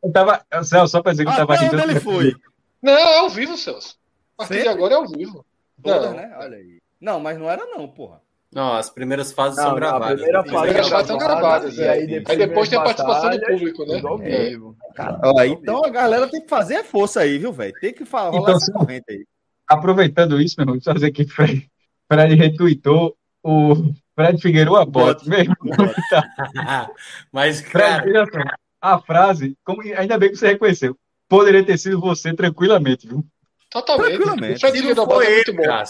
Eu tava, Celso, só pra dizer que eu tava rindo. ele foi? Não, é ao vivo, Celso. A partir de Sempre? agora é ao vivo. Todas, Não. né? Olha aí. Não, mas não era não, porra. Não, as primeiras fases Não, são a gravadas. primeira fase primeiras é fases são gravadas, e é. aí Aí depois, Aí depois tem a as participação do público, né? É. vivo. Ó, então a galera tem que fazer força aí, viu, velho? Tem que falar Então, essa corrente aí. Aproveitando isso, meu irmão, deixa eu dizer que Fred, Fred retweetou o Fred Figueiredo Bote. Meu irmão, [laughs] [laughs] Mas, Fred, cara, só, a frase, como, ainda bem que você reconheceu, poderia ter sido você tranquilamente, viu? Totalmente. Tranquilamente. O Fred se não Figueiredo foi é ele, muito bom.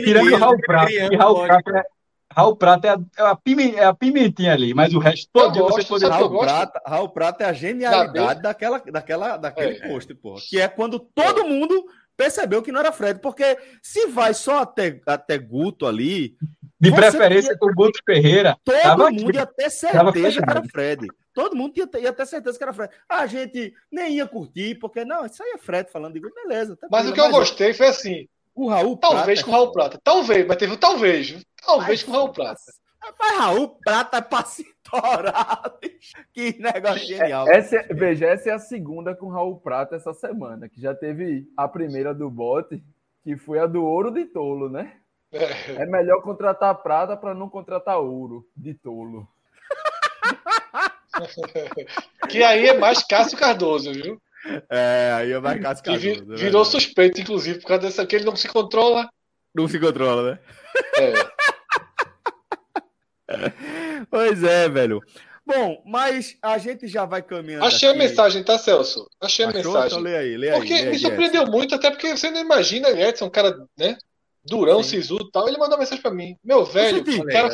Tirando, pode o Raul Prata, criando Raul lógica. Prata, é, Raul Prata é a, é, a é a pimentinha ali, mas o resto todo Eu você gosto, sabe Raul? Prata, Raul Prata é a genialidade daquela, daquela, daquele É. post, porra. Que é quando todo mundo percebeu que não era Fred. Porque se vai só até, até Guto ali, De Você preferência com o Guto Ferreira. todo Tava aqui. mundo ia ter certeza que era Fred. Todo mundo ia ter, ia ter certeza que era Fred. A gente nem ia curtir, porque não, isso aí é Fred falando de Guto, beleza. tá Mas o que eu gostei foi assim, O Raul talvez Prata com o Raul Prata. Talvez, mas teve um talvez. Talvez com o Raul Prata. Rapaz, Raul Prata é pra se torar, bicho. Que negócio genial. Essa, é- veja, essa é a segunda com Raul Prata essa semana, que já teve a primeira do bote, que foi a do ouro de tolo, né? É. É melhor contratar prata para não contratar ouro de tolo. Que aí é mais Cássio Cardoso, viu? É, aí é mais Cássio Cardoso, é virou suspeito, inclusive, por causa dessa que ele não se controla. Não se controla, né? É. [laughs] Pois é, velho. Bom, mas a gente já vai caminhando. Achei a aqui. mensagem, tá, Celso? Achei a Achou? mensagem. Então lê aí, lê aí. Porque lê aí, me surpreendeu muito, até porque você não imagina Edson, um cara, né? Durão, Sim. sisudo e tal. Ele mandou mensagem pra mim. Meu velho, aí, cara.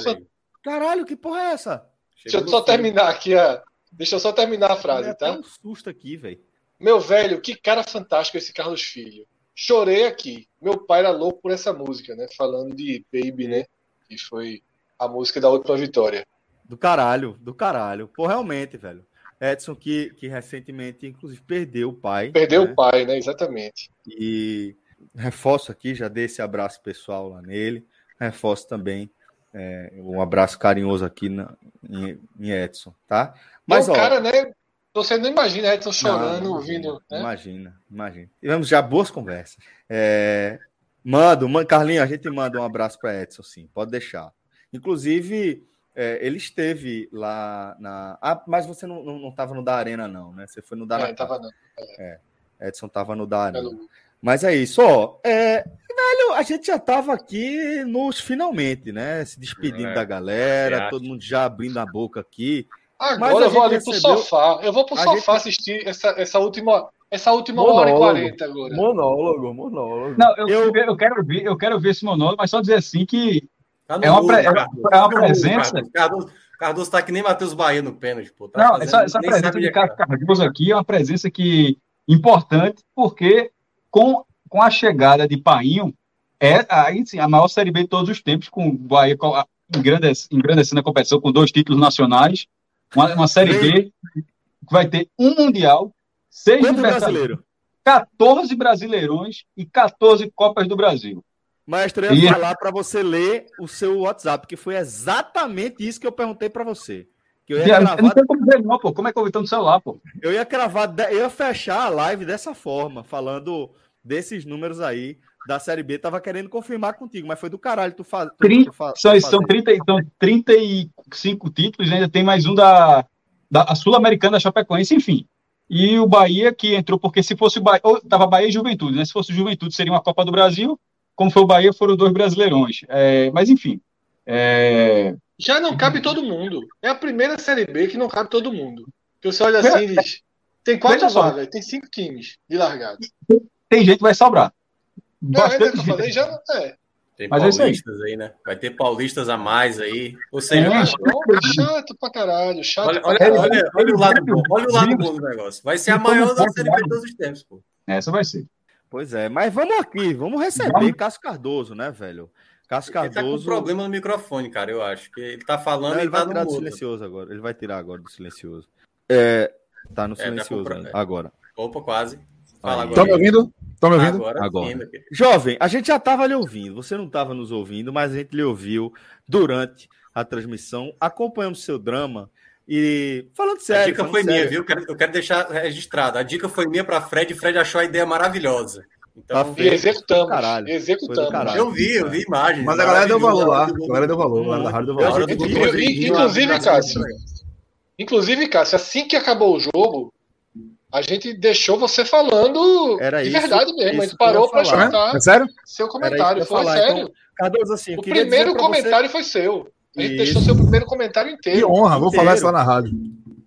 Caralho, que porra é essa? Deixa eu Chegou só fim. terminar aqui a. Deixa eu só terminar a frase, tá? um susto aqui, velho. Meu velho, que cara fantástico esse Carlos Filho. Chorei aqui. Meu pai era louco por essa música, né? Falando de Baby, né? Que foi a música da última vitória. Do caralho, do caralho. Pô, realmente, velho. Edson, que, que recentemente, inclusive, perdeu o pai. Perdeu né? o pai, né? Exatamente. E reforço aqui, já dei esse abraço pessoal lá nele. Reforço também é, um abraço carinhoso aqui na, em, em Edson, tá? Mas o cara, né? Você não imagina Edson chorando, Não, ouvindo. Né? Imagina, imagina. Tivemos já boas conversas. É, mando, man, Carlinhos, a gente manda um abraço para Edson, sim, pode deixar. Inclusive, é, ele esteve lá na. Ah, mas você não, não, não tava no da Arena, não, né? Você foi no da É, tava não. Edson tava no da Arena. Mas é isso, ó. É, velho, a gente já tava aqui nos finalmente, né? Se despedindo É, da galera, acho. todo mundo já abrindo a boca aqui. Agora eu vou ali pro recebeu- sofá. Eu vou pro a sofá gente- assistir essa, essa última, essa última uma hora e Monólogo. quarenta agora. Monólogo, monólogo. Não, eu, Eu- eu, quero ver, eu quero ver esse monólogo, mas só dizer assim que Tá É uma pre- é uma- Cardoso. é uma Tá presença. Cardoso. Cardoso, Cardoso tá que nem Matheus Bahia no pênalti, pô. Tá Não, fazendo- essa, essa presença de é Cardoso aqui é uma presença que importante, porque com, com a chegada de Painho, é aí sim, a maior Série B de todos os tempos, com o Bahia co- engrandece- engrandecendo a competição com dois títulos nacionais, uma, uma Série B que vai ter um Mundial, seis Quanto Libertadores, brasileiro? 14 Brasileirões e 14 Copas do Brasil. Maestro, eu ia E- falar para você ler o seu WhatsApp, que foi exatamente isso que eu perguntei para você. Que eu ia, Eu não tem como ver, não, pô. Como é que eu vi no celular, pô? eu ia cravar, eu ia fechar a live dessa forma, falando desses números aí da Série B. Tava querendo confirmar contigo, mas foi do caralho tu faz. Tu, Trinta- tu fa- São, são, 30, e- são 35 títulos, ainda tem mais um da, da Sul-Americana da Chapecoense, enfim. E o Bahia que entrou, porque se fosse o Bahia, ou tava Bahia e Juventude, né? Se fosse Juventude, seria uma Copa do Brasil, como foi o Bahia, foram dois brasileirões. É, mas enfim. É, Já não cabe todo mundo. É a primeira Série B que não cabe todo mundo. Que você olha assim e diz: tem quatro vagas, tem cinco times de largado. Tem gente que vai sobrar. É, é, Bastante que eu falei, já é. Tem Mas é aí. paulistas aí, né? Vai ter paulistas a mais aí. Ou seja, É. vai- Não, chato pra caralho, chato olha, pra olha, caralho. olha, olha o lado bom. Olha o lado bom do negócio. Vai ser a E como maior da Série B de todos os tempos, pô. Essa vai ser. Pois é, mas vamos aqui, vamos receber Vamos. Cássio Cardoso, né, velho? Cássio Ele tá com Cardoso. problema no microfone, cara, eu acho. Que ele tá falando Não, e ele tá vai no tirar do mudo. silencioso agora. Ele vai tirar agora do silencioso. É, tá no É, silencioso é. agora. Opa, quase. Fala agora. Estão me ouvindo? Estão me ouvindo? Agora, Agora. sim. Jovem, a gente já estava lhe ouvindo. Você não estava nos ouvindo, mas a gente lhe ouviu durante a transmissão. Acompanhamos seu drama, E falando sério. A dica foi sério. minha, viu? Eu quero, eu quero deixar registrado. A dica foi minha para Fred e Fred achou a ideia maravilhosa. Então, tá e executamos. Caralho. Executamos. Caralho. Eu vi, eu vi imagens. Mas a galera deu valor lá. A galera deu valor. A galera deu valor. Inclusive, Cássio. Inclusive, Cássio, assim que acabou o jogo, a gente deixou você falando Era de isso, verdade mesmo. A gente parou para escutar é sério? seu comentário. Foi falar. sério. Então, Cardoso, assim, o primeiro comentário você... foi seu. A gente isso. deixou seu primeiro comentário inteiro. Que honra, vou inteiro. falar isso lá na rádio.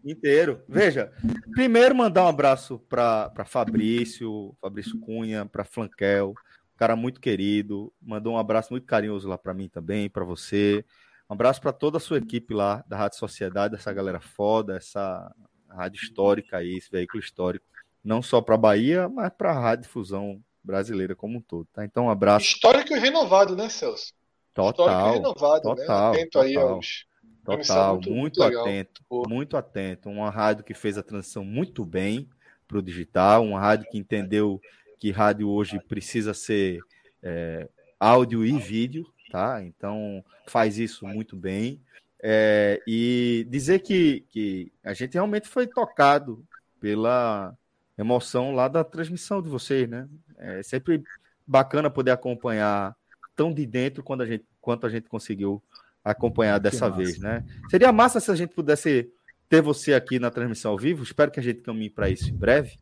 Inteiro. Veja, primeiro mandar um abraço para Fabrício, Fabrício Cunha, para Flanquel, cara muito querido. Mandou um abraço muito carinhoso lá para mim também, para você. Um abraço para toda a sua equipe lá da Rádio Sociedade, essa galera foda, essa rádio histórica aí, esse veículo histórico, não só para a Bahia, mas para a rádio difusão brasileira como um todo, tá? Então, um abraço. Histórico e renovado, né, Celso? Total. Histórico e renovado, né? total, né? Atento total. aí aos Total, muito, muito, atento, muito atento. Uma rádio que fez a transição muito bem para o digital, uma rádio que entendeu que rádio hoje precisa ser é, áudio e vídeo, tá? Então faz isso muito bem. É, e dizer que, que a gente realmente foi tocado pela emoção lá da transmissão de vocês, né? É sempre bacana poder acompanhar tão de dentro quando a gente, quanto a gente conseguiu acompanhar dessa vez, né? Seria massa se a gente pudesse ter você aqui na transmissão ao vivo. Espero que a gente caminhe para isso em breve,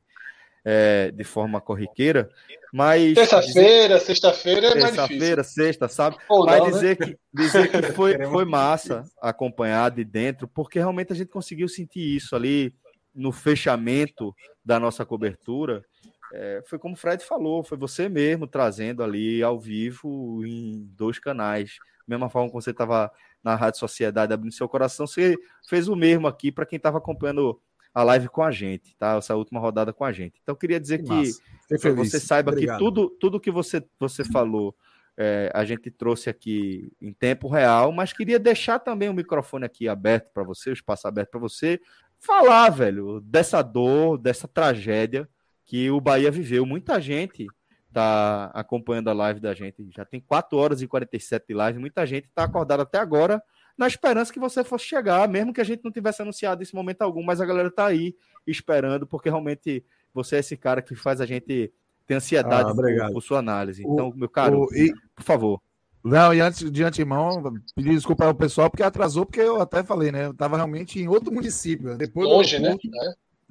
é, de forma corriqueira. Mas terça-feira, dizer... sexta-feira é mais difícil. Terça-feira, sexta, sabe? Ou mas não, dizer, né? que, dizer que foi, foi massa acompanhar de dentro, porque realmente a gente conseguiu sentir isso ali no fechamento da nossa cobertura. É, foi como o Fred falou, foi você mesmo trazendo ali ao vivo em dois canais mesma forma como você estava na Rádio Sociedade abrindo seu coração, você fez o mesmo aqui para quem estava acompanhando a live com a gente, tá? Essa última rodada com a gente. Então, queria dizer que, que você saiba Obrigado. que tudo, tudo que você, você falou, é, a gente trouxe aqui em tempo real, mas queria deixar também o microfone aqui aberto para você, o espaço aberto para você falar, velho, dessa dor, dessa tragédia que o Bahia viveu. Muita gente tá acompanhando a live da gente. Já tem 4 horas e 47 de live. Muita gente está acordada até agora na esperança que você fosse chegar, mesmo que a gente não tivesse anunciado esse momento algum, mas a galera tá aí esperando, porque realmente você é esse cara que faz a gente ter ansiedade ah, por, por, sua análise. Então, o, meu caro, o, e, por favor. Não, e antes de antemão, pedir desculpa ao pessoal, porque atrasou, porque eu até falei, né? Eu estava realmente em outro município. Depois longe, né?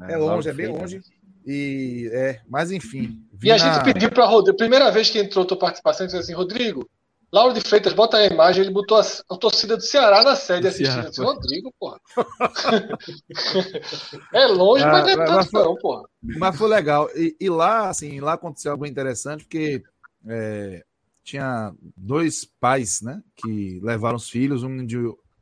É, é longe, é bem longe. E é, mas enfim. E a gente pediu para Rodrigo, primeira vez que entrou tua participação, disse assim, Rodrigo, Lauro de Freitas, bota a imagem, ele botou a, a torcida do Ceará na sede assistindo. Disse, Rodrigo, porra. [laughs] é longe, ah, mas não é tanto foi, não, porra. Mas foi legal. E, e, lá, assim, lá aconteceu algo interessante, porque é, tinha dois pais, né, que levaram os filhos, um de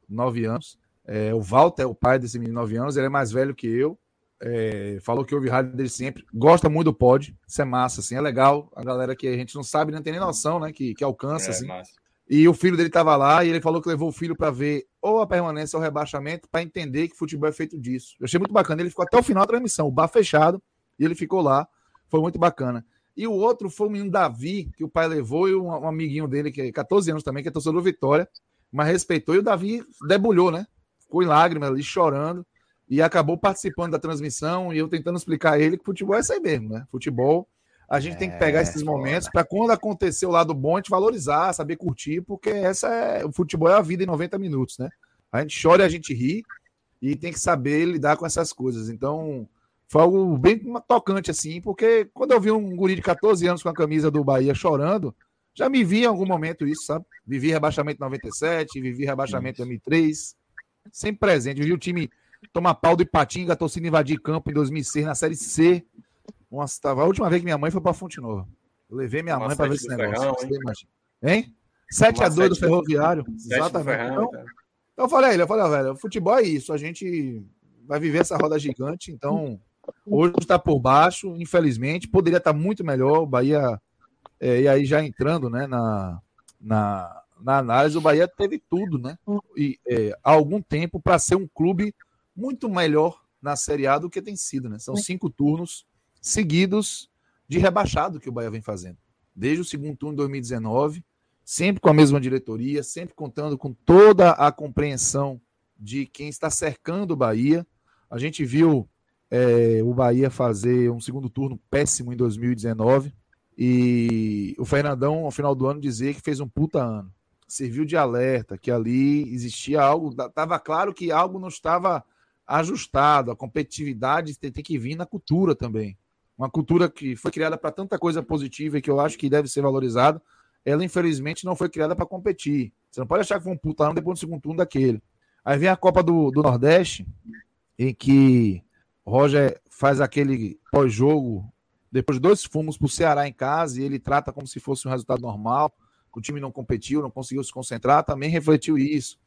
nove anos. É, o Walter é o pai desse menino de nove anos, ele é mais velho que eu é, falou que ouve rádio dele sempre, gosta muito do pod, isso é massa, assim, é legal. A galera que a gente não sabe, não tem nem noção, né, que, que alcança, é, assim. Massa. E o filho dele estava lá e ele falou que levou o filho para ver ou a permanência ou o rebaixamento para entender que futebol é feito disso. Eu achei muito bacana. Ele ficou até o final da transmissão, o bar fechado, e ele ficou lá. Foi muito bacana. E o outro foi o menino Davi, que o pai levou, e um, um amiguinho dele, que é 14 anos também, que é torcedor do Vitória, mas respeitou. E o Davi debulhou, né? Ficou em lágrimas ali, chorando e acabou participando da transmissão e eu tentando explicar a ele que futebol é isso aí mesmo, né? Futebol, a gente é, tem que pegar esses é, momentos para quando acontecer o lado bom, a gente valorizar, saber curtir, porque essa é o futebol é a vida em 90 minutos, né? A gente chora e a gente ri e tem que saber lidar com essas coisas. Então, foi algo bem tocante assim, porque quando eu vi um guri de 14 anos com a camisa do Bahia chorando, já me vi em algum momento isso, sabe? Vivi rebaixamento 97, vivi rebaixamento 2003, sempre presente. Vi o time tomar pau do Ipatinga, a torcida invadir campo em 2006 na Série C. Nossa, tava a última vez que minha mãe foi para Fonte Nova. Eu levei minha mãe para ver esse negócio. Ferrão, hein? 7x2 do Ferroviário. Exatamente. Ferrão, então, então eu falei a ele, eu falei, velho, futebol é isso, a gente vai viver essa roda gigante, então hoje está por baixo, infelizmente, poderia estar tá muito melhor, o Bahia, é, e aí já entrando, né, na, na, na análise, o Bahia teve tudo, né, e, é, há algum tempo para ser um clube muito melhor na Série A do que tem sido, né? São cinco turnos seguidos de rebaixado que o Bahia vem fazendo. Desde o segundo turno de 2019, sempre com a mesma diretoria, sempre contando com toda a compreensão de quem está cercando o Bahia. A gente viu é, o Bahia fazer um segundo turno péssimo em 2019 e o Fernandão, ao final do ano, dizer que fez um puta ano. Serviu de alerta, que ali existia algo, estava claro que algo não estava ajustado, a competitividade tem, tem que vir na cultura também. Uma cultura que foi criada para tanta coisa positiva e que eu acho que deve ser valorizada, ela infelizmente não foi criada para competir. Você não pode achar que foi um puta depois do segundo turno daquele. Aí vem a Copa do, do Nordeste, em que Roger faz aquele pós-jogo, depois de dois fumos para o Ceará em casa, e ele trata como se fosse um resultado normal, o time não competiu, não conseguiu se concentrar, também refletiu isso.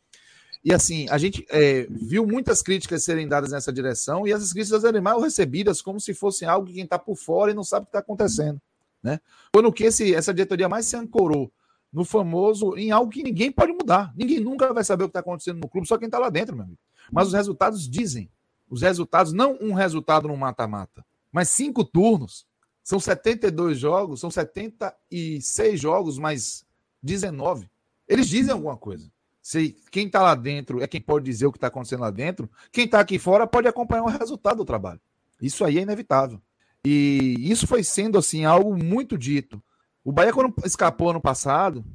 E assim, a gente é, viu muitas críticas serem dadas nessa direção, e essas críticas serem mal recebidas como se fossem algo que quem está por fora e não sabe o que está acontecendo. Né? Quando que esse, essa diretoria mais se ancorou no famoso, em algo que ninguém pode mudar. Ninguém nunca vai saber o que está acontecendo no clube, só quem está lá dentro, meu amigo. Mas os resultados dizem. Os resultados, não um resultado no mata-mata, mas cinco turnos. São 72 jogos, são 76 jogos, mais 19. Eles dizem alguma coisa. Se quem está lá dentro é quem pode dizer o que está acontecendo lá dentro, quem está aqui fora pode acompanhar o [laughs] resultado do trabalho. Isso aí é inevitável. E isso foi sendo assim algo muito dito. O Bahia, quando escapou ano passado,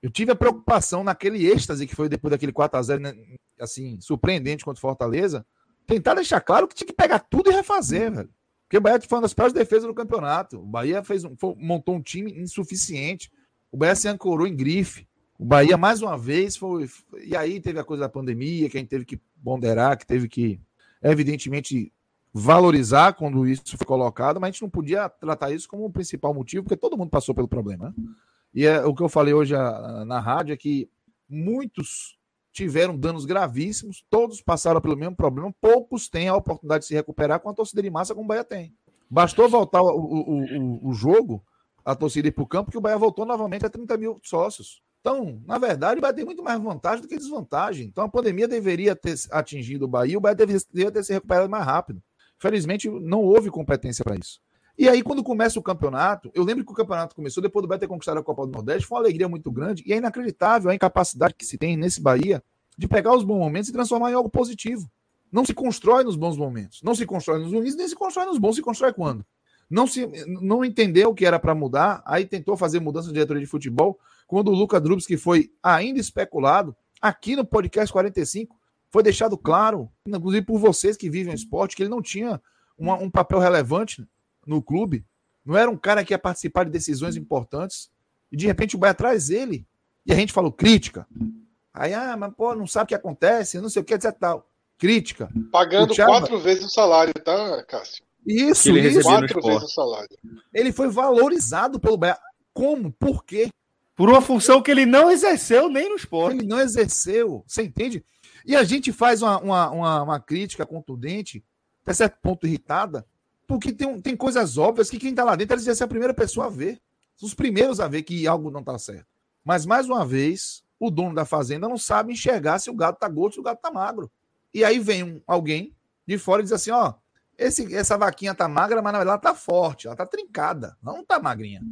eu tive a preocupação naquele êxtase que foi depois daquele 4x0, né, assim, surpreendente contra o Fortaleza, tentar deixar claro que tinha que pegar tudo e refazer, velho. Porque o Bahia foi uma das piores defesas do campeonato. O Bahia fez um, montou um time insuficiente. O Bahia se ancorou em grife. O Bahia, mais uma vez, foi. E aí teve a coisa da pandemia, que a gente teve que ponderar, que teve que, evidentemente, valorizar quando isso foi colocado, mas a gente não podia tratar isso como o principal motivo, porque todo mundo passou pelo problema. Né? E é, o que eu falei hoje a, na rádio é que muitos tiveram danos gravíssimos, todos passaram pelo mesmo problema, poucos têm a oportunidade de se recuperar com a torcida de massa como o Bahia tem. Bastou voltar o, o, o, o jogo, a torcida ir para o campo, que o Bahia voltou novamente a 30 mil sócios. Então, na verdade, o Bahia tem muito mais vantagem do que desvantagem. Então, a pandemia deveria ter atingido o Bahia, o Bahia deveria ter se recuperado mais rápido. Felizmente, não houve competência para isso. E aí, quando começa o campeonato, eu lembro que o campeonato começou depois do Bahia ter conquistado a Copa do Nordeste, foi uma alegria muito grande e é inacreditável a incapacidade que se tem nesse Bahia de pegar os bons momentos e transformar em algo positivo. Não se constrói nos bons momentos, não se constrói nos ruins, nem se constrói nos bons, se constrói quando? Não se não entendeu o que era para mudar, aí tentou fazer mudança de diretoria de futebol, quando o Luca Drubs, que foi ainda especulado, aqui no podcast 45, foi deixado claro, inclusive por vocês que vivem o esporte, que ele não tinha uma, um papel relevante no clube, não era um cara que ia participar de decisões importantes, e de repente o Bahia traz ele, e a gente falou crítica. Aí, ah, mas pô, não sabe o que acontece, não sei o que, etc. Tal. Crítica. Pagando Chava... quatro vezes o salário, tá, Cássio? Isso, ele isso. Quatro vezes o salário. Ele foi valorizado pelo Bahia. Como? Por quê? Por uma função que ele não exerceu nem no esporte. Ele não exerceu, você entende? E a gente faz uma, uma, uma, uma crítica contundente, até certo ponto irritada, porque tem, tem coisas óbvias que quem está lá dentro ia ser a primeira pessoa a ver. Os primeiros a ver que algo não está certo. Mas, mais uma vez, o dono da fazenda não sabe enxergar se o gado está gordo, se o gado está magro. E aí vem um, alguém de fora e diz assim: ó, esse, essa vaquinha tá magra, mas ela tá forte, ela tá trincada, não tá magrinha.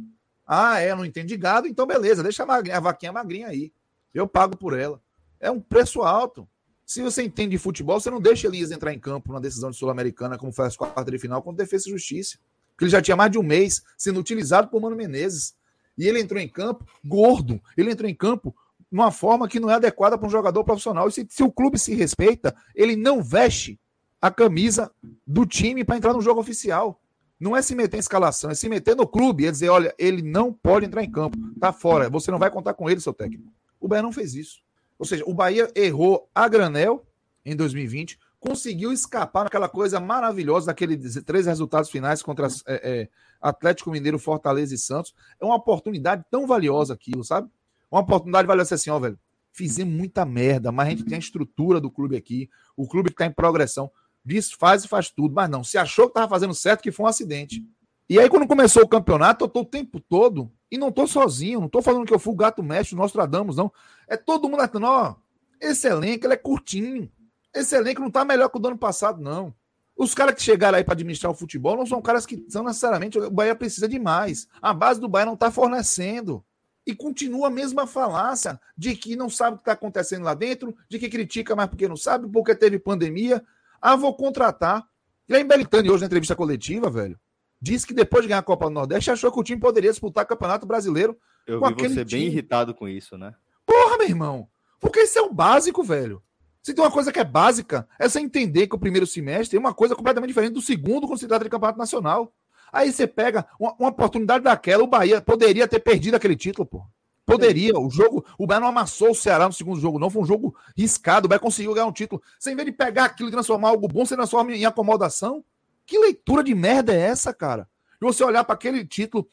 Ah, é, não entende de gado, então beleza, deixa a, magrinha, a vaquinha magrinha aí. Eu pago por ela. É um preço alto. Se você entende de futebol, você não deixa Elias entrar em campo na decisão de Sul-Americana, como foi as quartas de final, contra Defesa e Justiça. Porque ele já tinha mais de um mês sendo utilizado por Mano Menezes. E ele entrou em campo gordo. Ele entrou em campo numa forma que não é adequada para um jogador profissional. E se, se o clube se respeita, ele não veste a camisa do time para entrar no jogo oficial. Não é se meter em escalação, é se meter no clube e dizer: olha, ele não pode entrar em campo, tá fora, você não vai contar com ele, seu técnico. O Bahia não fez isso. Ou seja, o Bahia errou a granel em 2020, conseguiu escapar naquela coisa maravilhosa daqueles três resultados finais contra é, é, Atlético Mineiro, Fortaleza e Santos. É uma oportunidade tão valiosa aquilo, sabe? Uma oportunidade valiosa assim, ó, velho. Fizemos muita merda, mas a gente tem a estrutura do clube aqui, o clube que está em progressão. Diz, faz e faz tudo, mas não. Se achou que estava fazendo certo, que foi um acidente. E aí, quando começou o campeonato, eu tô o tempo todo, e não tô sozinho, não tô falando que eu fui o gato mestre, nós tradamos, não. É todo mundo falando, ó, esse elenco ele é curtinho. Esse elenco não tá melhor que o do ano passado, não. Os caras que chegaram aí para administrar o futebol não são caras que são necessariamente. O Bahia precisa de mais. A base do Bahia não tá fornecendo. E continua a mesma falácia de que não sabe o que está acontecendo lá dentro, de que critica mais porque não sabe, porque teve pandemia. Ah, vou contratar. E aí, Belitani, hoje na entrevista coletiva, velho, disse que depois de ganhar a Copa do Nordeste, achou que o time poderia disputar o Campeonato Brasileiro. Eu vi você time. bem irritado com isso, né? Porra, meu irmão. Porque isso é o básico, velho. Se tem uma coisa que é básica, é você entender que o primeiro semestre é uma coisa completamente diferente do segundo quando se trata de campeonato nacional. Aí você pega uma, uma, oportunidade daquela, o Bahia poderia ter perdido aquele título, pô. Poderia. O jogo, o Bahia não amassou o Ceará no segundo jogo, não. Foi um jogo riscado. O Bahia conseguiu ganhar um título. Você, em vez de pegar aquilo e transformar algo bom, você transforma em acomodação. Que leitura de merda é essa, cara? E você olhar para aquele título.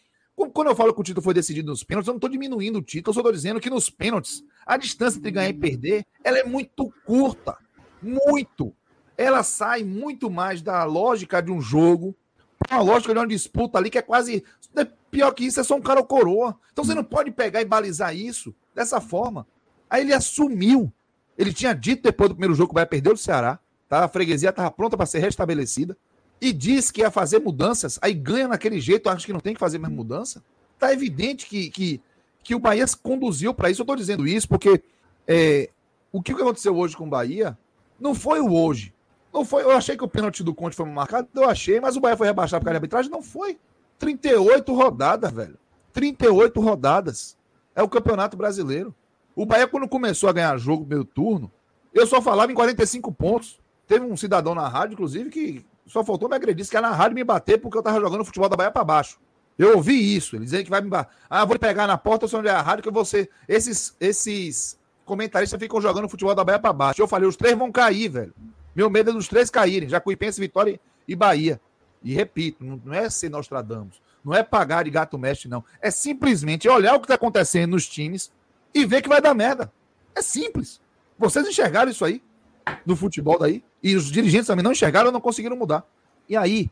Quando eu falo que o título foi decidido nos pênaltis, eu não estou diminuindo o título, eu só estou dizendo que nos pênaltis, a distância entre ganhar e perder, ela é muito curta. Muito. Ela sai muito mais da lógica de um jogo, uma lógica de uma disputa ali que é quase. Pior que isso, é só um cara ou coroa. Então você não pode pegar e balizar isso dessa forma. Aí ele assumiu. Ele tinha dito depois do primeiro jogo que vai perder o Ceará. Tá? A freguesia estava pronta para ser restabelecida. E disse que ia fazer mudanças. Aí ganha naquele jeito, acho que não tem que fazer mais mudança. Tá evidente que, que, que o Bahia conduziu para isso. Eu estou dizendo isso porque é, o que aconteceu hoje com o Bahia não foi o hoje. Não foi, eu achei que o pênalti do Conte foi marcado, eu achei, mas o Bahia foi rebaixado por causa de arbitragem? Não foi. 38 rodadas, velho. 38 rodadas. É o Campeonato Brasileiro. O Bahia, quando começou a ganhar jogo meio turno, eu só falava em 45 pontos. Teve um cidadão na rádio, inclusive, que só faltou me agredir, que era na rádio me bater porque eu tava jogando futebol da Bahia para baixo. Eu ouvi isso, ele dizendo que vai me bater. Ah, vou pegar na porta, se onde é a rádio, que você. Esses, esses comentaristas ficam jogando futebol da Bahia para baixo. Eu falei, os três vão cair, velho. Meu medo é dos três caírem, Jacuipense, Vitória e Bahia. E repito, não é ser Nostradamus, não é pagar de gato mestre, não. É simplesmente olhar o que está acontecendo nos times e ver que vai dar merda. É simples. Vocês enxergaram isso aí no futebol daí? E os dirigentes também não enxergaram, não conseguiram mudar. E aí,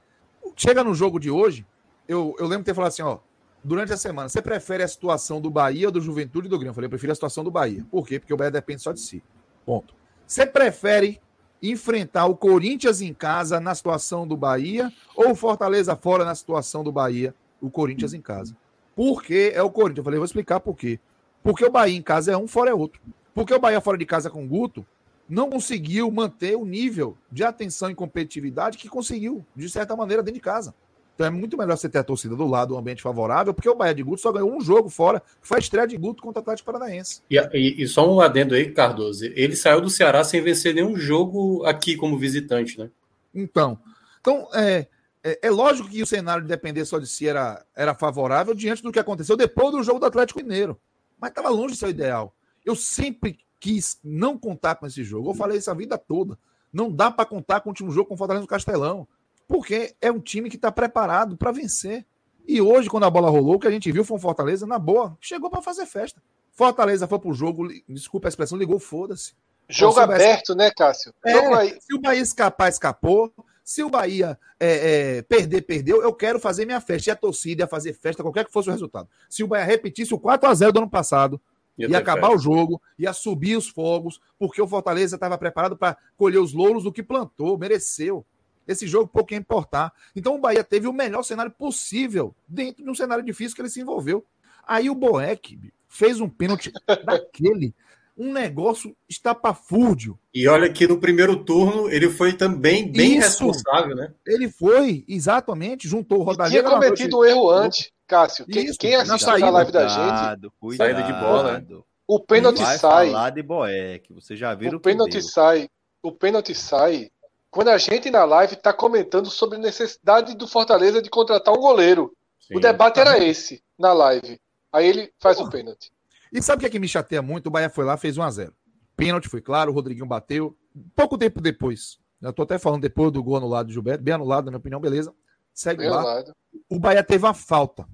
chega no jogo de hoje, eu, eu lembro de ter falado assim, ó, durante a semana, você prefere a situação do Bahia ou do Juventude e do Grêmio? Eu falei, eu prefiro a situação do Bahia. Por quê? Porque o Bahia depende só de si. Ponto. Você prefere enfrentar o Corinthians em casa na situação do Bahia ou Fortaleza fora na situação do Bahia, o Corinthians em casa. Por que é o Corinthians? Eu falei, vou explicar por quê. Porque o Bahia em casa é um, fora é outro. Porque o Bahia fora de casa com o Guto não conseguiu manter o nível de atenção e competitividade que conseguiu, de certa maneira, dentro de casa. Então é muito melhor você ter a torcida do lado, um ambiente favorável, porque o Bahia de Guto só ganhou um jogo fora, que foi a estreia de Guto contra o Atlético Paranaense. E, e, e, só um adendo aí, Cardoso. Ele saiu do Ceará sem vencer nenhum jogo aqui como visitante, né? Então, então é, é, é lógico que o cenário de depender só de si era, era favorável diante do que aconteceu depois do jogo do Atlético Mineiro. Mas estava longe de ser o ideal. Eu sempre quis não contar com esse jogo. Eu falei isso a vida toda. Não dá para contar com o último jogo com o Fortaleza no Castelão. Porque é um time que está preparado para vencer. E hoje, quando a bola rolou, o que a gente viu foi um Fortaleza, na boa, chegou para fazer festa. Fortaleza foi pro jogo, desculpa a expressão, ligou, foda-se. Jogo aberto, né, Cássio? É, se o Bahia escapar, escapou. Se o Bahia é, é, perder, perdeu. Eu quero fazer minha festa. E a torcida ia fazer festa, qualquer que fosse o resultado. Se o Bahia repetisse o 4 a 0 do ano passado, ia, ia acabar festa. o jogo, ia subir os fogos, porque o Fortaleza estava preparado para colher os louros do que plantou, mereceu. Esse jogo pouco ia importar. Então o Bahia teve o melhor cenário possível dentro de um cenário difícil que ele se envolveu. Aí o Boeck fez um pênalti [laughs] daquele, um negócio estapafúrdio. E olha que no primeiro turno ele foi também bem Isso, responsável, né? Ele foi, exatamente, juntou o Rodallega. Tinha cometido um erro antes, Cássio. Isso, quem, assistiu a live da gente. Cuidado, saída de bola. Né? O pênalti sai. Falar de Boeck, você já viu o pênalti sai. O pênalti sai quando a gente na live está comentando sobre a necessidade do Fortaleza de contratar um goleiro. Sim, o debate tá era esse na live. Aí ele faz o pênalti. E sabe o que, é que me chateia muito? O Bahia foi lá, fez 1x0. Pênalti foi claro, o Rodriguinho bateu. Pouco tempo depois. Já tô até falando depois do gol anulado do Gilberto. Bem anulado, na minha opinião, beleza. Segue bem lá. Anulado. O Bahia teve uma falta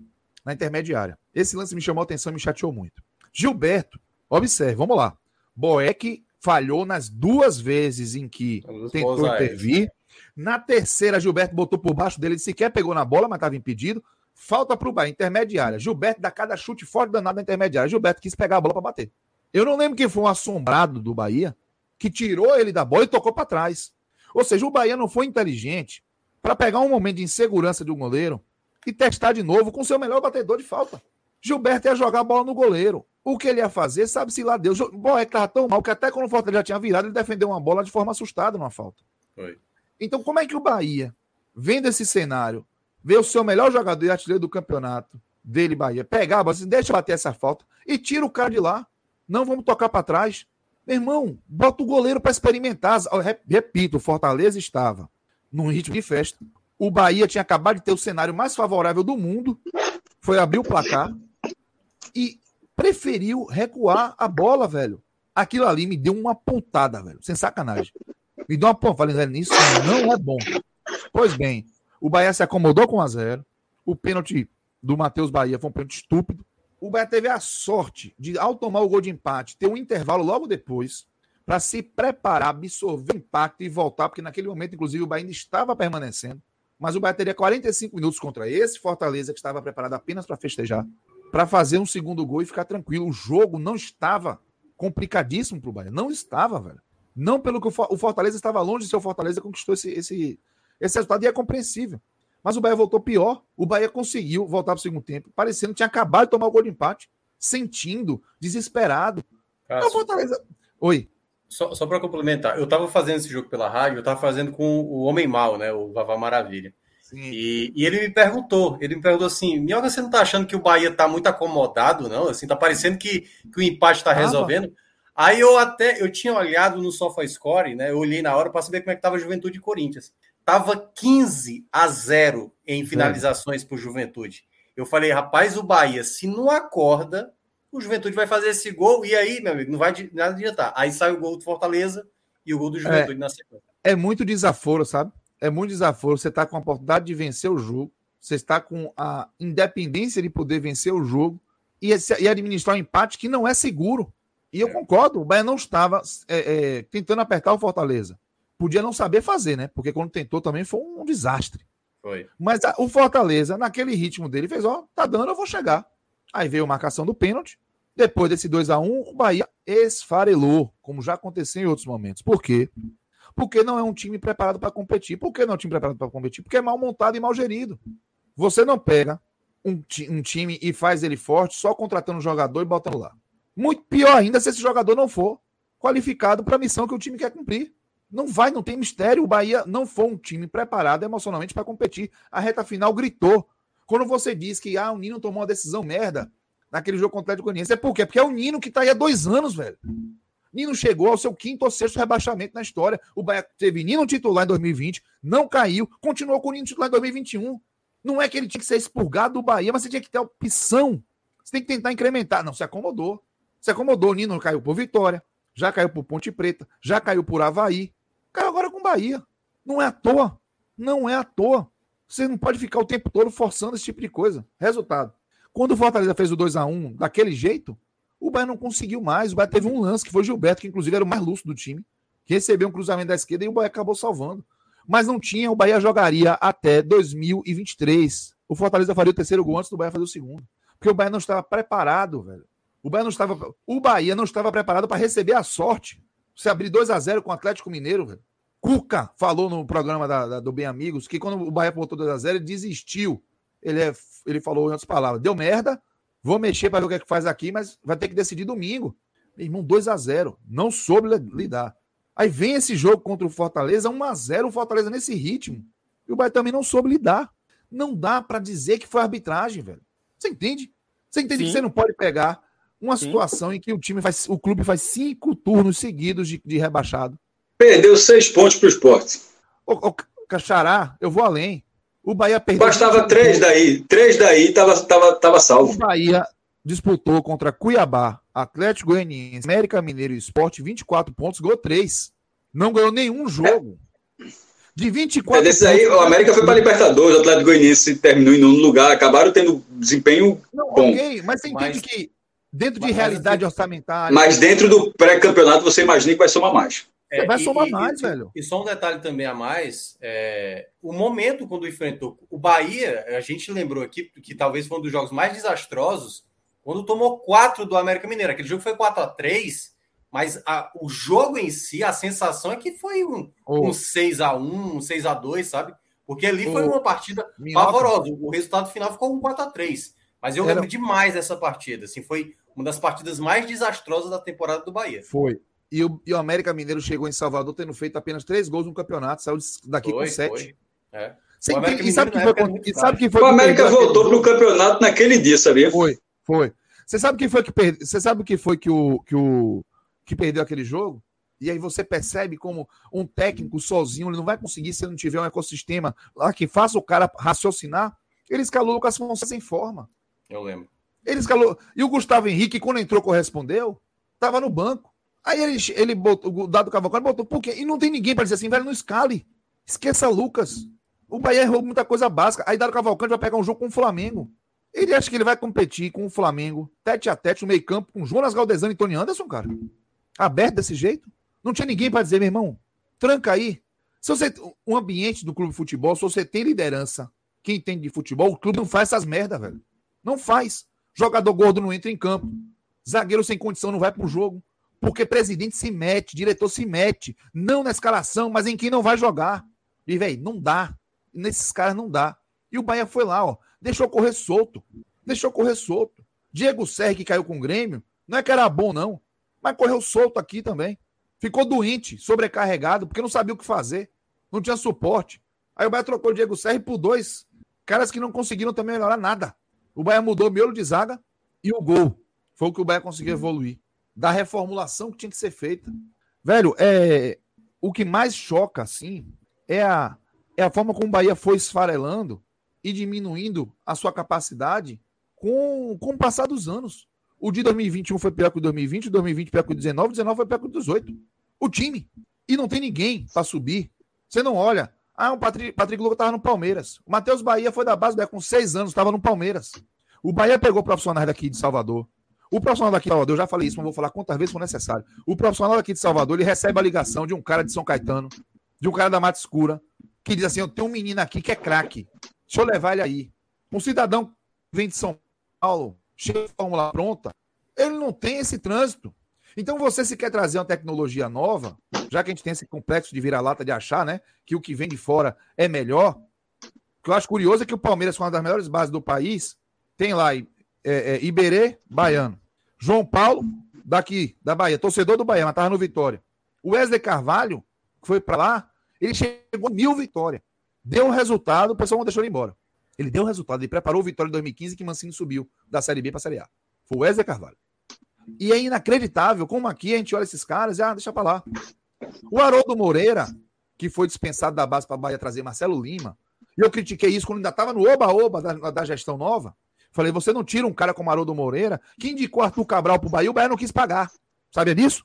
na intermediária. Esse lance me chamou a atenção e me chateou muito. Gilberto, observe, vamos lá. Boeck falhou nas duas vezes em que tentou intervir. Na terceira, Gilberto botou por baixo dele, sequer pegou na bola, mas estava impedido. Falta para o Bahia, intermediária. Gilberto dá cada chute forte danado na intermediária. Gilberto quis pegar a bola para bater. Eu não lembro quem foi um assombrado do Bahia que tirou ele da bola e tocou para trás. Ou seja, o Bahia não foi inteligente para pegar um momento de insegurança de um goleiro e testar de novo com seu melhor batedor de falta. Gilberto ia jogar a bola no goleiro. O que ele ia fazer, sabe-se lá Deus. O Boeck estava tão mal que até quando o Fortaleza já tinha virado, ele defendeu uma bola de forma assustada numa falta. Foi. Então, como é que o Bahia, vendo esse cenário, vê o seu melhor jogador e artilheiro do campeonato dele, Bahia, pegar a bola, assim, deixa eu bater essa falta e tira o cara de lá. Não vamos tocar para trás. Meu irmão, bota o goleiro para experimentar. Repito, o Fortaleza estava num ritmo de festa. O Bahia tinha acabado de ter o cenário mais favorável do mundo. Foi abrir o placar e preferiu recuar a bola, velho. Aquilo ali me deu uma pontada, velho. Sem sacanagem. Me deu uma pontada. Falei, isso não é bom. Pois bem, o Bahia se acomodou com a zero. O pênalti do Matheus Bahia foi um pênalti estúpido. O Bahia teve a sorte de, ao tomar o gol de empate, ter um intervalo logo depois para se preparar, absorver o impacto e voltar, porque naquele momento, inclusive, o Bahia ainda estava permanecendo. Mas o Bahia teria 45 minutos contra esse Fortaleza que estava preparado apenas para festejar, para fazer um segundo gol e ficar tranquilo. O jogo não estava complicadíssimo para o Bahia. Não estava, velho. Não pelo que o Fortaleza estava longe de ser o Fortaleza conquistou esse, esse, esse resultado e é compreensível. Mas o Bahia voltou pior. O Bahia conseguiu voltar para o segundo tempo, parecendo que tinha acabado de tomar o gol de empate, sentindo, desesperado. Cássio, então, Fortaleza... Oi. Só, só para complementar, eu estava fazendo esse jogo pela rádio, eu estava fazendo com o Homem Mal, né? O Vavá Maravilha. E, e, ele me perguntou, ele me perguntou assim, Minhoca, você não está achando que o Bahia está muito acomodado, não? Assim, tá parecendo que, que o empate está resolvendo. Aí eu até, eu tinha olhado no SofaScore, né? Eu olhei na hora para saber como é que estava a Juventude e Corinthians. Tava 15 a 0 em finalizações para Juventude. Eu falei, rapaz, o Bahia, se não acorda, o Juventude vai fazer esse gol, e aí, meu amigo, não vai nada adiantar. Aí sai o gol do Fortaleza e o gol do Juventude é, na sequência. É muito desaforo, sabe? É muito desaforo. Você está com a oportunidade de vencer o jogo, você está com a independência de poder vencer o jogo e, e administrar um empate que não é seguro. E eu é. concordo, o Bahia não estava é, é, tentando apertar o Fortaleza. Podia não saber fazer, né? Porque quando tentou também foi um desastre. Foi. Mas a, o Fortaleza, naquele ritmo dele, fez: ó, tá dando, eu vou chegar. Aí veio a marcação do pênalti. Depois desse 2 a 1 o Bahia esfarelou, como já aconteceu em outros momentos. Por quê? Porque não é um time preparado para competir. Por que não é um time preparado para competir? Porque é mal montado e mal gerido. Você não pega um, um, time e faz ele forte só contratando um jogador e botando lá. Muito pior ainda se esse jogador não for qualificado para a missão que o time quer cumprir. Não vai, não tem mistério. O Bahia não foi um time preparado emocionalmente para competir. A reta final gritou. Quando você diz que ah, o Nino tomou uma decisão merda naquele jogo contra o Atlético Goianiense, é por quê? Porque é o Nino que está aí há dois anos, velho. Nino chegou ao seu quinto ou sexto rebaixamento na história. O Bahia teve Nino titular em 2020, não caiu, continuou com o Nino titular em 2021. Não é que ele tinha que ser expurgado do Bahia, mas você tinha que ter opção. Você tem que tentar incrementar. Não, se acomodou. Se acomodou. O Nino caiu por Vitória, já caiu por Ponte Preta, já caiu por Havaí. Caiu agora com Bahia. Não é à toa. Não é à toa. Você não pode ficar o tempo todo forçando esse tipo de coisa. Resultado. Quando o Fortaleza fez o 2 a 1 daquele jeito, o Bahia não conseguiu mais. O Bahia teve um lance que foi Gilberto, que inclusive era o mais lúcido do time, que recebeu um cruzamento da esquerda e o Bahia acabou salvando. Mas não tinha, o Bahia jogaria até 2023. O Fortaleza faria o terceiro gol antes do Bahia fazer o segundo. Porque o Bahia não estava preparado, velho. O Bahia não estava, o Bahia não estava preparado para receber a sorte. Você abrir 2 a 0 com o Atlético Mineiro, velho. Cuca falou no programa da, da, do Bem Amigos que quando o Bahia botou 2x0, ele desistiu. Ele, é, ele falou em outras palavras: deu merda, vou mexer para ver o que é que faz aqui, mas vai ter que decidir domingo. Meu irmão, 2x0. Não soube lidar. Aí vem esse jogo contra o Fortaleza, 1x0, o Fortaleza nesse ritmo. E o Bahia também não soube lidar. Não dá para dizer que foi arbitragem, velho. Você entende? Você entende Sim. que você não pode pegar uma Sim. situação em que o time faz, o clube faz cinco turnos seguidos de, de rebaixado Perdeu seis pontos para o esporte. Ô, ô, Cachará, eu vou além. O Bahia perdeu. Bastava três daí. Três daí estava tava, tava salvo. O Bahia disputou contra Cuiabá, Atlético Goianiense, América Mineiro e Esporte 24 pontos, ganhou três. Não ganhou nenhum jogo. De 24 é desses aí, o América foi para Libertadores, o Atlético Goianiense terminou em nono lugar, acabaram tendo desempenho Não, bom. Ok, mas você entende mas... que dentro de realidade orçamentária. Mas dentro do pré-campeonato você imagina que vai somar mais. É, vai somar e, mais, e, velho. E só um detalhe também a mais: é, o momento quando enfrentou o Bahia, a gente lembrou aqui que talvez foi um dos jogos mais desastrosos, quando tomou quatro do América Mineiro. Aquele jogo foi 4 a 3 mas a, o jogo em si, a sensação é que foi um, oh. um 6 a 1 um 6 a 2 sabe? Porque ali oh. foi uma partida Minhoca. pavorosa. O resultado final ficou um 4 a 3 Mas eu Era- lembro demais dessa partida. Assim, foi uma das partidas mais desastrosas da temporada do Bahia. Foi. E o, e o América Mineiro chegou em Salvador tendo feito apenas três gols no campeonato, saiu daqui Foi, com sete. foi. É. O e sabe na foi, e sabe quem foi O que América voltou jogo? pro campeonato naquele dia, sabia? Foi, foi. Você sabe quem foi que perdeu? Você sabe quem foi que o, que o que perdeu aquele jogo? E aí você percebe como um técnico sozinho ele não vai conseguir se ele não tiver um ecossistema lá que faça o cara raciocinar. Ele escalou o Lucas Fonseca sem forma. Eu lembro. Ele escalou. E o Gustavo Henrique, quando entrou, correspondeu, estava no banco. Aí ele, ele botou, o Dado Cavalcante botou, por quê? E não tem ninguém para dizer assim, velho, não escale. Esqueça Lucas. O Bahia errou muita coisa básica. Aí Dado Cavalcante vai pegar um jogo com o Flamengo. Ele acha que ele vai competir com o Flamengo, tete a tete, no meio-campo, com Jonas Galdesano e Tony Anderson, cara. Aberto desse jeito. Não tinha ninguém para dizer, meu irmão, tranca aí. Se você. O ambiente do clube de futebol, se você tem liderança, quem entende de futebol, o clube não faz essas merda, velho. Não faz. Jogador gordo não entra em campo. Zagueiro sem condição não vai pro jogo. Porque presidente se mete, diretor se mete. Não na escalação, mas em quem não vai jogar. E, velho, não dá. Nesses caras não dá. E o Bahia foi lá, ó. Deixou correr solto. Deixou correr solto. Diego Serri, que caiu com o Grêmio, não é que era bom, não. Mas correu solto aqui também. Ficou doente, sobrecarregado, porque não sabia o que fazer. Não tinha suporte. Aí o Bahia trocou o Diego Serri por dois caras que não conseguiram também melhorar nada. O Bahia mudou o miolo de zaga e o gol. Foi o que o Bahia conseguiu evoluir. Da reformulação que tinha que ser feita. Velho, é o que mais choca, assim, é a, é a forma como o Bahia foi esfarelando e diminuindo a sua capacidade com, com o passar dos anos. O de 2021 foi pior que o 2020, o 2020 pior que o 19, o 19 foi pior que o 18. O time. E não tem ninguém para subir. Você não olha. Ah, o Patrick, Patrick Lucas estava no Palmeiras. O Matheus Bahia foi da base Bahia com seis anos, estava no Palmeiras. O Bahia pegou profissionais daqui de Salvador. O profissional daqui de Salvador, eu já falei isso, mas vou falar quantas vezes for necessário. O profissional daqui de Salvador, ele recebe a ligação de um cara de São Caetano, de um cara da Mata Escura, que diz assim: Eu tenho um menino aqui que é craque. Deixa eu levar ele aí. Um cidadão vem de São Paulo, chega de fórmula pronta, ele não tem esse trânsito. Então, você se quer trazer uma tecnologia nova, já que a gente tem esse complexo de vira-lata de achar, né? Que o que vem de fora é melhor. O que eu acho curioso é que o Palmeiras, com uma das melhores bases do país, tem lá é, é, Iberê, baiano. João Paulo, daqui, da Bahia, torcedor do Bahia, mas estava no Vitória. O Wesley Carvalho, que foi para lá, ele chegou a mil vitórias. Deu um resultado, o pessoal não deixou ele embora. Ele deu um resultado, ele preparou o Vitória em 2015 que Mancini subiu da Série B para a Série A. Foi o Wesley Carvalho. E é inacreditável como aqui a gente olha esses caras e ah, deixa pra lá. O Haroldo Moreira, que foi dispensado da base para Bahia trazer Marcelo Lima, e eu critiquei isso quando ainda estava no oba-oba da, da, gestão nova. Falei, você não tira um cara como Haroldo Moreira, que indicou Arthur Cabral pro Bahia, o Bahia não quis pagar. Sabia disso?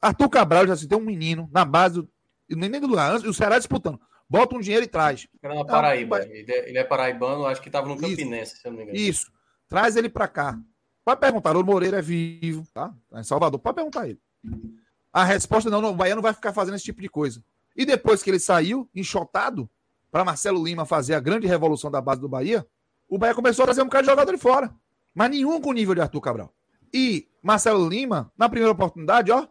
Arthur Cabral já se tem um menino na base do. Nem do Luan, e o Ceará disputando. Bota um dinheiro e traz. Era na Paraíba. Não, ele, é, ele é paraibano, acho que estava no Campinense, isso, se eu não me engano. Isso. Traz ele para cá. Pode perguntar, o Moreira é vivo, tá? Tá em Salvador, pode perguntar ele. A resposta não, não, o Bahia não vai ficar fazendo esse tipo de coisa. E depois que ele saiu, enxotado, para Marcelo Lima fazer a grande revolução da base do Bahia, o Bahia começou a trazer um bocado de jogador de fora. Mas nenhum com o nível de Arthur Cabral. E Marcelo Lima, na primeira oportunidade, ó,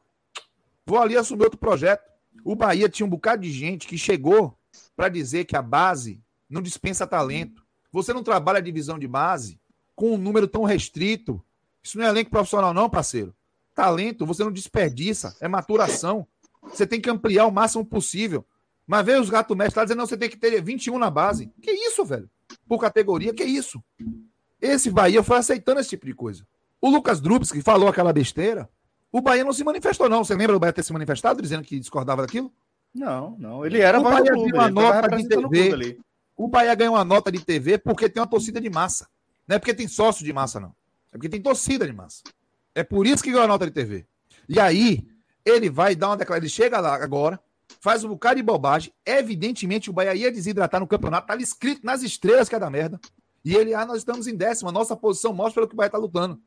vou ali assumir outro projeto. O Bahia tinha um bocado de gente que chegou para dizer que a base não dispensa talento. Você não trabalha a divisão de base com um número tão restrito. Isso não é elenco profissional, não, parceiro. Talento, você não desperdiça, é maturação. Você tem que ampliar o máximo possível. Mas veio os gatos mestres lá dizendo, não, você tem que ter 21 na base. Que isso, velho? Por categoria, que isso? Esse Bahia foi aceitando esse tipo de coisa. O Lucas Drubs, que falou aquela besteira, o Bahia não se manifestou, não. Você lembra do Bahia ter se manifestado dizendo que discordava daquilo? Não, não. Ele era o Bahia ganhou uma nota de TV. O Bahia ganhou uma nota de TV porque tem uma torcida de massa. Não é porque tem sócio de massa, não. É porque tem torcida de massa. É por isso que ganhou a nota de TV. E aí, ele vai dar uma declaração. Ele chega lá agora, faz um bocado de bobagem. Evidentemente, o Bahia ia desidratar no campeonato. Ali escrito nas estrelas que é da merda. E ele, ah, nós estamos em décima. Nossa posição mostra pelo que o Bahia tá lutando.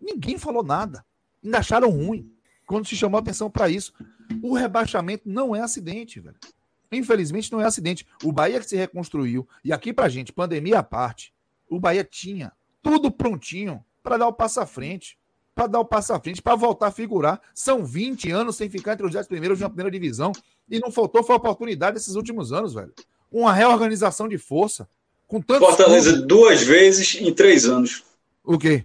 Ninguém falou nada. Ainda acharam ruim. Quando se chamou a atenção para isso. O rebaixamento não é acidente, velho. Infelizmente, não é acidente. O Bahia que se reconstruiu. E aqui pra gente, pandemia à parte, o Bahia tinha tudo prontinho para dar o passo à frente. Para dar o passo à frente, para voltar a figurar. São 20 anos sem ficar entre os 10 primeiros de uma primeira divisão. E não faltou, foi a oportunidade desses últimos anos, velho. Uma reorganização de força. Com tantos Fortaleza clubes. duas vezes em três anos. O quê?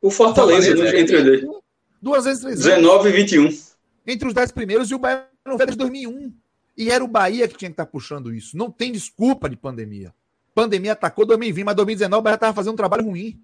O Fortaleza, Fortaleza, né, entre os dois. Duas vezes três anos. 19 e 21. Entre os dez primeiros e o Bahia não veio desde 2001. E era o Bahia que tinha que estar puxando isso. Não tem desculpa de pandemia. Pandemia atacou 2020, mas 2019 o Bahia estava fazendo um trabalho ruim.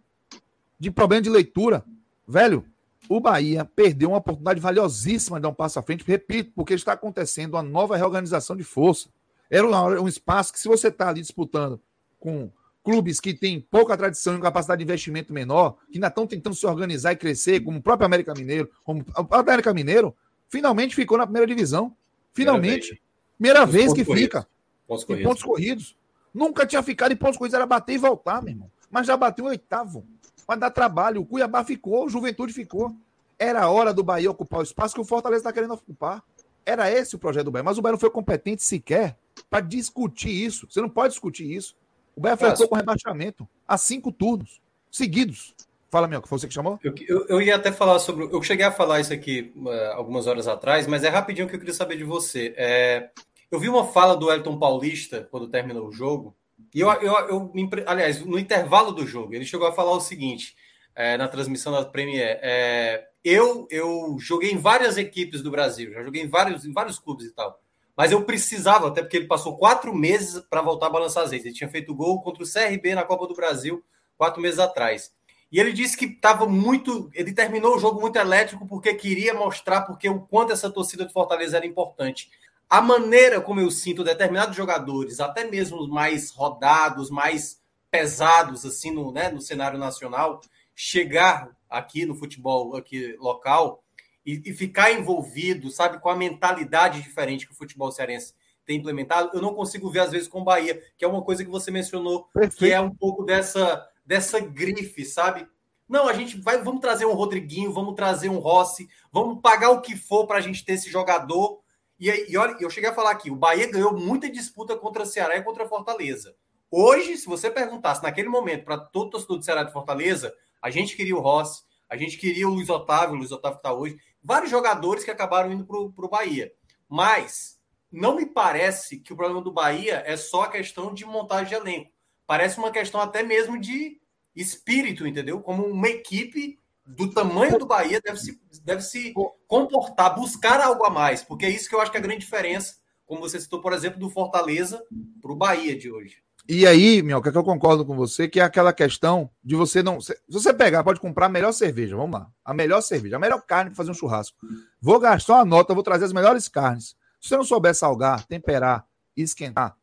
De problema de leitura. Velho, o Bahia perdeu uma oportunidade valiosíssima de dar um passo à frente. Repito, porque está acontecendo uma nova reorganização de força. Era um, espaço que, se você está ali disputando com clubes que têm pouca tradição e capacidade de investimento menor, que ainda estão tentando se organizar e crescer, como o próprio América Mineiro, como o América Mineiro, finalmente ficou na primeira divisão. Finalmente. Primeira vez, Pontos que corridos. fica. Pontos Em corridos. pontos corridos. Nunca tinha ficado em pontos corridos, era bater e voltar, meu irmão. Mas já bateu em oitavo. Vai dar trabalho. O Cuiabá ficou, o Juventude ficou. Era a hora do Bahia ocupar o espaço que o Fortaleza está querendo ocupar. Era esse o projeto do Bahia. Mas o Bahia não foi competente sequer para discutir isso. Você não pode discutir isso. O Bahia flertou com rebaixamento há cinco turnos seguidos. Fala, meu, que foi você que chamou? Eu, eu, eu ia até falar sobre. Eu cheguei a falar isso aqui eh, algumas horas atrás, mas é rapidinho que eu queria saber de você. É, eu vi uma fala do Elton Paulista quando terminou o jogo, e eu, eu, eu aliás, no intervalo do jogo, ele chegou a falar o seguinte eh, na transmissão da Premier: é, eu, eu joguei em várias equipes do Brasil, já joguei em vários, em vários clubes e tal. Mas eu precisava, até porque ele passou quatro meses para voltar a balançar as redes. Ele tinha feito gol contra o CRB na Copa do Brasil quatro meses atrás. E ele disse que estava muito. Ele terminou o jogo muito elétrico porque queria mostrar porque o quanto essa torcida do Fortaleza era importante. A maneira como eu sinto determinados jogadores, até mesmo os mais rodados, mais pesados assim no, né, no cenário nacional, chegar aqui no futebol aqui local e, e ficar envolvido, sabe, com a mentalidade diferente que o futebol cearense tem implementado, eu não consigo ver às vezes com o Bahia, que é uma coisa que você mencionou, que é um pouco dessa dessa grife, sabe? Não, a gente vai, vamos trazer um Rodriguinho, vamos trazer um Rossi, vamos pagar o que for para a gente ter esse jogador. E, e olha, eu cheguei a falar aqui, o Bahia ganhou muita disputa contra o Ceará e contra a Fortaleza. Hoje, se você perguntasse naquele momento para todo torcedor do Ceará de Fortaleza, a gente queria o Rossi, a gente queria o Luiz Otávio, o Luiz Otávio está hoje, vários jogadores que acabaram indo para o Bahia. Mas não me parece que o problema do Bahia é só a questão de montagem de elenco. Parece uma questão até mesmo de espírito, entendeu? Como uma equipe do tamanho do Bahia deve se, deve se comportar, buscar algo a mais, porque é isso que eu acho que é a grande diferença, como você citou, por exemplo, do Fortaleza para o Bahia de hoje. E aí, Minhoca, que eu concordo com você, que é aquela questão de você não. Se você pegar, pode comprar a melhor cerveja, vamos lá. A melhor cerveja, a melhor carne para fazer um churrasco. Vou gastar uma nota, vou trazer as melhores carnes. Se você não souber salgar, temperar, esquentar,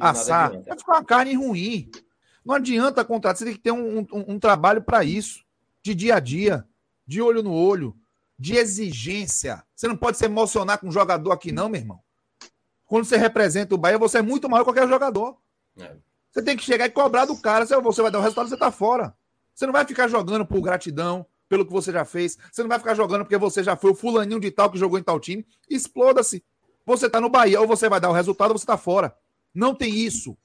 assar, vai ficar uma carne ruim. Não adianta contratar, você tem que ter um, um- um trabalho para isso, de dia a dia, de olho no olho, de exigência. Você não pode se emocionar com um jogador aqui, não, meu irmão. Quando você representa o Bahia, você é muito maior que qualquer jogador. É. Você tem que chegar e cobrar do cara. Se você vai dar o resultado, você tá fora. Você não vai ficar jogando por gratidão, pelo que você já fez. Você não vai ficar jogando porque você já foi o fulaninho de tal que jogou em tal time. Exploda-se. Você tá no Bahia, ou você vai dar o resultado, ou você tá fora. Não tem isso.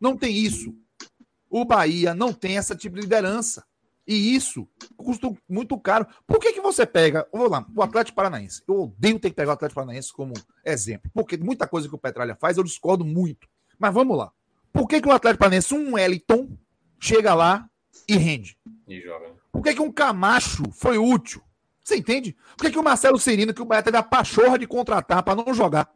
Não tem isso. O Bahia não tem essa tipo de liderança. E isso custa muito caro. Por que, que você pega, vamos lá, o Atlético Paranaense? Eu odeio ter que pegar o Atlético Paranaense como exemplo, porque muita coisa que o Petralha faz eu discordo muito. Mas vamos lá. Por que, que o Atlético Paranaense, um Wellington, chega lá e rende? E joga. Por que, que um Camacho foi útil? Você entende? Por que, que o Marcelo Cirino, que o Bahia teve a pachorra de contratar para não jogar?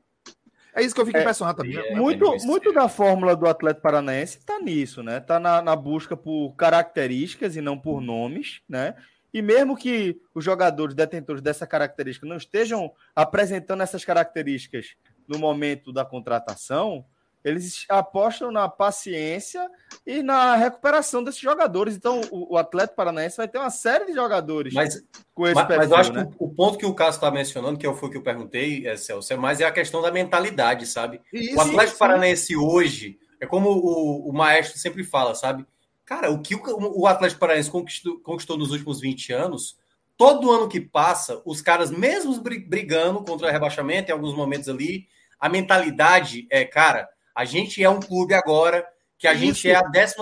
É isso que eu fico É, impressionado também. é. muito, muito da fórmula do Atlético Paranaense tá nisso, né? Tá na, na busca por características e não por nomes, né? E mesmo que os jogadores detentores dessa característica não estejam apresentando essas características no momento da contratação, eles apostam na paciência e na recuperação desses jogadores. Então, o, o Atlético Paranaense vai ter uma série de jogadores Mas com esse Mas, mas perfil, eu acho né? que o, o ponto que o Cássio está mencionando, que foi o que eu perguntei, é, Celso, é mais é a questão da mentalidade, sabe? E o Atlético Paranaense hoje, é como o, o maestro sempre fala, sabe? Cara, o que o, o Atlético Paranaense conquistou, conquistou nos últimos 20 anos, todo ano que passa, os caras, mesmo bri- brigando contra o rebaixamento em alguns momentos ali, a mentalidade é, cara, a gente é um clube agora que a Isso. gente é a 12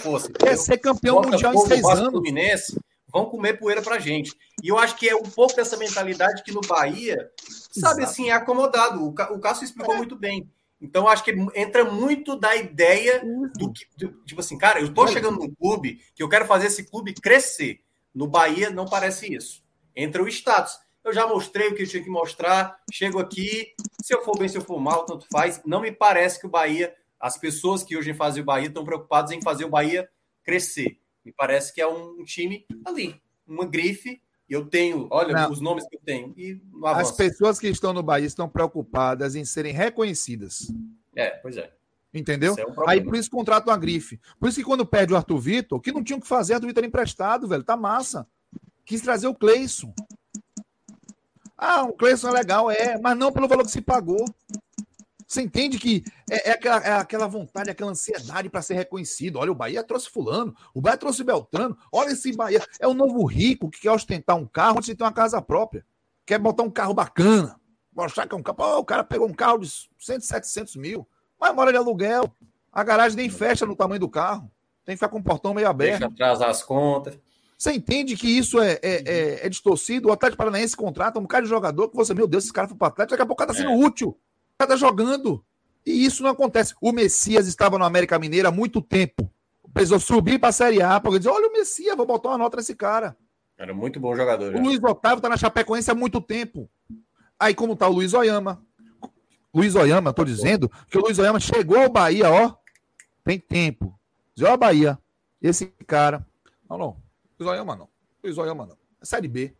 força. É entendeu? ser campeão mundial em seis Vasco, anos. Fluminense vão comer poeira pra gente. E eu acho que é um pouco dessa mentalidade que no Bahia, sabe Exato. assim, é acomodado. O, o Cássio explicou muito bem. Então, acho que entra muito da ideia do que, do, tipo assim, cara, eu tô chegando num clube que eu quero fazer esse clube crescer. No Bahia não parece isso. Entra o status. Eu já mostrei o que eu tinha que mostrar, chego aqui, se eu for bem, se eu for mal, tanto faz. Não me parece que o Bahia, as pessoas que hoje fazem o Bahia estão preocupadas em fazer o Bahia crescer. Me parece que é um time ali, uma grife eu tenho, olha, não. os nomes que eu tenho. E As pessoas que estão no Bahia estão preocupadas em serem reconhecidas. É, pois é. Entendeu? É um Aí por isso contratam a grife. Por isso que quando perde o Arthur Vitor, que não tinha o que fazer, Arthur Vitor emprestado, velho. Tá massa. Quis trazer o Cleison. Ah, o Cleison é legal, é, mas não pelo valor que se pagou. Você entende que é, é, aquela, é aquela, vontade, aquela ansiedade para ser reconhecido. Olha, o Bahia trouxe Fulano, o Bahia trouxe Beltrano. Olha esse Bahia. É o novo rico que quer ostentar um carro antes de ter uma casa própria. Quer botar um carro bacana. Mostrar que é um carro. Pô, o cara pegou um carro de 100, 700 mil. Mas mora de aluguel. A garagem nem fecha no tamanho do carro. Tem que ficar com o portão meio aberto. Deixa atrasar as contas. Você entende que isso é, é, é, é distorcido? O Atlético Paranaense contrata um bocado de jogador que você, meu Deus, esse cara foi para o Atlético, daqui a pouco está sendo é. útil tá jogando. E isso não acontece. O Messias estava no América Mineira há muito tempo. Precisou subir para a Série A, porque dizer, olha o Messias, vou botar uma nota nesse cara. Era muito bom jogador. O Luiz Otávio está na Chapecoense há muito tempo. Aí como tá o Luiz Oyama? Luiz Oyama, tô dizendo que o Luiz Oyama chegou ao Bahia, ó, tem tempo. Diz, ó, Bahia, esse cara. Não, não. Luiz Oyama não. Luiz Oyama não. É Série B.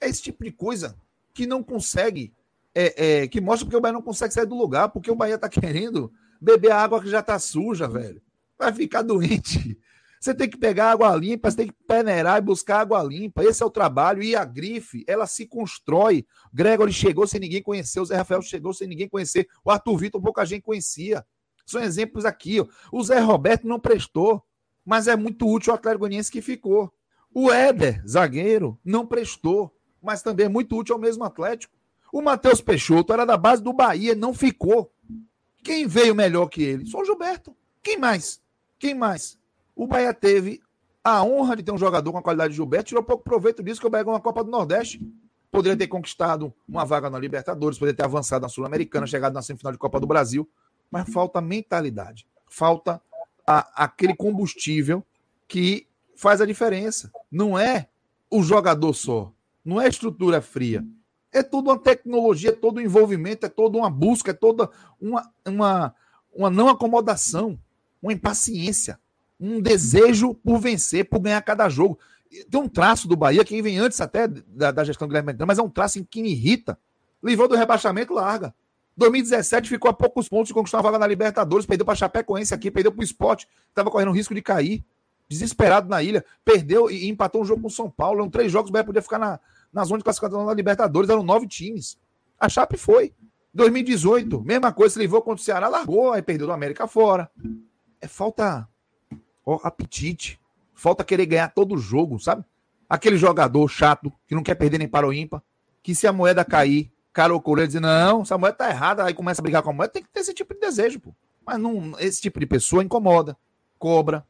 É esse tipo de coisa que não consegue é, é, que mostra porque o Bahia não consegue sair do lugar, porque o Bahia tá querendo beber a água que já tá suja, velho. Vai ficar doente. Você tem que pegar água limpa, você tem que peneirar e buscar água limpa. Esse é o trabalho. E a grife, ela se constrói. Gregory chegou sem ninguém conhecer, o Zé Rafael chegou sem ninguém conhecer, o Arthur Vitor pouca gente conhecia. São exemplos aqui. Ó. O Zé Roberto não prestou, mas é muito útil o Atlético que ficou. O Éder, zagueiro, não prestou, mas também é muito útil ao mesmo Atlético. O Matheus Peixoto era da base do Bahia, não ficou. Quem veio melhor que ele? Só o Gilberto. Quem mais? Quem mais? O Bahia teve a honra de ter um jogador com a qualidade de Gilberto, tirou pouco proveito disso que o Bahia ganhou uma Copa do Nordeste. Poderia ter conquistado uma vaga na Libertadores, poderia ter avançado na Sul-Americana, chegado na semifinal de Copa do Brasil. Mas falta mentalidade. Falta a, aquele combustível que faz a diferença. Não é o jogador só. Não é estrutura fria é toda uma tecnologia, é todo um envolvimento, é toda uma busca, é toda uma, uma, uma não acomodação, uma impaciência, um desejo por vencer, por ganhar cada jogo. Tem um traço do Bahia que vem antes até da, da gestão do Guilherme mas é um traço que me irrita. Livrou do rebaixamento, larga. 2017 ficou a poucos pontos de conquistar uma vaga na Libertadores, perdeu para Chapecoense aqui, perdeu para o Sport, estava correndo risco de cair. Desesperado na ilha, perdeu e empatou um jogo com o São Paulo. Eram três jogos, o Bahia podia ficar na, na zona de classificação da Libertadores, eram nove times. A Chape foi. 2018, mesma coisa, se levou contra o Ceará, largou, aí perdeu do América fora. É falta ó, apetite, falta querer ganhar todo o jogo, sabe? Aquele jogador chato, que não quer perder nem para o ímpar, que se a moeda cair, cara ou coroa diz, não, se a moeda tá errada, aí começa a brigar com a moeda, tem que ter esse tipo de desejo, pô. Mas não, esse tipo de pessoa incomoda, cobra,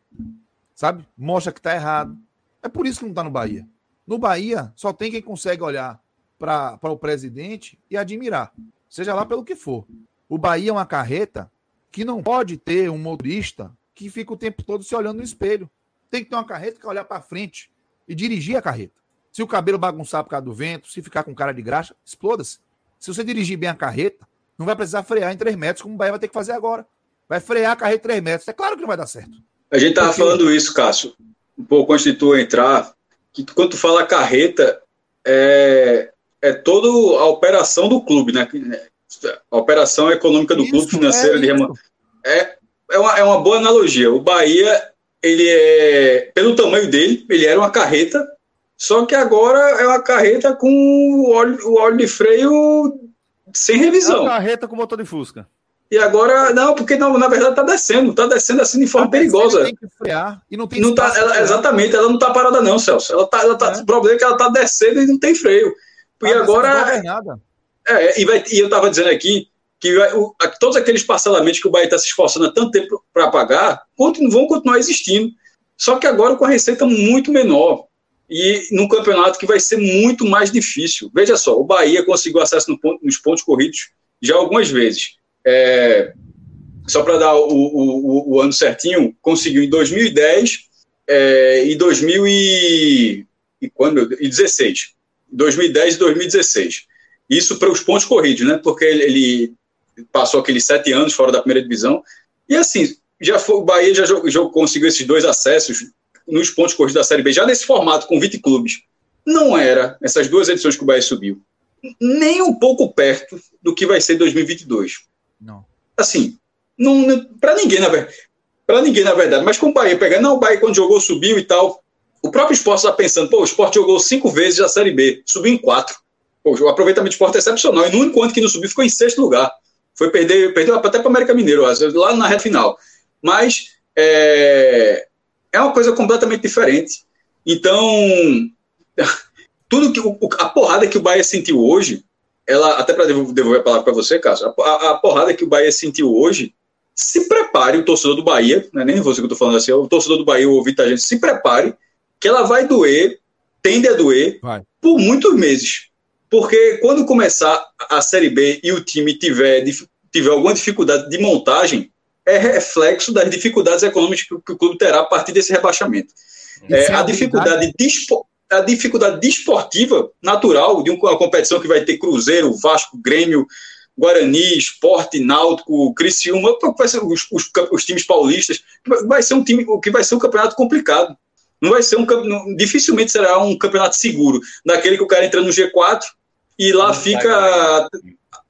sabe? Mostra que tá errado. É por isso que não tá no Bahia. No Bahia, só tem quem consegue olhar para o presidente e admirar, seja lá pelo que for. O Bahia é uma carreta que não pode ter um motorista que fica o tempo todo se olhando no espelho. Tem que ter uma carreta que olhar para frente e dirigir a carreta. Se o cabelo bagunçar por causa do vento, se ficar com cara de graxa, exploda-se. Se você dirigir bem a carreta, não vai precisar frear em 3 metros, como o Bahia vai ter que fazer agora. Vai frear a carreta em 3 metros. É claro que não vai dar certo. A gente estava Porque... falando isso, Cássio, um pouco antes de tu entrar, que quando tu fala carreta, é, é toda a operação do clube, né? A operação econômica do isso, clube financeira é de rema... é, é, uma, é uma boa analogia. O Bahia, ele é, pelo tamanho dele, ele era uma carreta, só que agora é uma carreta com o óleo, o óleo de freio sem revisão. É uma carreta com motor de Fusca. E agora, não, porque não, na verdade está descendo, está descendo assim de forma tá perigosa. Tem que frear e não tem não tá, ela, Exatamente, ela não está parada, não, Celso. Ela tá, ela tá, é. O problema é que ela está descendo e não tem freio. Tá e agora. É, e, vai, e eu estava dizendo aqui que o, todos aqueles parcelamentos que o Bahia está se esforçando há tanto tempo para pagar continu, vão continuar existindo. Só que agora com a receita muito menor. E num campeonato que vai ser muito mais difícil. Veja só, o Bahia conseguiu acesso no ponto, nos pontos corridos já algumas vezes é, só para dar o, o, o, ano certinho, conseguiu em 2010 é, e 2000 e, e quando, 2010 e 2016. Isso para os pontos corridos, né? Porque ele, ele, passou aqueles sete anos fora da primeira divisão. E assim, já foi, o Bahia já, já conseguiu esses dois acessos nos pontos corridos da Série B, já nesse formato, com 20 clubes. Não era, essas duas edições que o Bahia subiu, nem um pouco perto do que vai ser 2022. Não. Assim, não, para ninguém, na verdade. Para ninguém, na verdade. Mas com o Bahia pegando, não, o Bahia quando jogou subiu e tal. O próprio esporte está pensando, pô, o esporte jogou cinco vezes a Série B, subiu em quatro. Pô, o aproveitamento do esporte é excepcional. E no único ano que não subiu ficou em sexto lugar. Foi perder, perdeu até para América Mineiro, lá na reta final. Mas é, é uma coisa completamente diferente. Então, [laughs] tudo que a porrada que o Bahia sentiu hoje, ela até para devolver a palavra para você, Cássio, a, a, porrada que o Bahia sentiu hoje, se prepare o torcedor do Bahia, não é nem você que eu estou falando assim, o torcedor do Bahia, o ouvinte da gente, se prepare que ela vai doer, tende a doer vai. por muitos meses. Porque quando começar a Série B e o time tiver, tiver alguma dificuldade de montagem, é reflexo das dificuldades econômicas que o clube terá a partir desse rebaixamento. É, a, dificuldade dispo, a dificuldade desportiva natural de uma competição que vai ter Cruzeiro, Vasco, Grêmio, Guarani, Esporte, Náutico, Criciúma, vai ser os, os, os, times paulistas, vai ser um time que vai ser um campeonato complicado. Não vai ser um dificilmente será um campeonato seguro, daquele que o cara entra no G4 e lá fica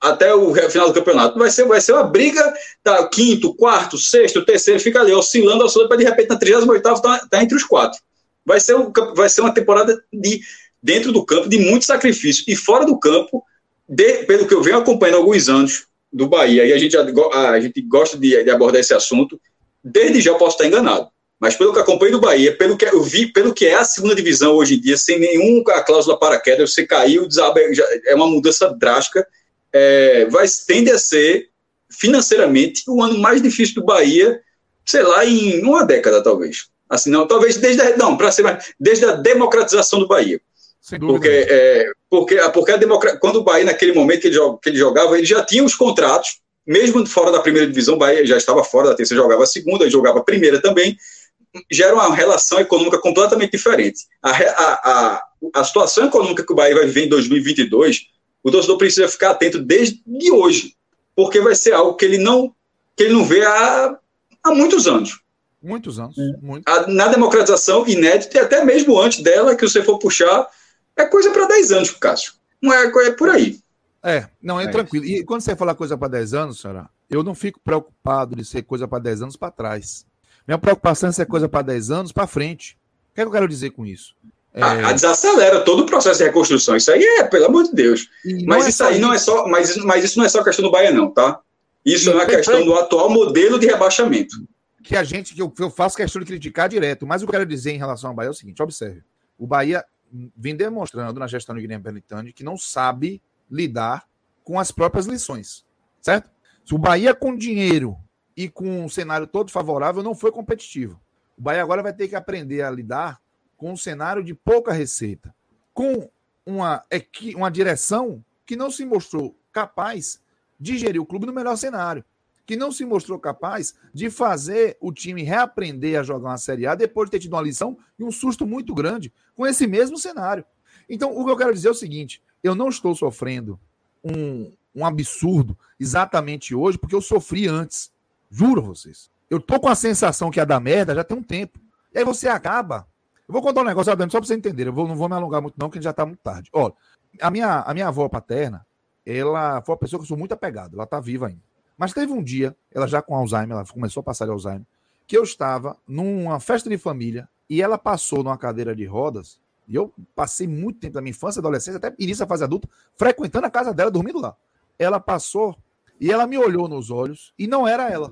até o final do campeonato. Vai ser, vai ser uma briga da quinto, quarto, sexto, terceiro, fica ali oscilando, oscilando, para de repente na 38 tá, tá entre os quatro. Vai ser, um, vai ser uma temporada de dentro do campo de muito sacrifício e fora do campo, de, pelo que eu venho acompanhando há alguns anos do Bahia, e a gente, a, gente gosta de, de abordar esse assunto, desde já posso estar enganado. Mas pelo que acompanho do Bahia, pelo que eu vi, pelo que é a segunda divisão hoje em dia, sem nenhuma cláusula para queda, você caiu, é uma mudança drástica é, vai tende a ser financeiramente o ano mais difícil do Bahia, sei lá, em uma década talvez. Assim, não, talvez desde a, não, para ser mais, desde a democratização do Bahia. Porque, é, porque, porque a democra... quando o Bahia, naquele momento que ele, que ele jogava, ele já tinha os contratos, mesmo fora da primeira divisão, o Bahia já estava fora da terceira, jogava a segunda, jogava a primeira também, já era uma relação econômica completamente diferente. A, a, a, a situação econômica que o Bahia vai viver em 2022 o torcedor precisa ficar atento desde hoje, porque vai ser algo que ele não, que ele não vê há, há muitos anos. Muitos anos. É. Muito. A, na democratização inédita, e até mesmo antes dela, que você for puxar, é coisa para 10 anos, Cássio. Não é, é por aí. É, não, é, é tranquilo. E quando você fala coisa para 10 anos, senhora, eu não fico preocupado de ser coisa para 10 anos para trás. Minha preocupação é ser coisa para 10 anos para frente. O que, é que eu quero dizer com isso? É... A, a, desacelera todo o processo de reconstrução. Isso aí é, pelo amor de Deus. Mas é isso aí não é só, mas, mas isso não é só questão do Bahia, não, tá? Isso e é uma questão do atual modelo de rebaixamento. Que a gente, que eu, faço questão de criticar direto, mas o que eu quero dizer em relação ao Bahia é o seguinte: observe. O Bahia vem demonstrando na gestão de Guilherme Belitani que não sabe lidar com as próprias lições. Certo? Se o Bahia com dinheiro e com um cenário todo favorável não foi competitivo. O Bahia agora vai ter que aprender a lidar com um cenário de pouca receita, com uma, uma direção que não se mostrou capaz de gerir o clube no melhor cenário, que não se mostrou capaz de fazer o time reaprender a jogar uma Série A depois de ter tido uma lição e um susto muito grande com esse mesmo cenário. Então, o que eu quero dizer é o seguinte: eu não estou sofrendo um, um absurdo exatamente hoje, porque eu sofri antes. Juro vocês. Eu tô com a sensação que é da merda já tem um tempo. E aí você acaba eu vou contar um negócio, Adriano, só para você entender. Eu vou, não vou me alongar muito, não, porque já está muito tarde. Olha, a minha, a minha avó paterna, ela foi uma pessoa que eu sou muito apegado, ela está viva ainda. Mas teve um dia, ela já com Alzheimer, ela começou a passar de Alzheimer, que eu estava numa festa de família e ela passou numa cadeira de rodas. E eu passei muito tempo da minha infância, adolescência, até início da fase adulta, frequentando a casa dela, dormindo lá. Ela passou e ela me olhou nos olhos e não era ela.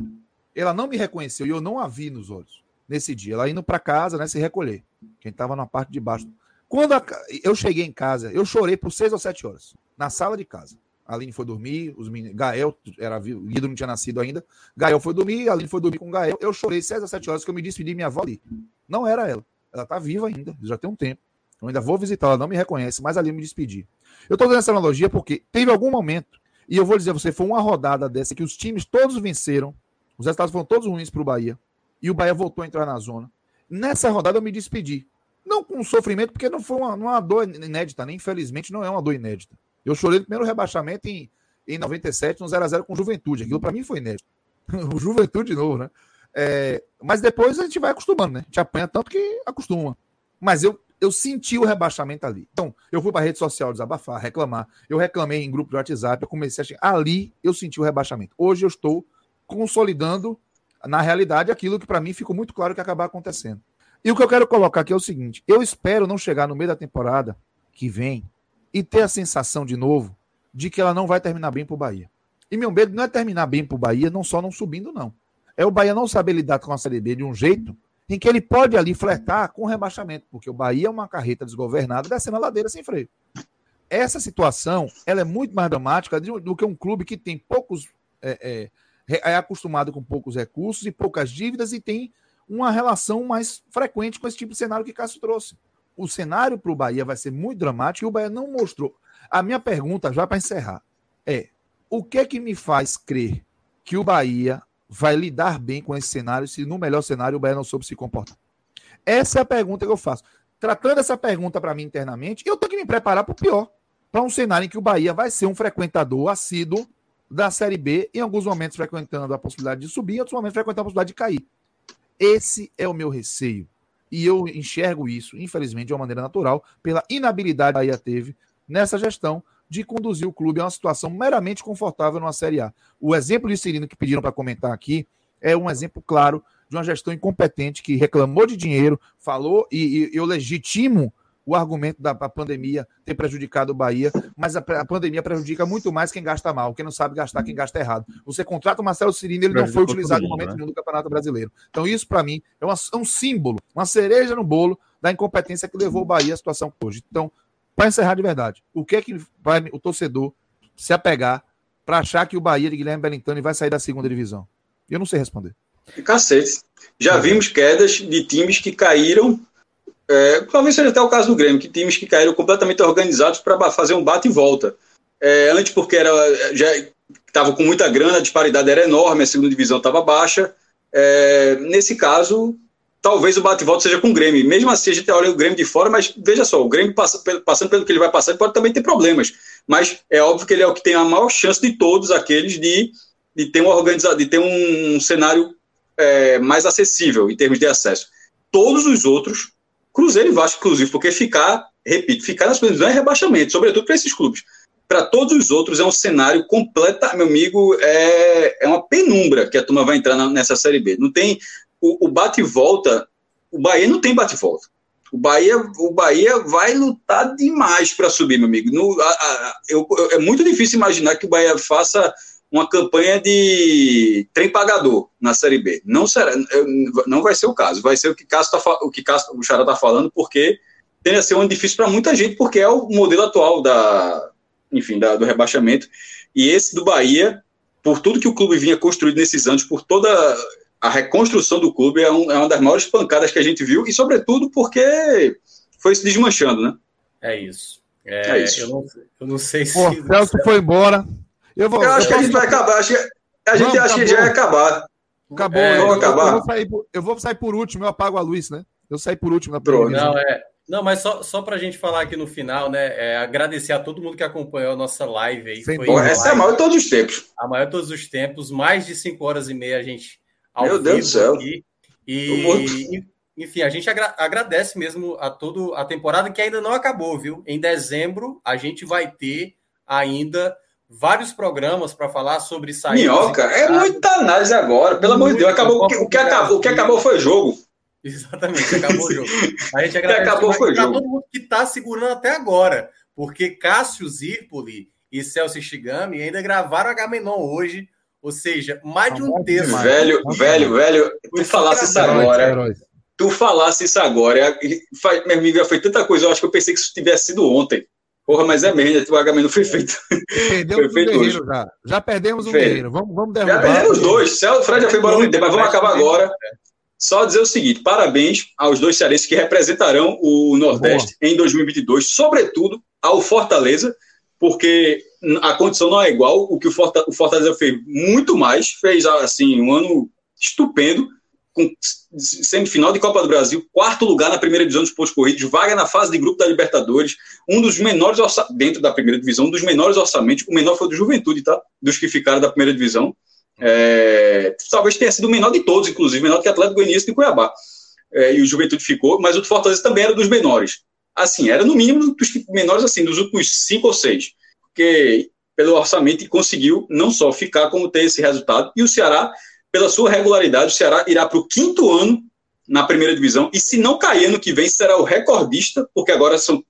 Ela não me reconheceu e eu não a vi nos olhos nesse dia. Ela indo para casa, né, se recolher. Quem estava na parte de baixo. Quando a, eu cheguei em casa, eu chorei por seis ou sete horas, na sala de casa. A Aline foi dormir, os meninos, Gael era vivo, Guido não tinha nascido ainda. Gael foi dormir, a Aline foi dormir com o Gael. Eu chorei seis ou sete horas que eu me despedi minha avó ali. Não era ela. Ela está viva ainda, já tem um tempo. Eu ainda vou visitar, ela não me reconhece, mas ali eu me despedi. Eu estou dando essa analogia porque teve algum momento, e eu vou dizer a você, foi uma rodada dessa que os times todos venceram Os resultados foram todos ruins para o Bahia. E o Bahia voltou a entrar na zona. Nessa rodada eu me despedi. Não com sofrimento, porque não foi uma, uma dor inédita, né? Infelizmente não é uma dor inédita. Eu chorei no primeiro rebaixamento em, em 97, no 0x0 com Juventude. Aquilo para mim foi inédito. [laughs] o Juventude de novo, né? É, mas depois a gente vai acostumando, né? A gente apanha tanto que acostuma. Mas eu, eu senti o rebaixamento ali. Então, eu fui para rede social desabafar, reclamar. Eu reclamei em grupo de WhatsApp, eu comecei a chegar. Ali eu senti o rebaixamento. Hoje eu estou consolidando na realidade aquilo que para mim ficou muito claro que acabar acontecendo. E o que eu quero colocar aqui é o seguinte: eu espero não chegar no meio da temporada que vem e ter a sensação de novo de que ela não vai terminar bem para o Bahia. E meu medo não é terminar bem para o Bahia, não só não subindo, não. É o Bahia não saber lidar com a Série B de um jeito em que ele pode ali flertar com o rebaixamento, porque o Bahia é uma carreta desgovernada descendo a ladeira sem freio. Essa situação ela é muito mais dramática do que um clube que tem poucos. É, é, é acostumado com poucos recursos e poucas dívidas e tem uma relação mais frequente com esse tipo de cenário que Cássio trouxe. O cenário para o Bahia vai ser muito dramático e o Bahia não mostrou. A minha pergunta, já para encerrar, é: o que é que me faz crer que o Bahia vai lidar bem com esse cenário se no melhor cenário o Bahia não soube se comportar? Essa é a pergunta que eu faço. Tratando essa pergunta para mim internamente, eu tenho que me preparar para o pior. Para um cenário em que o Bahia vai ser um frequentador assíduo da Série B, em alguns momentos frequentando a possibilidade de subir, em outros momentos frequentando a possibilidade de cair. Esse é o meu receio. E eu enxergo isso, infelizmente, de uma maneira natural, pela inabilidade que a Bahia teve nessa gestão de conduzir o clube a uma situação meramente confortável numa Série A. O exemplo de Cirino que pediram para comentar aqui é um exemplo claro de uma gestão incompetente que reclamou de dinheiro, falou, e, e eu legitimo o argumento da pandemia ter prejudicado o Bahia, mas a, a, pandemia prejudica muito mais quem gasta mal, quem não sabe gastar, quem gasta errado. Você contrata o Marcelo Cirino, ele não foi utilizado no momento né? do Campeonato Brasileiro. Então, isso, para mim, é, uma, é, um símbolo, uma cereja no bolo da incompetência que levou o Bahia à situação hoje. Então, para encerrar de verdade, o que é que vai o torcedor se apegar para achar que o Bahia de Guilherme Bellintani vai sair da segunda divisão? Eu não sei responder. Cacete. Já vimos quedas de times que caíram é, talvez seja até o caso do Grêmio, que times que caíram completamente organizados para fazer um bate e volta. É, antes, porque era já estava com muita grana, a disparidade era enorme, a segunda divisão estava baixa. É, nesse caso, talvez o bate e volta seja com o Grêmio. Mesmo assim, a gente olha o Grêmio de fora, mas veja só, o Grêmio passa, passando pelo que ele vai passar, ele pode também ter problemas. Mas é óbvio que ele é o que tem a maior chance de todos aqueles de, de ter uma organização, de ter um cenário é, mais acessível em termos de acesso. Todos os outros Cruzeiro e Vasco, inclusive, porque ficar, repito, ficar nas não é rebaixamento, sobretudo para esses clubes. Para todos os outros é um cenário completo, meu amigo, é, é uma penumbra que a turma vai entrar na, nessa Série B. Não tem o, o bate e volta, o Bahia não tem bate e volta. O Bahia, o Bahia vai lutar demais para subir, meu amigo. No, a, a, eu, é muito difícil imaginar que o Bahia faça uma campanha de trem pagador na Série B. Não será, não vai ser o caso. Vai ser o que Cássio tá, o que Cássio, o Xará está falando, porque tende a ser um difícil para muita gente, porque é o modelo atual da, enfim, da, do rebaixamento. E esse do Bahia, por tudo que o clube vinha construído nesses anos, por toda a reconstrução do clube, é, um, é uma das maiores pancadas que a gente viu, e sobretudo porque foi se desmanchando, né? É isso. É, é isso. Eu não, eu não sei se. O Celso foi embora. Eu, vou, eu acho eu que a gente vai acabar. Acho que, a gente acha que já ia acabar. Acabou. É, eu, acabar. Eu, vou sair por, eu vou sair por último, eu apago a luz, né? Eu saí por último na primeira. Não, é, não, mas só, só para a gente falar aqui no final, né? É, agradecer a todo mundo que acompanhou a nossa live aí. Foi Pô, essa é a maior de todos os tempos. A maior de todos os tempos. Mais de cinco horas e meia a gente. Meu Deus do céu. Aqui. E, enfim, a gente agra agradece mesmo a toda a temporada que ainda não acabou, viu? Em dezembro a gente vai ter ainda vários programas para falar sobre saídas. Minhoca, é muita análise agora, pelo amor de Deus. Acabou, o, que, o, que acabou, o que acabou foi o jogo. Exatamente, acabou o jogo. A gente [laughs] agradece acabou foi o jogo. todo mundo que está segurando até agora, porque Cássio Zirpoli e Celso Shigami ainda gravaram a Gamenon hoje, ou seja, mais de um terço. Velho, velho, velho, tu falasse isso agora. Tu falasse isso agora. Meu amigo, já foi tanta coisa, eu acho que eu pensei que isso tivesse sido ontem. Porra, mas é mesmo, o H não foi feito. Perdemos foi feito um guerreiro já. Já perdemos um guerreiro. Vamos, vamos derrubar. Já perdemos dois. O Fred já foi embora muito tempo, mas vamos acabar agora. Só dizer o seguinte: parabéns aos dois cearenses que representarão o Nordeste Boa. em 2022, sobretudo ao Fortaleza, porque a condição não é igual. O que o Fortaleza fez muito mais, fez assim um ano estupendo, com semifinal de Copa do Brasil, quarto lugar na primeira divisão dos pontos corridos, vaga na fase de grupo da Libertadores, um dos menores dentro da primeira divisão, um dos menores orçamentos, o menor foi do Juventude, tá? Dos que ficaram da primeira divisão. É, talvez tenha sido o menor de todos, inclusive, menor que Atlético Goianiense de Cuiabá. É, e o Juventude ficou, mas o Fortaleza também era dos menores. Assim, era no mínimo dos menores, assim, dos últimos cinco ou seis. Porque pelo orçamento conseguiu não só ficar, como ter esse resultado. E o Ceará, pela sua regularidade, o Ceará irá para o quinto ano na primeira divisão. E se não cair ano que vem, será o recordista, porque agora são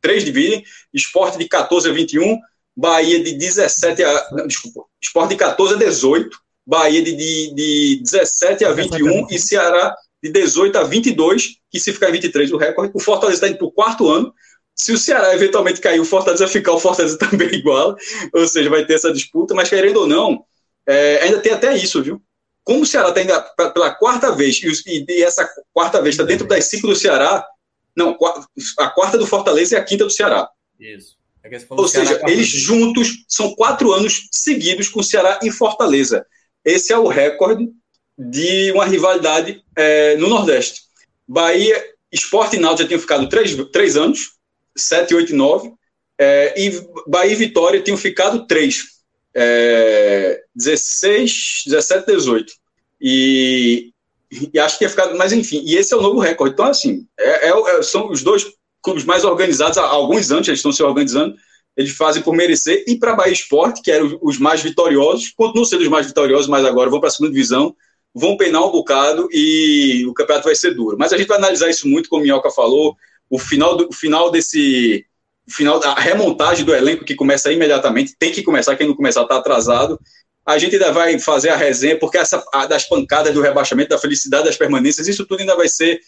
três dividem: esporte de 14 a 21, Bahia de 17 a. Não, desculpa, esporte de 14 a 18, Bahia de, de, de 17 a 21 e Ceará de 18 a 22, que se ficar em 23 o recorde. O Fortaleza está indo para o quarto ano. Se o Ceará eventualmente cair, o Fortaleza ficar, o Fortaleza [laughs] também igual, ou seja, vai ter essa disputa, mas querendo ou não, é, ainda tem até isso, viu? Como o Ceará está indo pela quarta vez, e, essa quarta vez está dentro das cinco do Ceará, não, a quarta do Fortaleza e a quinta do Ceará. Isso. É ou seja, eles juntos são quatro anos seguidos com o Ceará e Fortaleza. Esse é o recorde de uma rivalidade é, no Nordeste. Bahia, Esporte e Náutico já tinham ficado três, três anos, 7, 8 e 9, é, e Bahia e Vitória tinham ficado três, é, 16, 17, 18. E, e acho que tinha ficado, mas enfim, e esse é o novo recorde. Então, assim, é, é, é são os dois clubes mais organizados há alguns anos, eles estão se organizando, eles fazem por merecer, e para Bahia Esporte, que eram os mais vitoriosos, continuam sendo os mais vitoriosos, mas agora vão para a segunda divisão, vão penar um bocado e o campeonato vai ser duro. Mas a gente vai analisar isso muito, como o Minhoca falou, o final, do, o final desse. Final da remontagem do elenco que começa imediatamente, tem que começar, quem não começar está atrasado. A gente ainda vai fazer a resenha, porque essa das pancadas do rebaixamento, da felicidade das permanências, isso tudo ainda vai ser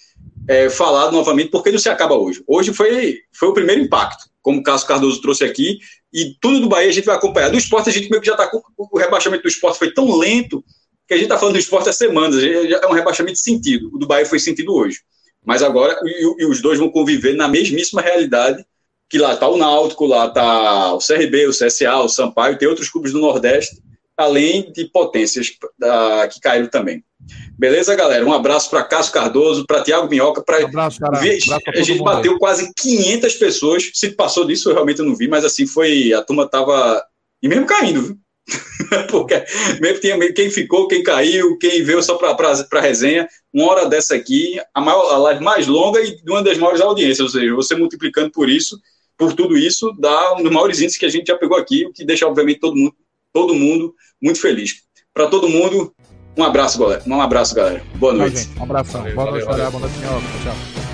é, falado novamente, porque não se acaba hoje. Hoje foi, foi o primeiro impacto, como o Cássio Cardoso trouxe aqui, e tudo do Bahia a gente vai acompanhar. Do esporte, a gente meio que já está. O rebaixamento do esporte foi tão lento que a gente está falando do esporte há semanas, é um rebaixamento de sentido. O do Bahia foi sentido hoje. Mas agora, e, e os dois vão conviver na mesmíssima realidade, que lá está o Náutico, lá está o CRB, o CSA, o Sampaio, tem outros clubes do Nordeste, além de potências da, que caíram também. Beleza, galera? Um abraço para Cássio Cardoso, para Tiago Minhoca. Pra... Um abraço, cara. a gente bateu aí. quase 500 pessoas. Se passou disso, eu realmente não vi, mas assim foi. A turma estava. E mesmo caindo, viu? [laughs] Porque mesmo tinha quem ficou, quem caiu, quem veio só para resenha. Uma hora dessa aqui, a, maior, a live mais longa e uma das maiores audiências. Ou seja, você multiplicando por isso, por tudo isso, dá um dos maiores índices que a gente já pegou aqui, o que deixa, obviamente, todo mundo, todo mundo muito feliz. Para todo mundo, um abraço, galera. Um abraço, galera. Boa noite. um abraço. Boa noite, valeu. boa noite, Tchau.